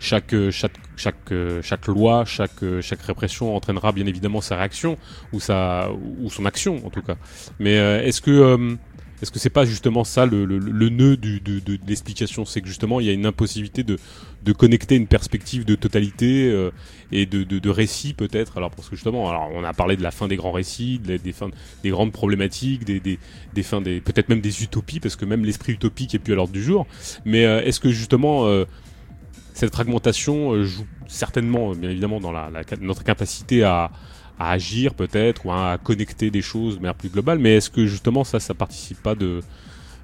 chaque, chaque, chaque, chaque loi, chaque, chaque répression entraînera bien évidemment sa réaction ou, sa, ou son action en tout cas. Mais est-ce que est-ce que c'est pas justement ça le, le, le nœud du, de, de, l'explication? C'est que justement il y a une impossibilité de, de connecter une perspective de totalité euh, et de, de, de récit peut-être. Alors parce que justement, alors on a parlé de la fin des grands récits, des, des fins, des grandes problématiques, des, des, des fins des peut-être même des utopies parce que même l'esprit utopique est plus à l'ordre du jour. Mais euh, est-ce que justement euh, cette fragmentation joue certainement, bien évidemment, dans la, la notre capacité à à agir peut-être ou à connecter des choses de manière plus globale. Mais est-ce que justement ça, ça participe pas de,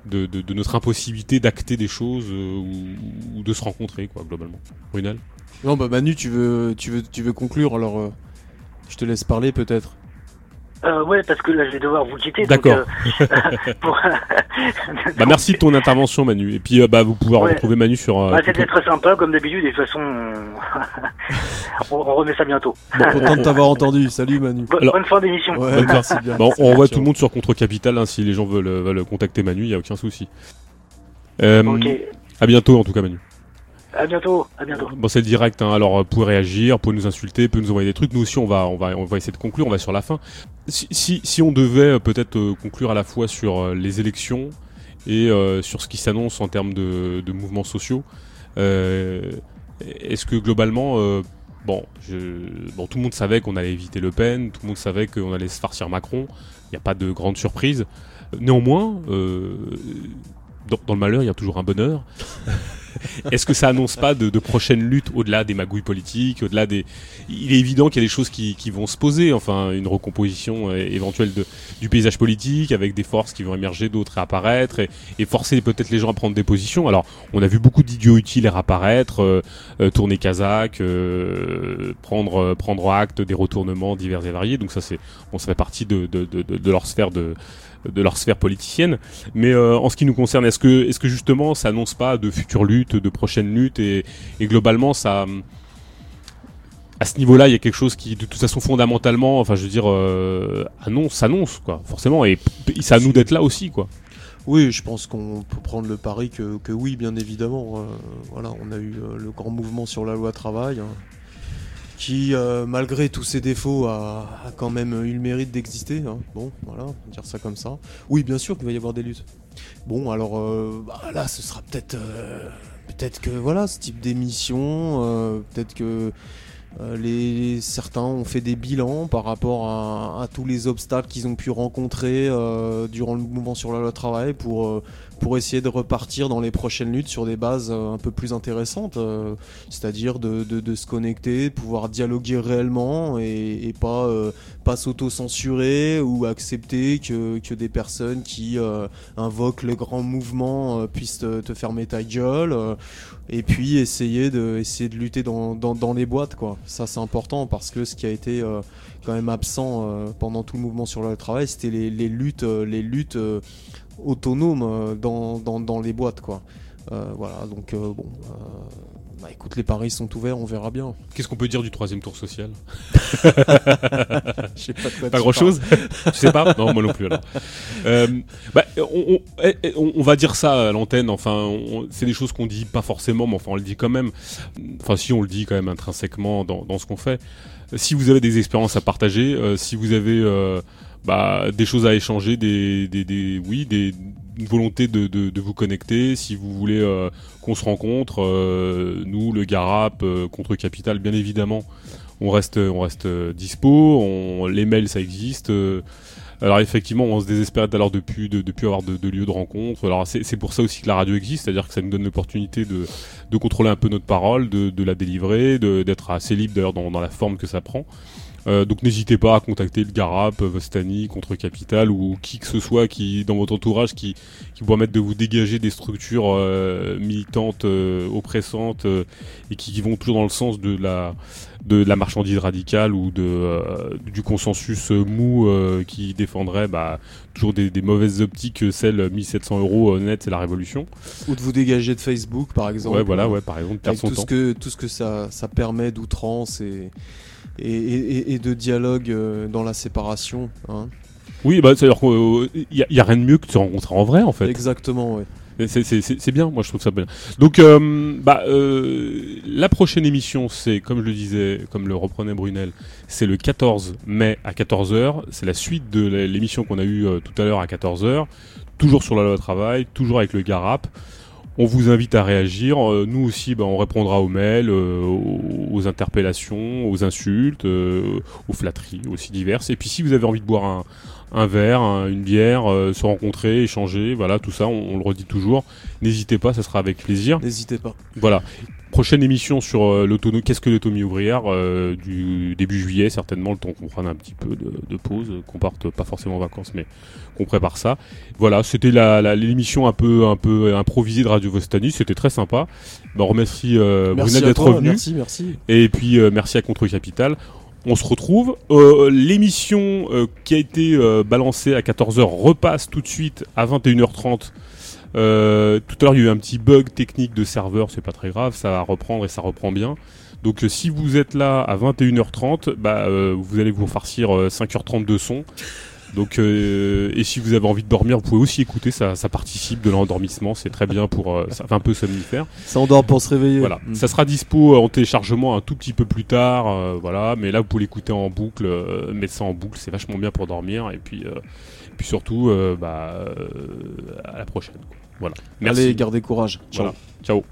de, de, notre impossibilité d'acter des choses euh, ou, de se rencontrer quoi globalement? Brunel Non bah Manu tu veux tu veux tu veux conclure alors euh, je te laisse parler peut-être. Euh, ouais, parce que là, je vais devoir vous quitter. D'accord. Euh, (laughs) (laughs) (laughs) bah, merci de ton intervention, Manu. Et puis, euh, bah, vous pouvez retrouver Manu sur. Euh, bah, C'était très sympa, comme d'habitude. Et de toute façon, on, remet ça bientôt. Bon, content de t'avoir entendu. Salut, Manu. bonne fin d'émission. Ouais, merci bien. Bon, on envoie tout le monde sur Contre Capital. Hein, si les gens veulent, veulent contacter Manu, il n'y a aucun souci. ok. À bientôt, en tout cas, Manu. À bientôt, à bientôt. Bon, c'est direct, hein. alors vous pouvez réagir, vous pouvez nous insulter, vous pouvez nous envoyer des trucs. Nous aussi, on va, on va, on va essayer de conclure, on va sur la fin. Si, si, si on devait euh, peut-être euh, conclure à la fois sur euh, les élections et sur ce qui s'annonce en termes de, de, mouvements sociaux, est-ce que globalement, bon, je, bon, tout le monde savait qu'on allait éviter Le Pen, tout le monde savait qu'on allait se farcir Macron, il n'y a pas de grande surprise. Néanmoins, dans, dans, le malheur, il y a toujours un bonheur. (laughs) Est-ce que ça annonce pas de, prochaines luttes au-delà des magouilles politiques, au-delà des... Il est évident qu'il y a des choses qui, vont se poser, enfin une recomposition euh, éventuelle du paysage politique avec des forces qui vont émerger, d'autres réapparaître et, et forcer peut-être les gens à prendre des positions. Alors on a vu beaucoup d'idiots utiles réapparaître, euh, euh, tourner Kazakh, euh, prendre, prendre acte des retournements divers et variés, donc ça c'est ça fait partie de, de leur sphère de de leur sphère politicienne. Mais euh, en ce qui nous concerne, est-ce que, est-ce que justement ça annonce pas de futures luttes, de prochaines luttes et, et globalement ça à ce niveau-là, il y a quelque chose qui, de toute façon, fondamentalement, enfin, je veux dire, euh, annonce, s'annonce, quoi, forcément, et c'est à nous d'être là aussi, quoi. Oui, je pense qu'on peut prendre le pari que, que oui, bien évidemment. Euh, voilà, on a eu euh, le grand mouvement sur la loi travail. Hein qui, euh, malgré tous ses défauts, a, quand même eu le mérite d'exister. Hein. Bon, voilà, dire ça comme ça. Oui, bien sûr qu'il va y avoir des luttes. Bon, alors euh, bah, là, ce sera peut-être, euh, peut-être que voilà, ce type d'émission, peut-être que les, certains ont fait des bilans par rapport à, à tous les obstacles qu'ils ont pu rencontrer durant le mouvement sur la loi travail pour pour essayer de repartir dans les prochaines luttes sur des bases euh, un peu plus intéressantes, euh, c'est-à-dire de, se connecter, pouvoir dialoguer réellement et, pas, euh, pas s'auto-censurer ou accepter que, que des personnes qui invoquent le grand mouvement puissent te, te, fermer ta gueule et puis essayer de, essayer de lutter dans, dans, les boîtes. Quoi. Ça c'est important parce que ce qui a été quand même absent pendant tout le mouvement sur le travail, c'était les luttes, les luttes autonome euh, dans, dans, dans, les boîtes quoi. Euh, voilà donc euh, bon. Bah écoute, les paris sont ouverts, on verra bien. Qu'est-ce qu'on peut dire du troisième tour social? (laughs) Je sais pas, pas grand chose. tu sais pas? Non, moi non plus alors. Euh, bah, on, eh, eh, on, on, va dire ça à l'antenne. Enfin, c'est des choses qu'on dit pas forcément, mais enfin on le dit quand même. Enfin, si on le dit quand même intrinsèquement dans, dans ce qu'on fait. Si vous avez des expériences à partager, euh, si vous avez euh, bah, des choses à échanger, des, des, des oui, des une volonté de, de, de, vous connecter. Si vous voulez euh, qu'on se rencontre, euh, nous, le Garap euh, contre Capital, bien évidemment, on reste, on reste dispo. On, les mails, ça existe. alors effectivement, on se désespère d'ailleurs depuis de, depuis avoir de, de lieux de rencontre. Alors c'est pour ça aussi que la radio existe, c'est-à-dire que ça nous donne l'opportunité de, de contrôler un peu notre parole, de, de la délivrer, d'être assez libre d'ailleurs dans, dans la forme que ça prend. Euh, donc n'hésitez pas à contacter le Garap, Vostani, Contre Capital ou qui que ce soit qui dans votre entourage qui, qui pourra mettre de vous dégager des structures euh, militantes, euh, oppressantes euh, et qui, qui vont toujours dans le sens de la de la marchandise radicale ou de euh, du consensus euh, mou euh, qui défendrait bah, toujours des, des mauvaises optiques, euh, celle 1700 euros euh, net, c'est la révolution. Ou de vous dégager de Facebook, par exemple. Ouais, voilà, ouais, par exemple, perdre son tout temps. ce que, tout ce que ça, ça permet d'outrance et, et, et- et de dialogue euh, dans la séparation. hein. Oui, bah, c'est-à-dire qu'il n'y a, y a rien de mieux que de se rencontrer en vrai, en fait. Exactement. Et C'est bien, moi je trouve ça bien. Donc, euh, bah, euh, la prochaine émission, c'est, comme je le disais, comme le reprenait Brunel, c'est le 14 mai à 14h. C'est la suite de l'émission qu'on a eue euh, tout à l'heure à 14h. Toujours sur la loi travail, toujours avec le Garap. On vous invite à réagir. Euh, nous aussi, bah, on répondra aux mails, euh, aux, interpellations, aux insultes, euh, aux flatteries aussi diverses. Et puis, si vous avez envie de boire un, un verre, un- une bière, euh, se rencontrer, échanger, voilà, tout ça, on, on le redit toujours. N'hésitez pas, ça sera avec plaisir. N'hésitez pas. Voilà. Prochaine émission sur euh, l'autonomie, qu'est-ce que l'autonomie ouvrière euh, du début juillet, certainement le temps qu'on prenne un petit peu de, de pause, qu'on parte pas forcément en vacances, mais qu'on prépare ça. Voilà, c'était la, la- l'émission un peu un peu improvisée de Radio Vostani, c'était très sympa. Ben, on remercie euh, Merci Brunel d'être toi, revenu. Merci, merci. Et puis euh, merci à Contre Capital. On se retrouve. Euh, L'émission euh, qui a été euh, balancée à 14h repasse tout de suite à 21h30. Euh, tout à l'heure, il y a eu un petit bug technique de serveur, c'est pas très grave, ça va reprendre et ça reprend bien. Donc euh, si vous êtes là à 21h30, bah, euh, vous allez vous farcir euh, 5h30 de son. Donc euh, et si vous avez envie de dormir, vous pouvez aussi écouter, ça, ça participe de l'endormissement, c'est très bien pour ça fait un peu somnifère. Ça endort pour se réveiller. Voilà, Mm. ça sera dispo en téléchargement un tout petit peu plus tard, euh, voilà. Mais là, vous pouvez l'écouter en boucle, euh, mettre ça en boucle, c'est vachement bien pour dormir. Et puis, euh, puis surtout, euh, bah, euh, à la prochaine. quoi. Voilà. Merci. Allez, gardez courage. Ciao. Voilà. Ciao.